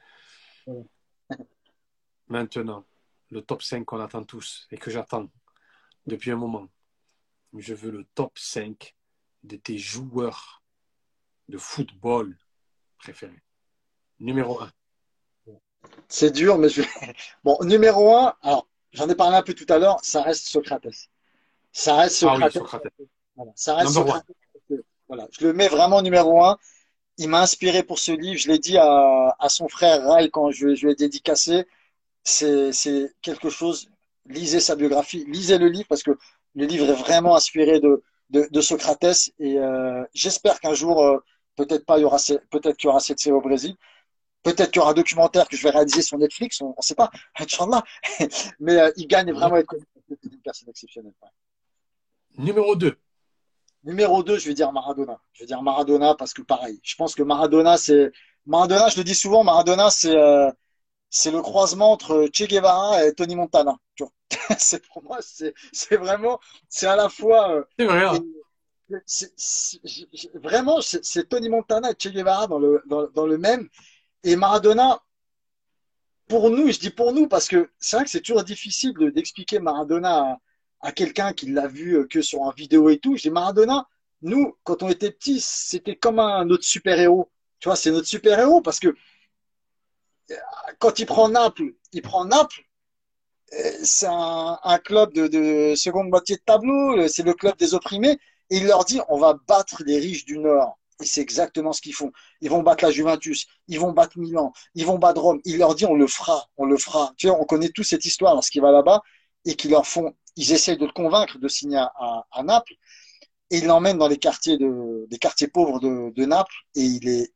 Maintenant, le top 5 qu'on attend tous et que j'attends depuis un moment. Je veux le top 5 de tes joueurs de football préféré Numéro 1. C'est dur, mais je vais. Bon, numéro 1, alors, j'en ai parlé un peu tout à l'heure, ça reste Socrates. Ça reste Socrates. Ah oui, Socrates. Voilà, ça reste Socrates. Voilà, je le mets vraiment numéro 1. Il m'a inspiré pour ce livre. Je l'ai dit à, à, son frère Ray quand je, je lui ai dédicacé. C'est quelque chose. Lisez sa biographie, lisez le livre parce que le livre est vraiment inspiré de, de, de Socrates et euh, j'espère qu'un jour, euh, peut-être pas, il y aura, peut-être qu'il y aura cette série au Brésil, peut-être qu'il y aura un documentaire que je vais réaliser sur Netflix, on, ne sait pas, Inch'Allah, mais euh, il gagne vraiment à être connu une personne exceptionnelle. Numéro 2. Numéro 2, je vais dire Maradona. Je vais dire Maradona parce que pareil, je pense que Maradona, c'est Maradona, je le dis souvent, Maradona, c'est euh, c'est le croisement entre Che Guevara et Tony Montana. c'est pour moi, c'est vraiment, c'est à la fois. Euh, c'est vrai. Hein. Vraiment, c'est Tony Montana et Che Guevara dans le, dans, le même. Et Maradona, pour nous, je dis pour nous parce que c'est vrai que c'est toujours difficile d'expliquer Maradona à, quelqu'un qui l'a vu euh, que sur un vidéo et tout. Je dis Maradona, nous, quand on était petits, c'était comme un autre super-héros. Tu vois, c'est notre super-héros parce que quand il prend Naples, il prend Naples, euh, c'est un, club de, de, seconde moitié de tableau, euh, c'est le club des opprimés, il leur dit on va battre les riches du Nord. Et c'est exactement ce qu'ils font. Ils vont battre la Juventus, ils vont battre Milan, ils vont battre Rome. Il leur dit on le fera, on le fera. Tu vois, on connaît tous cette histoire lorsqu'il va là-bas et qu'ils leur font, ils essayent de le convaincre de signer à, Naples et il l'emmène dans les quartiers quartiers pauvres de, Naples et il est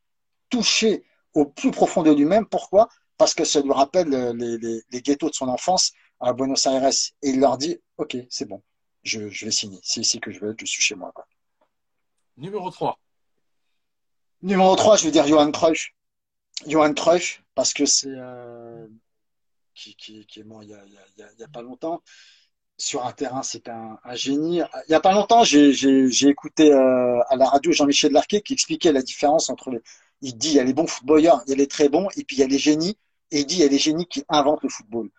touché au plus profond de lui-même. Pourquoi? Parce que ça lui rappelle les, les, ghettos de son enfance à Buenos Aires. Et il leur dit, OK, c'est bon, je, je, vais signer. C'est ici que je veux être, je suis chez moi. Quoi. Numéro 3. Numéro 3, je vais dire Johan Cruyff. Johan Cruyff, parce que c'est... Euh, qui, qui, qui, est mort il n'y a, pas longtemps sur un terrain, c'est un, un, génie. Il n'y a pas longtemps, j'ai écouté euh, à la radio Jean-Michel Larquet qui expliquait la différence entre les, il dit il y a les bons footballeurs, il y a les très bons, et puis il y a les génies, et il dit il y a les génies qui inventent le football.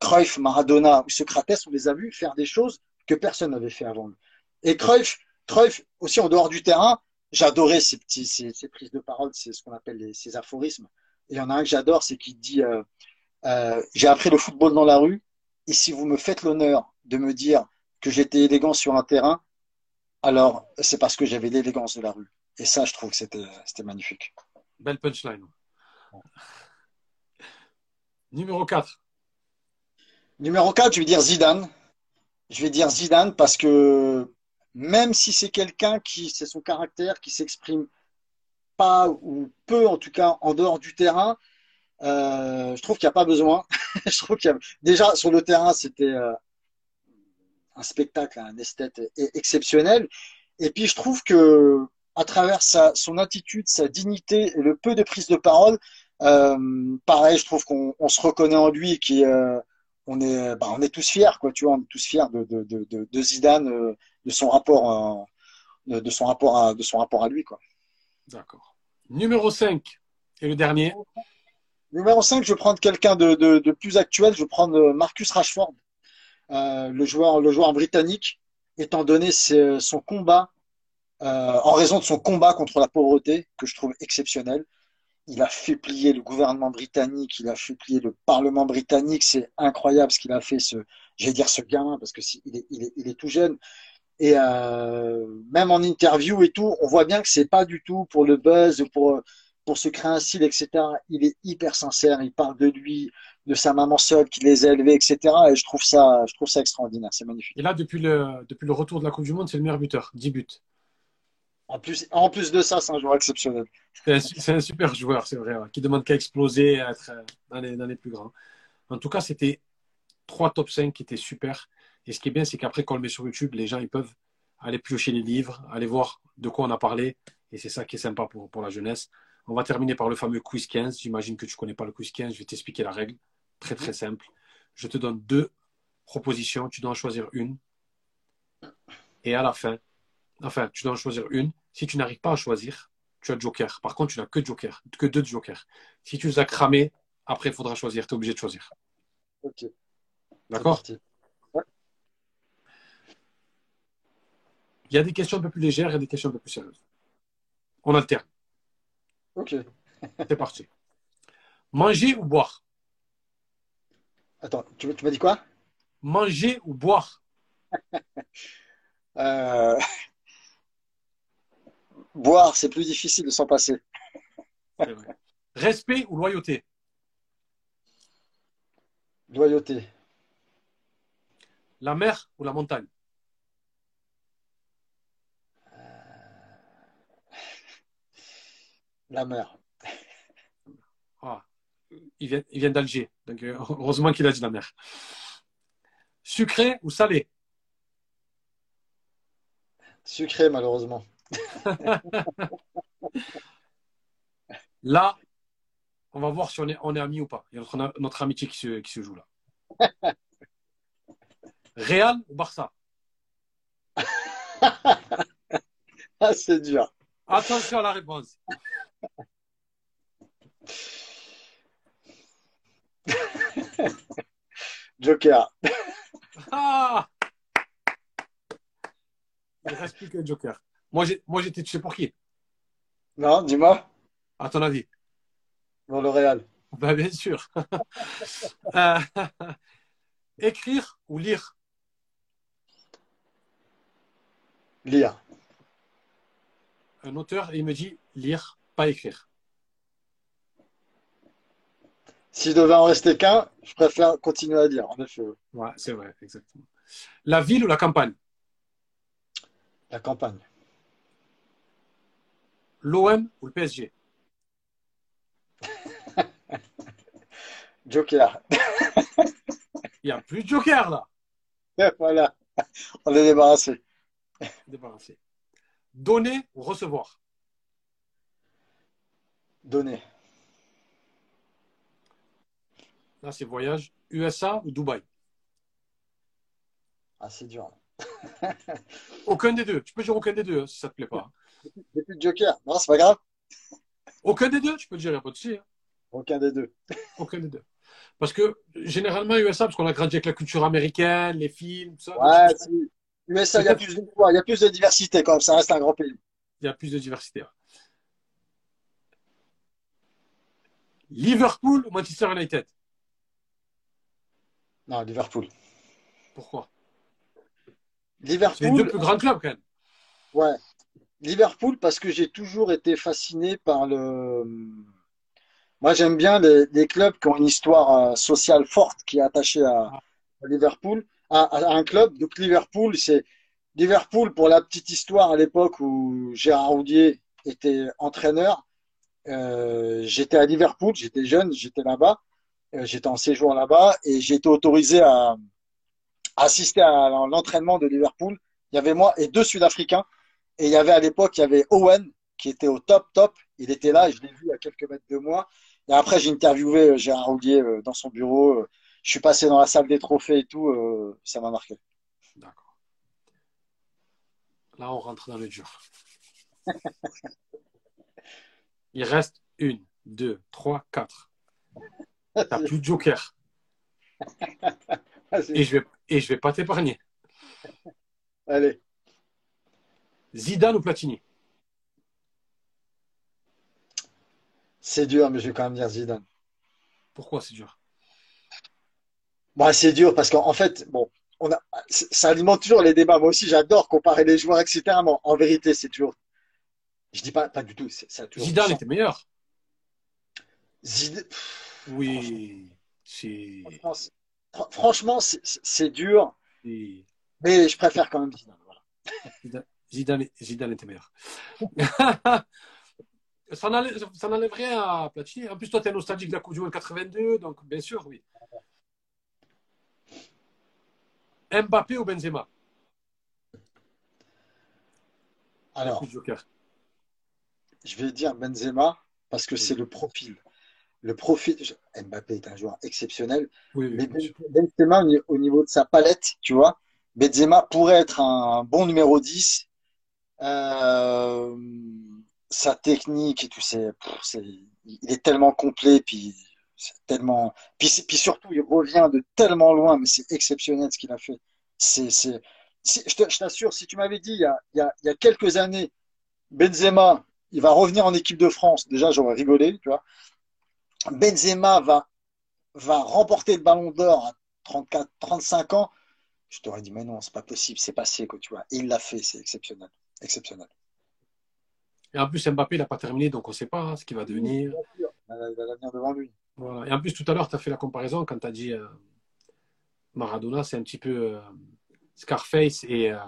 Cruyff, Maradona ou Socrates, on les a vus faire des choses que personne n'avait fait avant. Et Cruyff, Cruyff aussi en dehors du terrain, j'adorais ces petits, ces, prises de parole, c'est ce qu'on appelle les, ces aphorismes. Et il y en a un que j'adore, c'est qu'il dit euh, euh, j'ai appris le football dans la rue, et si vous me faites l'honneur de me dire que j'étais élégant sur un terrain, alors c'est parce que j'avais l'élégance de la rue. Et ça, je trouve que c'était magnifique. Belle punchline. Numéro 4. Numéro 4, je vais dire Zidane. Je vais dire Zidane parce que même si c'est quelqu'un qui, c'est son caractère, qui s'exprime pas ou peu en tout cas en dehors du terrain, euh, je trouve qu'il n'y a pas besoin. je trouve qu'il y a... déjà sur le terrain c'était euh, un spectacle, un esthète exceptionnel. Et puis je trouve que à travers sa, son attitude, sa dignité et le peu de prise de parole, euh, pareil, je trouve qu'on on se reconnaît en lui et qu'on euh, on est, bah, on est tous fiers, quoi. Tu vois, on est tous fiers de, de, de, de Zidane, euh, de son rapport, euh, de son rapport à, de son rapport à lui, quoi. D'accord. Numéro 5 et le dernier. Numéro 5, je vais prendre quelqu'un de, de, de, plus actuel. Je vais prendre Marcus Rashford, le joueur, le joueur britannique, étant donné son combat euh, en raison de son combat contre la pauvreté, que je trouve exceptionnel. Il a fait plier le gouvernement britannique, il a fait plier le Parlement britannique. C'est incroyable ce qu'il a fait, ce, j'allais dire ce gamin, parce que il est tout jeune. Et euh, même en interview et tout, on voit bien que c'est pas du tout pour le buzz, pour pour se créer un style, etc. Il est hyper sincère. Il parle de lui, de sa maman seule qui les a élevés, etc. Et je trouve ça, je trouve ça extraordinaire. C'est magnifique. Et là, depuis le depuis le retour de la Coupe du Monde, c'est le meilleur buteur, 10 buts. En plus, en plus de ça, c'est un joueur exceptionnel. C'est un, un, super joueur, c'est vrai, qui demande qu'à exploser, à être dans les, dans les plus grands. En tout cas, c'était trois top 5 qui étaient super. Et ce qui est bien, c'est qu'après, quand on le met sur YouTube, les gens ils peuvent aller piocher les livres, aller voir de quoi on a parlé. Et c'est ça qui est sympa pour, pour la jeunesse. On va terminer par le fameux quiz 15. J'imagine que tu connais pas le quiz 15. Je vais t'expliquer la règle. Très, très simple. Je te donne deux propositions. Tu dois en choisir une. Et à la fin, Enfin, tu dois en choisir une. Si tu n'arrives pas à choisir, tu as joker. Par contre, tu n'as que joker, que deux jokers. Si tu les as cramés, après, il faudra choisir. Tu es obligé de choisir. Ok. D'accord ouais. Il y a des questions un peu plus légères et des questions un peu plus sérieuses. On alterne. Ok. C'est parti. Manger ou boire? Attends, tu, tu m'as dit quoi? Manger ou boire? Euh, Boire, c'est plus difficile de s'en passer. Vrai. Respect ou loyauté? Loyauté. La mer ou la montagne? La mer. Ah, il vient, il vient d'Alger. Donc, euh, heureusement qu'il a dit la mer. Sucré ou salé? Sucré, malheureusement. Là, on va voir si on est, on est amis ou pas. Il y a notre, notre amitié qui se, qui se joue là. Real ou Barça? Ah, c'est dur. Attention à la réponse. Joker. Ah Il ne reste plus qu'un joker. Moi, j'étais, tu sais pour qui? Non, dis-moi. À ton avis Dans le Real. Ben, Bien sûr. Euh, écrire ou lire? Lire. Un auteur, il me dit lire, pas écrire. S'il devait en rester qu'un, je préfère continuer à lire. En effet, Ouais, c'est vrai, exactement. La ville ou la campagne? La campagne. L'OM ou le PSG Joker. Il n'y a plus de joker là. voilà. On est débarrassé. Débarrassé. Donner ou recevoir Donné. Là, c'est voyage. USA ou Dubaï Ah, c'est dur. Aucun des deux. Tu peux dire aucun des deux hein, si ça te plaît pas. J'ai plus de Joker. Non, c'est pas grave. Aucun des deux, tu peux dire, il n'y a pas de souci. hein. Aucun des deux. Aucun des deux. Parce que généralement, USA, parce qu'on a grandi avec la culture américaine, les films, tout ça, donc Ouais, si. USA, il y a plus de choix, il y a plus de diversité quand même. Ça reste un grand pays. il y a plus de diversité. Liverpool ou Manchester United? Non, Liverpool. Pourquoi? C'est les Liverpool, deux plus grands clubs quand même. ouais. Liverpool parce que j'ai toujours été fasciné par le. Moi, j'aime bien les, clubs qui ont une histoire euh, sociale forte qui est attachée à, Liverpool, à, un club. Donc Liverpool, c'est Liverpool pour la petite histoire à l'époque où Gérard Houllier était entraîneur. Euh, j'étais à Liverpool, j'étais jeune, j'étais là-bas, euh, j'étais en séjour là-bas et j'ai été autorisé à assister à l'entraînement de Liverpool. Il y avait moi et deux Sud-Africains. Et il y avait à l'époque, il y avait Owen qui était au top, top. Il était là je l'ai vu à quelques mètres de moi. Et après, j'ai interviewé euh, Gérard Houllier euh, dans son bureau. Euh, Je suis passé dans la salle des trophées et tout. Ça m'a marqué. D'accord. Là, on rentre dans le dur. Il reste une, deux, trois, quatre. T'as plus de joker. Et je vais, et je vais pas t'épargner. Allez, Zidane ou Platini? C'est dur, mais je vais quand même dire Zidane. Pourquoi c'est dur? Bon, c'est dur parce qu'en en fait, bon, on a, ça alimente toujours les débats. Moi aussi, j'adore comparer les joueurs, etc. Mais en vérité, c'est toujours. Je dis pas, pas du tout. Ça Zidane était meilleur. Zidane. Oui. Franchement, c'est- fr- Franchement, c'est- c'est c'est dur, mais je préfère quand même Zidane. Voilà. Zidane, Zidane, Zidane était meilleur. ça n'enlève rien à Platini. En plus, toi, tu es nostalgique de la Coupe du Monde 82, donc bien sûr, oui. Mbappé ou Benzema? Alors, je vais dire Benzema parce que c'est le profil. Le profil. Mbappé est un joueur exceptionnel, Oui, oui, mais. Benzema, au niveau de sa palette, tu vois, Benzema pourrait être un bon numéro 10. Euh, sa technique pff, il est tellement complet, puis tellement, puis, puis surtout, il revient de tellement loin, mais c'est exceptionnel ce qu'il a fait. C'est, c'est, je t'assure, si tu m'avais dit il y a, il y a, il y a quelques années, Benzema il va revenir en équipe de France. Déjà, j'aurais rigolé, tu vois. Benzema va, va remporter le ballon d'or à 34, 35 ans. Je t'aurais dit, mais non, c'est pas possible, c'est passé, quoi, tu vois. Et il l'a fait, c'est exceptionnel. Exceptionnel. Et en plus, Mbappé, il n'a pas terminé, donc on ne sait pas hein, ce qu'il va devenir. Il va l'avenir devant lui. Voilà. Et en plus, tout à l'heure, tu as fait la comparaison quand tu as dit euh, Maradona, c'est un petit peu euh, Scarface et, euh,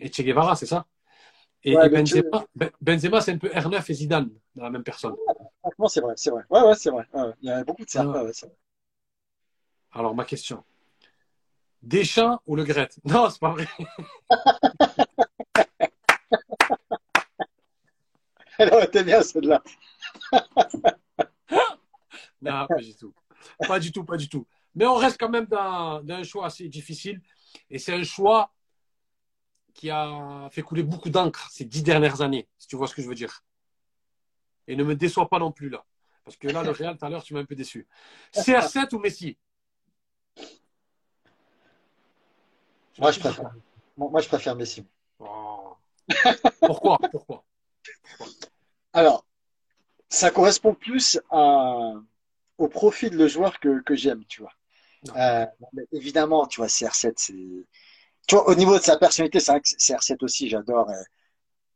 et Che Guevara, c'est ça? Et, Ouais, et mais Benzema, Ben- Benzema, c'est un peu R9 et Zidane dans la même personne. Franchement, c'est vrai, c'est vrai. Ouais, ouais, c'est vrai. Ouais, ouais. Il y a beaucoup de ça. Ouais. Ouais, ouais, vrai. Alors, ma question Deschamps ou Le Gret? Non, c'est pas vrai. Elle aurait été bien, celle-là. Non, pas du tout. Pas du tout, pas du tout. Mais on reste quand même dans, dans un choix assez difficile. Et c'est un choix qui a fait couler beaucoup d'encre ces dix dernières années, si tu vois ce que je veux dire. Et ne me déçois pas non plus là. Parce que là, le Real, tout à l'heure, tu m'as un peu déçu. CR7 ou Messi? Moi, je préfère. Moi, moi, je préfère Messi. Oh. Pourquoi? Pourquoi? Alors, ça correspond plus à, au profil de joueur que, que j'aime, tu vois. Euh, évidemment, tu vois, CR7, c'est. Tu vois, au niveau de sa personnalité, c'est vrai que CR7 aussi, j'adore euh,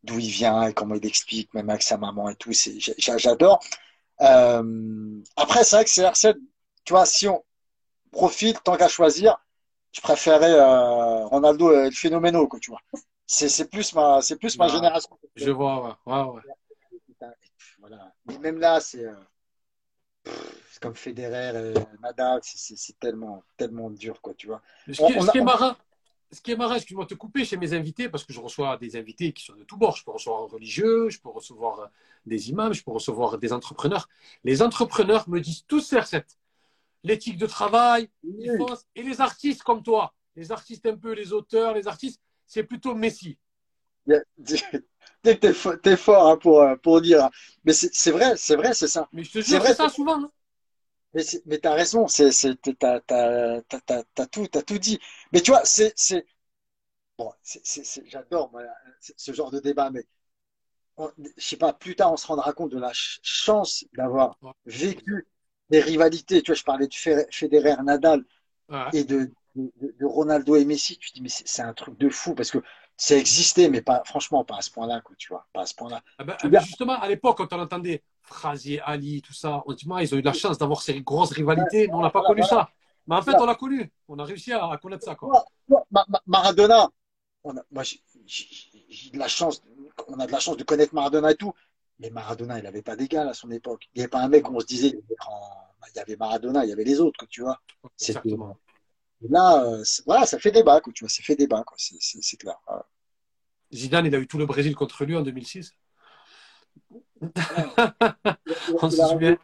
d'où il vient et comment il explique, même avec sa maman et tout, j'adore. Euh, après, c'est vrai que CR7, tu vois, si on profite, tant qu'à choisir, je préférais Ronaldo et le phénoméno, quoi, tu vois. C'est, plus ma, c'est plus ma Ah. génération. Je vois, ouais, ouais, ouais. Voilà. Mais même là, c'est euh, comme Federer et Nadal, c'est- tellement, tellement dur, quoi, tu vois. Ce qui, est- on qui marrant, ce qui est marrant, excuse-moi de te couper chez mes invités, parce que je reçois des invités qui sont de tous bords. Je peux recevoir un religieux, je peux recevoir euh, des imams, je peux recevoir des entrepreneurs. Les entrepreneurs me disent tous CR7. L'éthique de travail, font- et les artistes comme toi, les artistes un peu, les auteurs, les artistes, c'est plutôt Messi. t'es fo- t'es fort hein, pour, euh, pour dire. hein. Mais c'est c'est vrai, c'est vrai, c'est ça. Mais je te jure, c'est ça souvent. hein. Mais, mais t'as raison, t'as, t'as, t'as, t'as, t'as tout, t'as tout dit. Mais tu vois, c'est, c'est, bon, c'est, c'est, c'est- j'adore ce genre de débat, mais on- je sais pas, plus tard on se rendra compte de la ch- chance d'avoir vécu des rivalités. Tu vois, je parlais de Fe- Federer, Nadal Ouais. et de, de, de Ronaldo et Messi. Tu te dis, mais c'est c'est un truc de fou parce que ça existait, mais pas, franchement, pas à ce point-là, quoi, tu vois, pas à ce point-là. Ah ben, justement, à l'époque, quand on entendait Frazier, Ali, tout ça, on dit, ils ont eu de la chance d'avoir ces grosses rivalités, mais on n'a pas Voilà, connu voilà. ça. Mais en fait, on l'a connu. On a réussi à, à connaître ça. Quoi. Ma- Ma- Maradona, on a, moi, j'ai de la chance, on a de la chance de connaître Maradona et tout. Mais Maradona, il n'avait pas d'égal à son époque. Il n'y avait pas un mec où on se disait, il y avait Maradona, il y avait les autres, tu vois. Exactement. Et là, euh, voilà, ça fait débat, quoi, tu vois, ça fait débat, quoi, c'est- clair. Voilà. Zidane, il a eu tout le Brésil contre lui en 2006. On se Il a- souvient.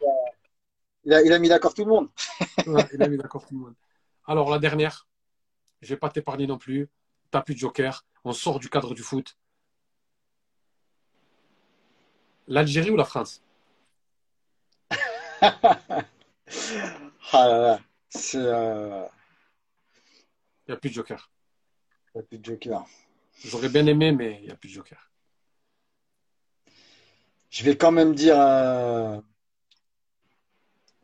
il a, il a mis d'accord tout le monde. Ouais, il a mis d'accord tout le monde. Alors, la dernière, je vais pas t'épargner non plus. T'as plus de joker. On sort du cadre du foot. L'Algérie ou la France? Ah là là, c'est euh, Il n'y a plus de joker. il y a plus de joker. J'aurais bien aimé, mais il n'y a plus de joker. Je vais quand même dire, euh,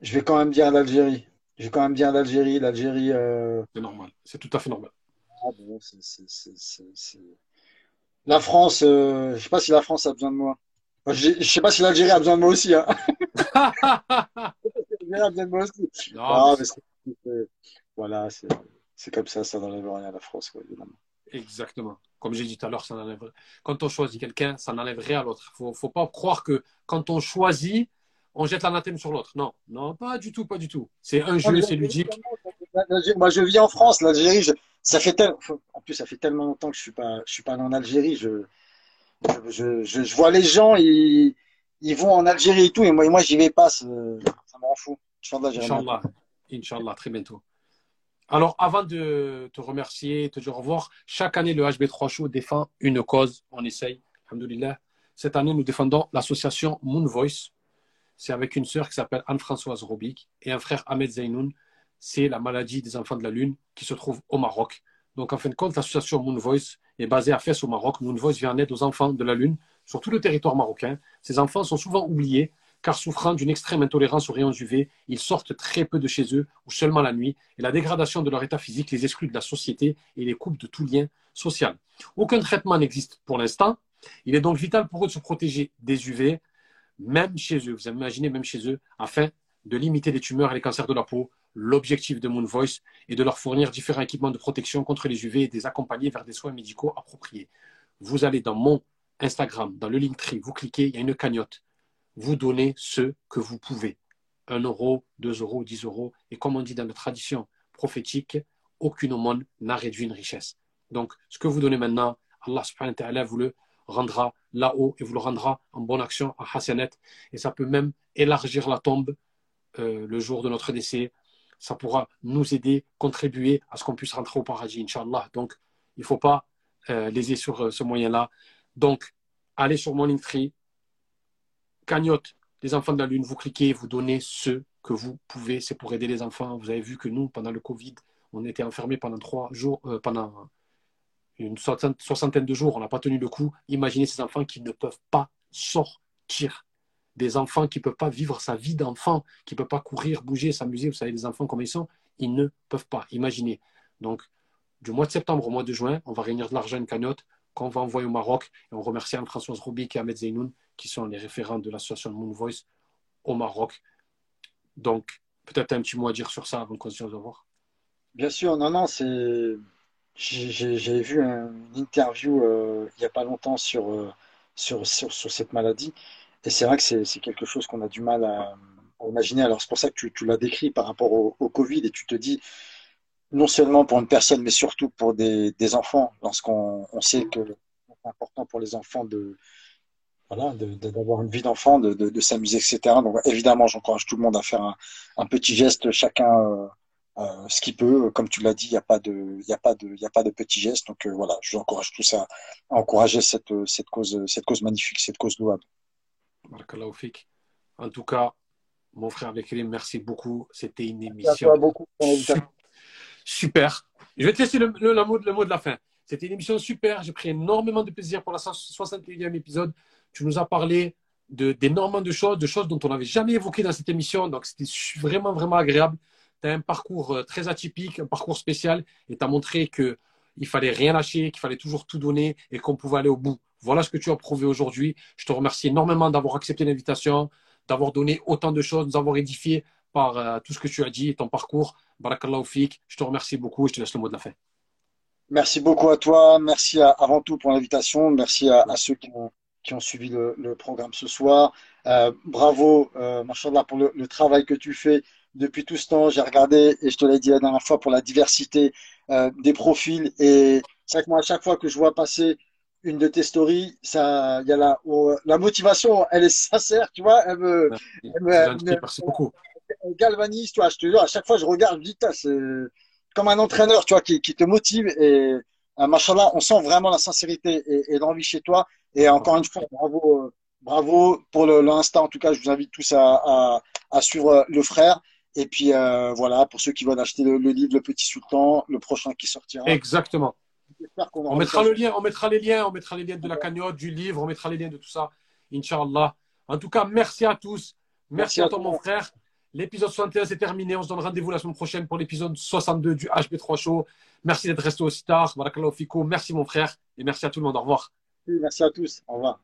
je vais quand même dire l'Algérie. Je vais quand même dire l'Algérie. L'Algérie. euh, C'est normal. C'est tout à fait normal. ah bon, La France, euh, je sais pas si la France a besoin de moi. Je, je sais pas si l'Algérie a besoin de moi aussi. Hein. L'Algérie a besoin de moi aussi. Non, Ah, mais mais c'est- c'est- voilà, c'est c'est comme ça, ça n'enlève rien à la France, quoi, évidemment. Exactement. Comme j'ai dit tout à l'heure, ça n'enlève... quand on choisit quelqu'un, ça n'enlève rien à l'autre. Il ne faut, faut pas croire que quand on choisit, on jette l'anathème sur l'autre. Non, non, pas du tout, pas du tout. C'est un jeu, c'est ludique. Moi, je vis en France. L'Algérie, je- ça fait tel- en plus, ça fait tellement longtemps que je suis pas, je suis pas allé en Algérie. Je, je, je, je vois les gens, ils, ils vont en Algérie et tout, et moi, et moi, j'y vais pas. Ça me rend fou. Inch'Allah. Inch'Allah, très bientôt. Alors, avant de te remercier, te dire au revoir, chaque année, le HB3 Show défend une cause. On essaye, alhamdoulilah. Cette année, nous défendons l'association Moon Voice. C'est avec une sœur qui s'appelle Anne-Françoise Robic et un frère Ahmed Zainoun. C'est la maladie des enfants de la Lune qui se trouve au Maroc. Donc, en fin de compte, l'association Moon Voice est basée à Fès au Maroc. Moon Voice vient en aide aux enfants de la Lune sur tout le territoire marocain. Ces enfants sont souvent oubliés car souffrant d'une extrême intolérance aux rayons UV, ils sortent très peu de chez eux ou seulement la nuit, et la dégradation de leur état physique les exclut de la société et les coupe de tout lien social. Aucun traitement n'existe pour l'instant. Il est donc vital pour eux de se protéger des UV, même chez eux. Vous imaginez, même chez eux, afin de limiter les tumeurs et les cancers de la peau. L'objectif de Moon Voice est de leur fournir différents équipements de protection contre les UV et de les accompagner vers des soins médicaux appropriés. Vous allez dans mon Instagram, dans le Linktree, vous cliquez, il y a une cagnotte. Vous donnez ce que vous pouvez. 1 euro, 2 euros, 10 euros. Et comme on dit dans la tradition prophétique, aucune aumône n'a réduit une richesse. Donc, ce que vous donnez maintenant, Allah subhanahu wa ta'ala vous le rendra là-haut et vous le rendra en bonne action, à Hassanet. Et ça peut même élargir la tombe euh, le jour de notre décès. Ça pourra nous aider, contribuer à ce qu'on puisse rentrer au paradis, Inch'Allah. Donc, il ne faut pas euh, léser sur euh, ce moyen-là. Donc, allez sur mon Linktree, cagnotte les enfants de la Lune, vous cliquez, vous donnez ce que vous pouvez. C'est pour aider les enfants. Vous avez vu que nous, pendant le Covid, on était enfermés pendant trois jours, pendant une soixantaine de jours, on n'a pas tenu le coup. Imaginez ces enfants qui ne peuvent pas sortir. Des enfants qui ne peuvent pas vivre sa vie d'enfant, qui ne peuvent pas courir, bouger, s'amuser. Vous savez, les enfants comme ils sont, ils ne peuvent pas. Imaginez. Donc, du mois de septembre au mois de juin, on va réunir de l'argent, une cagnotte qu'on va envoyer au Maroc. Et on remercie Anne-Françoise Roubik et Ahmed Zeynoun, qui sont les référents de l'association Moon Voice au Maroc. Donc, peut-être un petit mot à dire sur ça avant continuer à voir. Bien sûr, non, non, c'est j'ai vu une interview euh, il n'y a pas longtemps sur, euh, sur, sur, sur, cette maladie. Et c'est vrai que c'est quelque chose qu'on a du mal à, imaginer. Alors c'est pour ça que tu, tu l'as décrit par rapport au, au, Covid et tu te dis, non seulement pour une personne, mais surtout pour des, des enfants, lorsqu'on on sait que c'est important pour les enfants de voilà, d'avoir une vie d'enfant, de, de, de s'amuser, etc. Donc évidemment, j'encourage tout le monde à faire un, un petit geste, chacun euh, euh, ce qui peut, comme tu l'as dit, il n'y a pas de, il a pas de, il a pas de petits gestes. Donc euh, voilà, je vous encourage tous à, à, encourager cette, cette cause, cette cause magnifique, cette cause louable. En tout cas, mon frère Bekrim, merci beaucoup. C'était une émission beaucoup, super. Je vais te laisser le, le, mot, le mot de la fin. C'était une émission super. J'ai pris énormément de plaisir pour la 61e épisode. Tu nous as parlé d'énormément de, de choses, de choses dont on n'avait jamais évoqué dans cette émission. Donc, c'était vraiment, vraiment agréable tu as un parcours euh, très atypique, un parcours spécial, et tu as montré qu'il ne fallait rien lâcher, qu'il fallait toujours tout donner et qu'on pouvait aller au bout. Voilà ce que tu as prouvé aujourd'hui. Je te remercie énormément d'avoir accepté l'invitation, d'avoir donné autant de choses, de nous avoir édifié par euh, tout ce que tu as dit et ton parcours. Barakallahu fik. Je te remercie beaucoup et je te laisse le mot de la fin. Merci beaucoup à toi. Merci avant tout pour l'invitation. Merci à, ceux qui ont, qui ont suivi le, programme ce soir. Euh, bravo, euh, pour le, travail que tu fais depuis tout ce temps. J'ai regardé, et je te l'ai dit la dernière fois, pour la diversité euh, des profils. Et chaque mois, à chaque fois que je vois passer une de tes stories, ça, y a la, oh, la motivation, elle est sincère, tu vois. Elle me, Merci beaucoup. Elle galvanise, tu vois. Je te dis, à chaque fois, je regarde, je dis, c'est comme un entraîneur, tu vois, qui, qui te motive. Et euh, machallah, on sent vraiment la sincérité et, et l'envie chez toi. Et encore une fois, bravo, euh, bravo pour l'instant. En tout cas, je vous invite tous à, à, à suivre le frère. Et puis euh, voilà, pour ceux qui veulent acheter le, livre Le Petit Sultan, le prochain qui sortira. Exactement. On mettra le lien, on mettra les liens, on mettra les liens de la cagnotte, du livre, on mettra les liens de tout ça, Inch'Allah. En tout cas, merci à tous. Merci, à, toi, mon frère. L'épisode 61 c'est terminé. On se donne rendez-vous la semaine prochaine pour l'épisode 62 du HB3 Show. Merci d'être resté aussi tard. Merci mon frère. Et merci à tout le monde. Au revoir. Merci à tous. Au revoir.